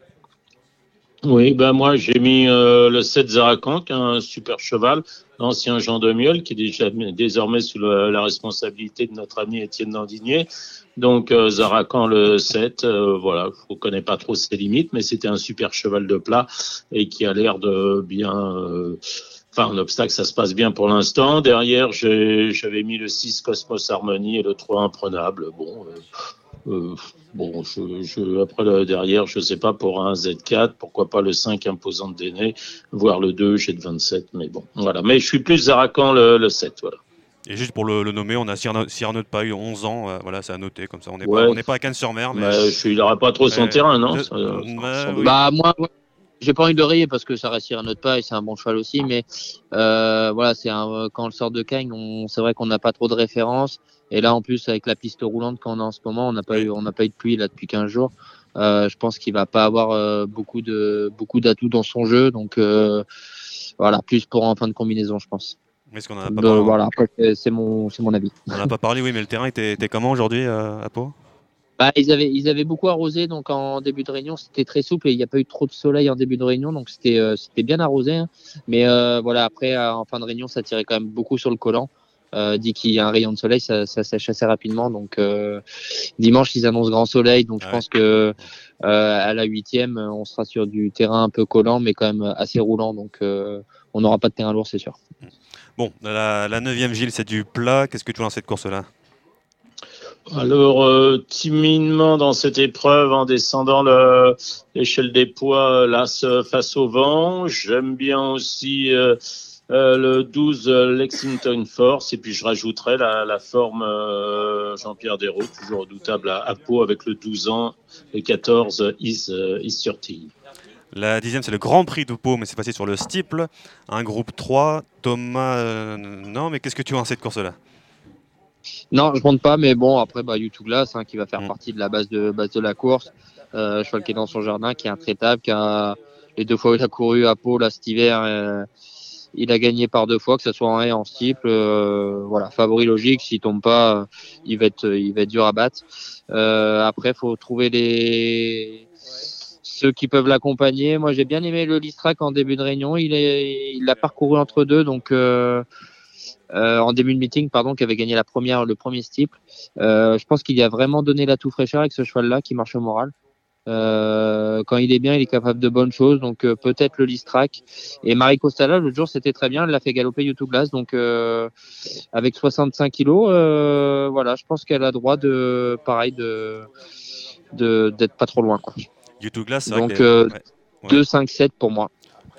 Oui, ben moi j'ai mis euh, le 7 Zarakan, qui est un super cheval, l'ancien Jean de Miel, qui est déjà désormais sous la responsabilité de notre ami Étienne Dandinier. Donc euh, Zarakan le 7, euh, voilà, je ne connais pas trop ses limites, mais c'était un super cheval de plat et qui a l'air de bien... euh, Enfin, en obstacle, ça se passe bien pour l'instant. Derrière, j'avais mis le 6 Cosmos Harmony et le 3 Imprenable. Bon, euh, euh, bon je, je, après le derrière, je sais pas, pour un Z4, pourquoi pas le 5 Imposante d'aîné, voire le 2 j'ai de 27, mais bon, voilà. Mais je suis plus Zarakan le, le 7, voilà. Et juste pour le, le nommer, on a Cyrano, Cyrano de Paille, 11 ans. euh, voilà, c'est à noter comme ça. On n'est Ouais. pas, on n'est pas à Cannes-sur-Mer, mais. Mais je suis- il n'aura pas trop son Ouais. terrain, non Ça-. Bah moi, ouais, j'ai pas envie de le rayer parce que ça reste un autre pas et c'est un bon cheval aussi, mais euh, voilà, c'est un, quand on le sort de Cagnes, c'est vrai qu'on n'a pas trop de références. Et là, en plus, avec la piste roulante qu'on a en ce moment, on n'a pas eu, on n'a pas eu de pluie là depuis 15 jours. Euh, je pense qu'il va pas avoir euh, beaucoup de beaucoup d'atouts dans son jeu, donc euh, voilà, plus pour en fin de combinaison, je pense. Est-ce qu'on a pas parlé voilà, c'est mon, c'est mon avis. On n'a pas parlé, oui, mais le terrain était, était comment aujourd'hui euh, à Pau? Bah, ils avaient, ils avaient beaucoup arrosé, donc en début de réunion, c'était très souple et il n'y a pas eu trop de soleil en début de réunion, donc c'était, euh, c'était bien arrosé. hein. Mais euh, voilà, après, euh, en fin de réunion, ça tirait quand même beaucoup sur le collant. Euh, dit qu'il y a un rayon de soleil, ça, ça sèche assez rapidement. Donc euh, dimanche, ils annoncent grand soleil, donc je pense que euh, à la huitième, on sera sur du terrain un peu collant, mais quand même assez roulant. Donc euh, on n'aura pas de terrain lourd, c'est sûr. Bon, la, la neuvième Gilles, c'est du plat. Qu'est-ce que tu vois dans cette course-là? Alors, euh, timidement dans cette épreuve, en descendant le- l'échelle des poids, l'As euh, face au vent, j'aime bien aussi euh, le 12 euh, Lexington Force, et puis je rajouterai la, forme Jean-Pierre Desraux, toujours redoutable à, Pau, avec le 12 ans, le 14 Is, Is. La dixième, c'est le Grand Prix de Pau, mais c'est passé sur le steeple. Un groupe 3. Thomas, non, mais qu'est-ce que tu vois dans cette course-là Non, je monte pas, mais bon, après, bah, YouTube Glass, hein, qui va faire Mm. partie de la base de, base de la course. Euh, cheval qui est dans son jardin, qui est intraitable, qui a les deux fois où il a couru à Pau, là, cet hiver, euh, il a gagné par deux fois, que ce soit en haie, en steeple. Euh, voilà, favori logique. S'il tombe pas, il va être, il va être dur à battre. Euh, après, faut trouver les ceux qui peuvent l'accompagner. Moi, j'ai bien aimé le Listrac en début de réunion. Il est, il l'a parcouru entre deux, donc. Euh, euh, en début de meeting, pardon, qui avait gagné la première, le premier steeple. Euh, je pense qu'il y a vraiment donné la tout fraîcheur avec ce cheval-là qui marche au moral. Euh, quand il est bien, il est capable de bonnes choses, donc peut-être le Listrack. Et Marie Costala, l'autre jour, c'était très bien, elle l'a fait galoper YouTube Glass, donc avec 65 kilos, voilà, je pense qu'elle a droit de, pareil, de de- d'être pas trop loin. Quoi. YouTube Glass, Donc que les- euh, ouais, ouais. 2, 5, 7 pour moi.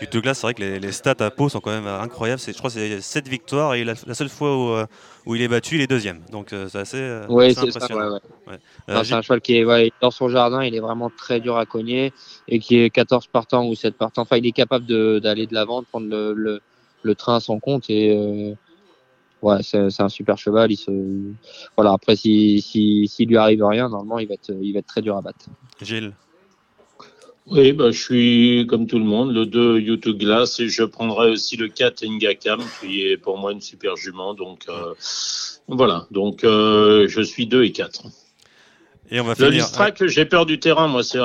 YouTube Glass, c'est vrai que les, les stats à Pau sont quand même incroyables. Je crois que c'est 7 victoires et la, la seule fois où, euh, où il est battu, il est deuxième. Donc euh, c'est assez, euh, Oui, assez impressionnant. ouais, ouais. Ouais. Non, c'est un cheval qui est dans son jardin, il est vraiment très dur à cogner et qui est 14 partants ou 7 partants. Enfin, il est capable d'aller de l'avant, de prendre le, le, le train à son compte et euh, ouais, c'est un super cheval. Il se voilà. Après, si si s'il lui arrive rien, normalement, il va être il va être très dur à battre. Gilles. Oui, bah, je suis comme tout le monde, le 2 YouTube Glass et je prendrai aussi le 4 Ingakam qui est pour moi une super jument. Donc euh, voilà, donc euh, je suis 2 et 4. Et on va Le finir. Listrac, j'ai peur du terrain, moi. C'est.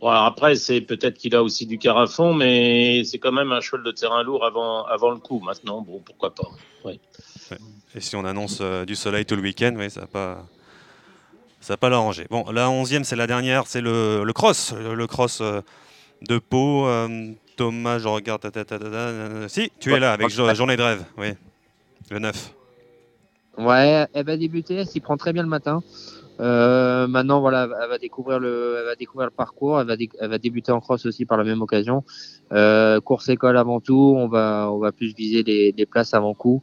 Bon, après, c'est peut-être qu'il a aussi du carafon, mais c'est quand même un cheval de terrain lourd avant, avant le coup. Maintenant, bon, pourquoi pas. Ouais. Et si on annonce euh, du soleil tout le week-end, oui, ça va pas. Ça va pas l'arranger. Bon, la onzième, c'est la dernière, c'est le, le cross. Le, le cross euh, de Pau. euh, Thomas, je regarde. ta, ta, ta, ta, ta, si, tu es là avec Jo- Journée de rêve. Oui. Le 9. Ouais, elle va débuter, elle s'y prend très bien le matin. Euh, maintenant, voilà, elle va découvrir le, elle va découvrir le parcours, elle va, elle va débuter en cross aussi par la même occasion. Euh, course école avant tout, on va, on va plus viser les, les places avant coup.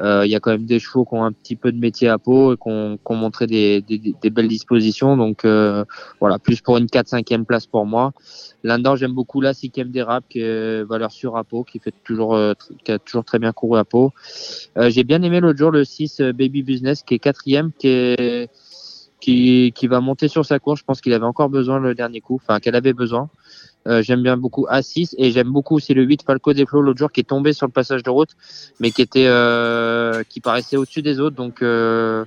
Euh, Il y a quand même des chevaux qui ont un petit peu de métier à peau et qui ont, montré des, des, des belles dispositions. Donc euh, voilà, plus pour une 4-5e place pour moi. Là-dedans, j'aime beaucoup la 6e dérap qui est valeur sûre à peau, qui fait toujours, euh, qui a toujours très bien couru à peau. J'ai bien aimé l'autre jour le 6 euh, Baby Business qui est quatrième, qui est qui, qui va monter sur sa course. Je pense qu'il avait encore besoin le dernier coup, enfin qu'elle avait besoin. Euh, j'aime bien beaucoup A6 et j'aime beaucoup aussi le 8 Falco des Flots l'autre jour qui est tombé sur le passage de route, mais qui était euh, qui paraissait au-dessus des autres. Donc euh,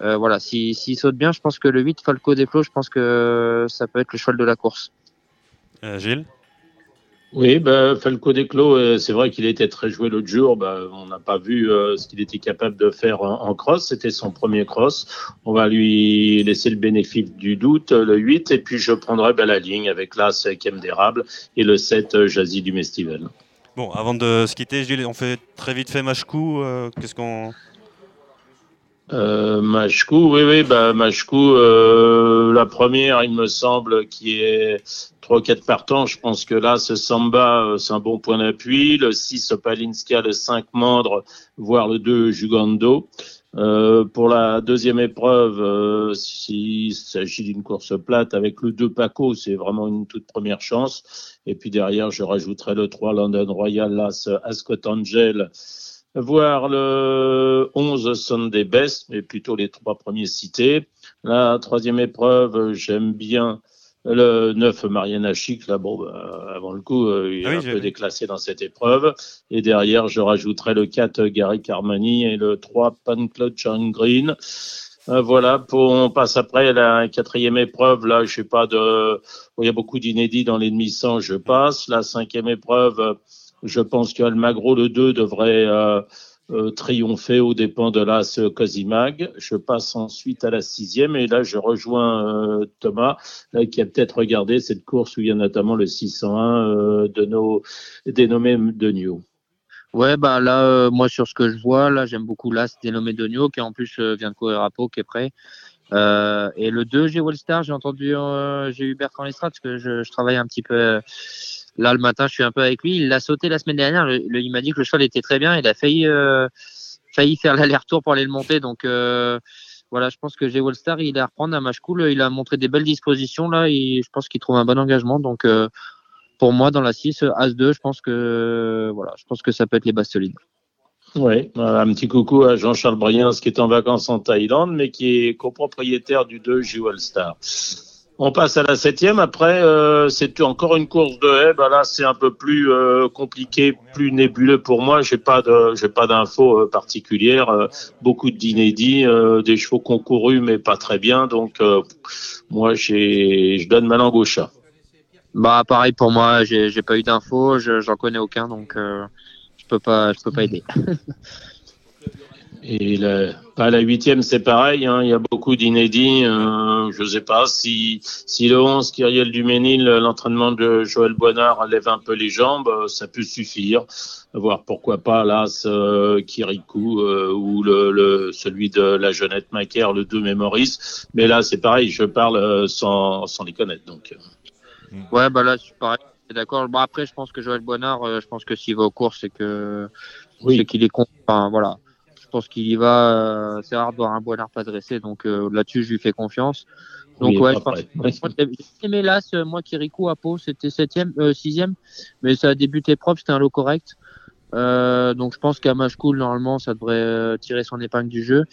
voilà, s'il si, s'il saute bien, je pense que le 8 Falco des Flots, je pense que ça peut être le cheval de la course. Gilles? Oui, bah, Falco Desclos, euh, c'est vrai qu'il était très joué l'autre jour. Bah, on n'a pas vu euh, ce qu'il était capable de faire en, cross. C'était son premier cross. On va lui laisser le bénéfice du doute, euh, le 8. Et puis je prendrai bah, la ligne avec l'As Kem d'érable et le 7 euh, Jazzy du Mestival. Bon, avant de se quitter, on fait très vite fait Machkou. euh, Qu'est-ce qu'on. Euh, Machkou, oui, oui, bah, Machkou, euh, la première, il me semble, qui est 3 4 partants. Je pense que là, ce Samba, euh, c'est un bon point d'appui. Le 6, Opalinska, le 5, Mandre, voire le 2, Jugando. Euh, pour la deuxième épreuve, euh, s'il s'agit d'une course plate avec le 2 Paco, c'est vraiment une toute première chance. Et puis derrière, je rajouterai le 3 London Royal, l'As Ascot Angel, voir le 11 Sunday Best, mais plutôt les trois premiers cités. La troisième épreuve, j'aime bien le 9 Mariana Chic, là, bon, bah, avant le coup, euh, il est Ah oui, un peu vu. déclassé dans cette épreuve. Et derrière, je rajouterai le 4 Gary Carmani et le 3 Pan Claude John Green. Euh, voilà, pour, on passe après la quatrième épreuve. Là, je sais pas de, bon, il y a beaucoup d'inédits dans les demi-cents, je passe. La cinquième épreuve, je pense qu'Almagro le 2 devrait euh, euh, triompher aux dépens de l'As Cosimag. Je passe ensuite à la sixième et là, je rejoins euh, Thomas qui a peut-être regardé cette course où il y a notamment le 601 euh, de nos dénommé de New. Ouais, bah là, euh, moi sur ce que je vois, là j'aime beaucoup l'As dénommé Donio qui en plus euh, vient de courir à Pau, qui est prêt. Euh, et le 2, j'ai Wallstar, j'ai entendu, j'ai eu Bertrand Lestrade parce que je, je travaille un petit peu. Là le matin, je suis un peu avec lui. Il l'a sauté la semaine dernière. Il m'a dit que le cheval était très bien. Il a failli, euh, failli faire l'aller-retour pour aller le monter. Donc euh, voilà, je pense que j'ai Wallstar, il est à reprendre à match cool. Il a montré des belles dispositions là. Je pense qu'il trouve un bon engagement. Donc euh, pour moi, dans la 6, As-2, je pense que voilà, je pense que ça peut être les bases solides. Oui, un petit coucou à Jean-Charles Briens qui est en vacances en Thaïlande, mais qui est copropriétaire du 2 Jewel Star. On passe à la septième. Après, euh, c'est encore une course de haie. Ben là, c'est un peu plus euh, compliqué, plus nébuleux pour moi. J'ai pas de, j'ai pas d'infos euh, particulières. Euh, beaucoup d'inédits, euh, des chevaux concourus, mais pas très bien. Donc, euh, moi, j'ai, je donne ma langue au chat. Bah pareil pour moi, j'ai j'ai pas eu d'infos, je- j'en connais aucun donc je peux pas je peux pas aider. Et la, pas la huitième, c'est pareil. hein, Il y a beaucoup d'inédits. euh, je ne sais pas si, si le 11, Kyriel Duménil, l'entraînement de Joël Boinard lève un peu les jambes, euh, ça peut suffire. Voir pourquoi pas l'As euh, Kirikou euh, ou le, le, celui de la Jeannette Macaire, le 2 Mémoris. Mais là, c'est pareil, je parle euh, sans, sans les connaître. Donc, euh. Ouais, bah là, suis pareil. D'accord. Bon, après, je pense que Joël Bonnard, euh, je pense que s'il va aux courses, c'est que c'est qu'il est con. Enfin, voilà. Je pense qu'il y va. euh, c'est rare de voir un Bonnard pas dressé, donc euh, là-dessus, je lui fais confiance. Donc Oui, ouais, je pense. Aimé l'As, euh, moi, Kirikou à Pau, c'était septième, euh, sixième, mais ça a débuté propre, c'était un lot correct. Euh, donc je pense qu'à match cool normalement ça devrait euh, tirer son épingle du jeu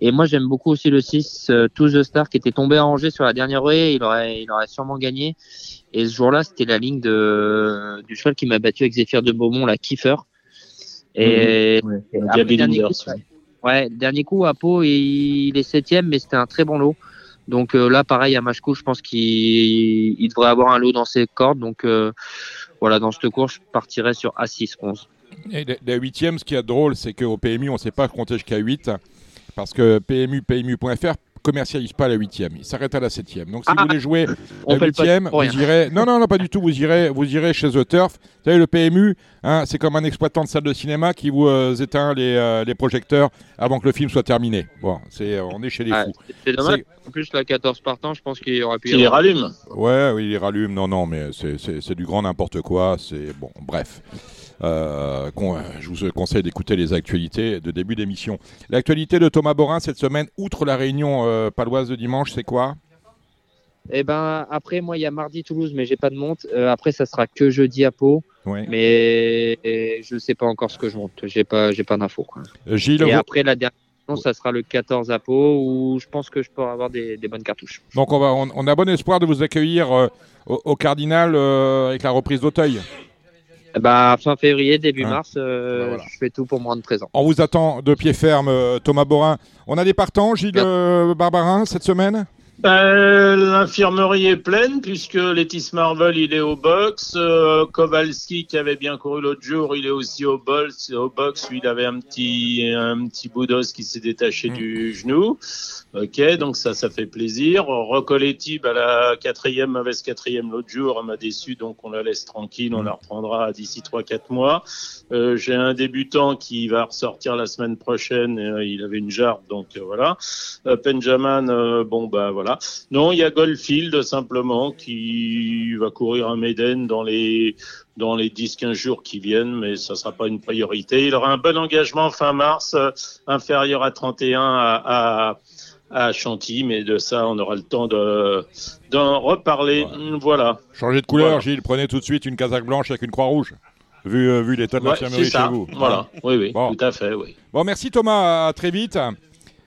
et moi j'aime beaucoup aussi le 6 euh, To The Star qui était tombé à Angers sur la dernière ruée il aurait il aurait sûrement gagné et ce jour-là c'était la ligne de du cheval qui m'a battu avec Zéphyr de Beaumont la Kiefer et Mhm. Ouais, après, Gabi le dernier coup, ouais, le dernier coup à Pau il, il est septième mais c'était un très bon lot. Donc euh, là pareil à match cool je pense qu'il il devrait avoir un lot dans ses cordes. Donc euh, voilà dans cette course je partirais sur A6 11 Et la- la huitième, ce qui est drôle, c'est qu'au PMU, on ne sait pas compter jusqu'à 8, parce que PMU, PMU.fr commercialise pas la huitième, il s'arrête à la septième. Donc si Ah, vous voulez jouer la huitième, vous rien. irez... Non, non, non, pas du tout, vous irez, vous irez chez The Turf. Vous savez, le PMU, hein, c'est comme un exploitant de salle de cinéma qui vous euh, éteint les, euh, les projecteurs avant que le film soit terminé. Bon, c'est, on est chez les fous. c'est dommage en plus la 14 partant je pense qu'il y aurait pu y Qui les rallume. Ouais, oui, il rallume. Non, non, mais c'est- c'est c'est du grand n'importe quoi. C'est bon, bref. Euh, con- je vous conseille d'écouter les actualités de début d'émission. L'actualité de Thomas Borin cette semaine, outre la réunion euh, paloise de dimanche, c'est quoi? Eh ben après moi il y a mardi Toulouse mais j'ai pas de monte. Euh, après ça sera que jeudi à Pau. Ouais. Mais et je sais pas encore ce que je monte. J'ai pas j'ai pas d'infos. Euh, Et vous- après la dernière non, ça sera le 14 à Pau où je pense que je pourrai avoir des, des bonnes cartouches. donc on, va, on, on a bon espoir de vous accueillir euh, au, au Cardinal euh, avec la reprise d'Auteuil. Ben, fin février début Hein. mars euh, Ben voilà. je fais tout pour me rendre présent. On vous attend de pied ferme, euh, Thomas Borin. On a des partants, Gilles euh, Barbarin, cette semaine? Euh, L'infirmerie est pleine puisque Letis Marvel il est au box, euh, Kowalski qui avait bien couru l'autre jour il est aussi au box. Au box il avait un petit un petit bout d'os qui s'est détaché du genou. Ok donc ça ça fait plaisir. Recoletti bah, la quatrième mauvaise quatrième l'autre jour elle m'a déçu donc on la laisse tranquille on la reprendra d'ici 3-4 mois. Euh, J'ai un débutant qui va ressortir la semaine prochaine euh, il avait une jarre donc euh, voilà. Benjamin, bon bah voilà. Non, il y a Goldfield simplement qui va courir un Méden dans les dans les 10-15 jours qui viennent, mais ça sera pas une priorité. Il aura un bon engagement fin mars, euh, inférieur à 31 à, à à Chantilly, mais de ça on aura le temps de d'en reparler. Voilà. Changez de couleur, Voilà. Gilles. Prenez tout de suite une casaque blanche avec une croix rouge. Vu, euh, vu l'état de Ouais, l'infirmerie chez vous. Voilà. Oui, oui, Bon. tout à fait, oui. Bon, merci Thomas. À très vite.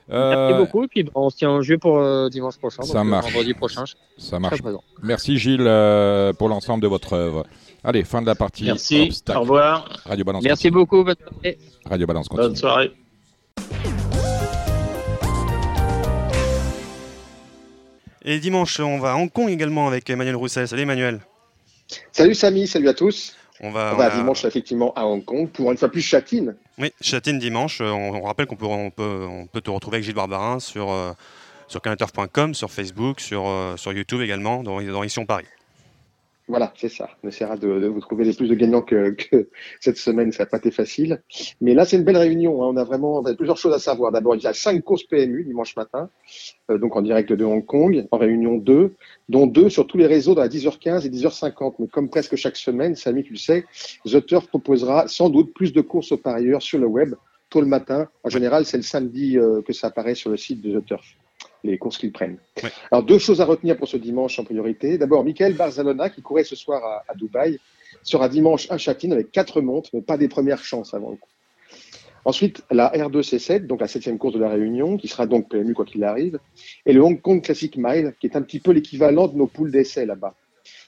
Euh, Merci beaucoup et puis on se tient en jeu pour euh, dimanche prochain. Ça donc, euh, marche. vendredi prochain. je- Ça marche. Merci Gilles euh, pour l'ensemble de votre œuvre. Allez, fin de la partie. Merci. Obstacle. Au revoir. Radio Balance. Merci continue. beaucoup. bonne soirée. Radio Balance continue. Bonne soirée. Et dimanche, on va à Hong Kong également avec Emmanuel Roussel. Salut Emmanuel. Salut Samy, salut à tous. On va, On on va a- dimanche effectivement à Hong Kong pour une fois plus châtine. Oui, Châtine dimanche. Euh, On, on rappelle qu'on peut, on peut, on peut te retrouver avec Gilles Barbarin sur, euh, sur Facebook, sur, euh, sur YouTube également, dans, dans Ici Paris. Voilà, c'est ça. On essaiera de, de vous trouver les plus de gagnants que, cette semaine. Ça n'a pas été facile. Mais là, c'est une belle réunion. hein. On a vraiment on plusieurs choses à savoir. D'abord, il y a cinq courses PMU dimanche matin, euh, donc en direct de Hong Kong, en réunion 2, dont deux sur tous les réseaux dans la 10h15 et 10h50. Mais comme presque chaque semaine, Samy, tu le sais, The Turf proposera sans doute plus de courses aux parieurs sur le web tôt le matin. En général, c'est le samedi euh, que ça apparaît sur le site de The Turf, les courses qu'ils prennent. Ouais. Alors, deux choses à retenir pour ce dimanche en priorité. D'abord, Michael Barzalona, qui courait ce soir à, à Dubaï, sera dimanche à Châtine avec quatre montres, mais pas des premières chances avant le coup. Ensuite, la R2C7, donc la septième course de la Réunion, qui sera donc PMU quoi qu'il arrive, et le Hong Kong Classic Mile, qui est un petit peu l'équivalent de nos poules d'essai là-bas.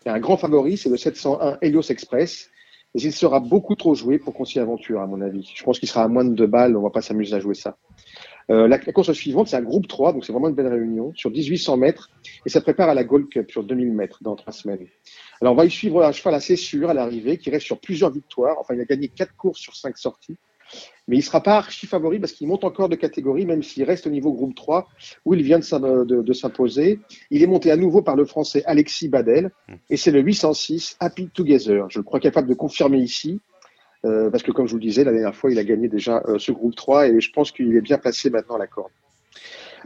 Il y a un grand favori, c'est le 701 Helios Express, mais il sera beaucoup trop joué pour qu'on s'y aventure, à mon avis. Je pense qu'il sera à moins de deux balles, on va pas s'amuser à jouer ça. Euh, la, la course suivante, c'est un groupe 3, donc c'est vraiment une belle réunion, sur 1800 mètres, et ça prépare à la Gold Cup sur 2000 mètres dans trois semaines. Alors, on va y suivre un cheval assez sûr à l'arrivée, qui reste sur plusieurs victoires. Enfin, il a gagné quatre courses sur cinq sorties. Mais il ne sera pas archi favori parce qu'il monte encore de catégorie, même s'il reste au niveau groupe 3, où il vient de, s'imposer. Il est monté à nouveau par le français Alexis Badel, et c'est le 806 Happy Together. Je le crois capable de confirmer ici. Euh, parce que comme je vous le disais, la dernière fois, il a gagné déjà euh, ce groupe 3 et je pense qu'il est bien placé maintenant à la corde.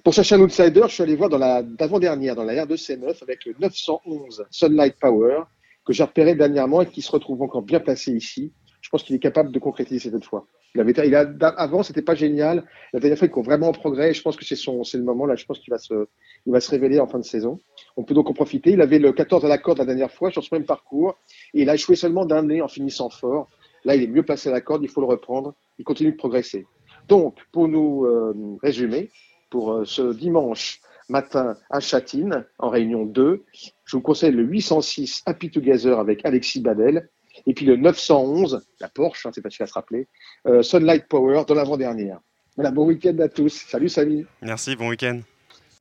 Pour chercher un outsider, je suis allé voir dans la d'avant-dernière, dans la R2C9, avec le 911 Sunlight Power, que j'ai repéré dernièrement et qui se retrouve encore bien placé ici. Je pense qu'il est capable de concrétiser cette fois. Il avait, il a, avant, c'était pas génial. La dernière fois, il court vraiment en progrès. Et je pense que c'est son, c'est le moment là. Je pense qu'il va se, il va se révéler en fin de saison. On peut donc en profiter. Il avait le 14 à la corde la dernière fois sur ce même parcours et il a échoué seulement d'un nez en finissant fort. Là, il est mieux placé à la corde. Il faut le reprendre. Il continue de progresser. Donc, pour nous euh, résumer, pour euh, ce dimanche matin à Châtine, en réunion 2. Je vous conseille le 806 Happy Together avec Alexis Badel. Et puis le 911, la Porsche, hein, c'est facile à se rappeler, euh, Sunlight Power dans l'avant-dernière. Voilà, bon week-end à tous. Salut Samy. Merci, bon week-end.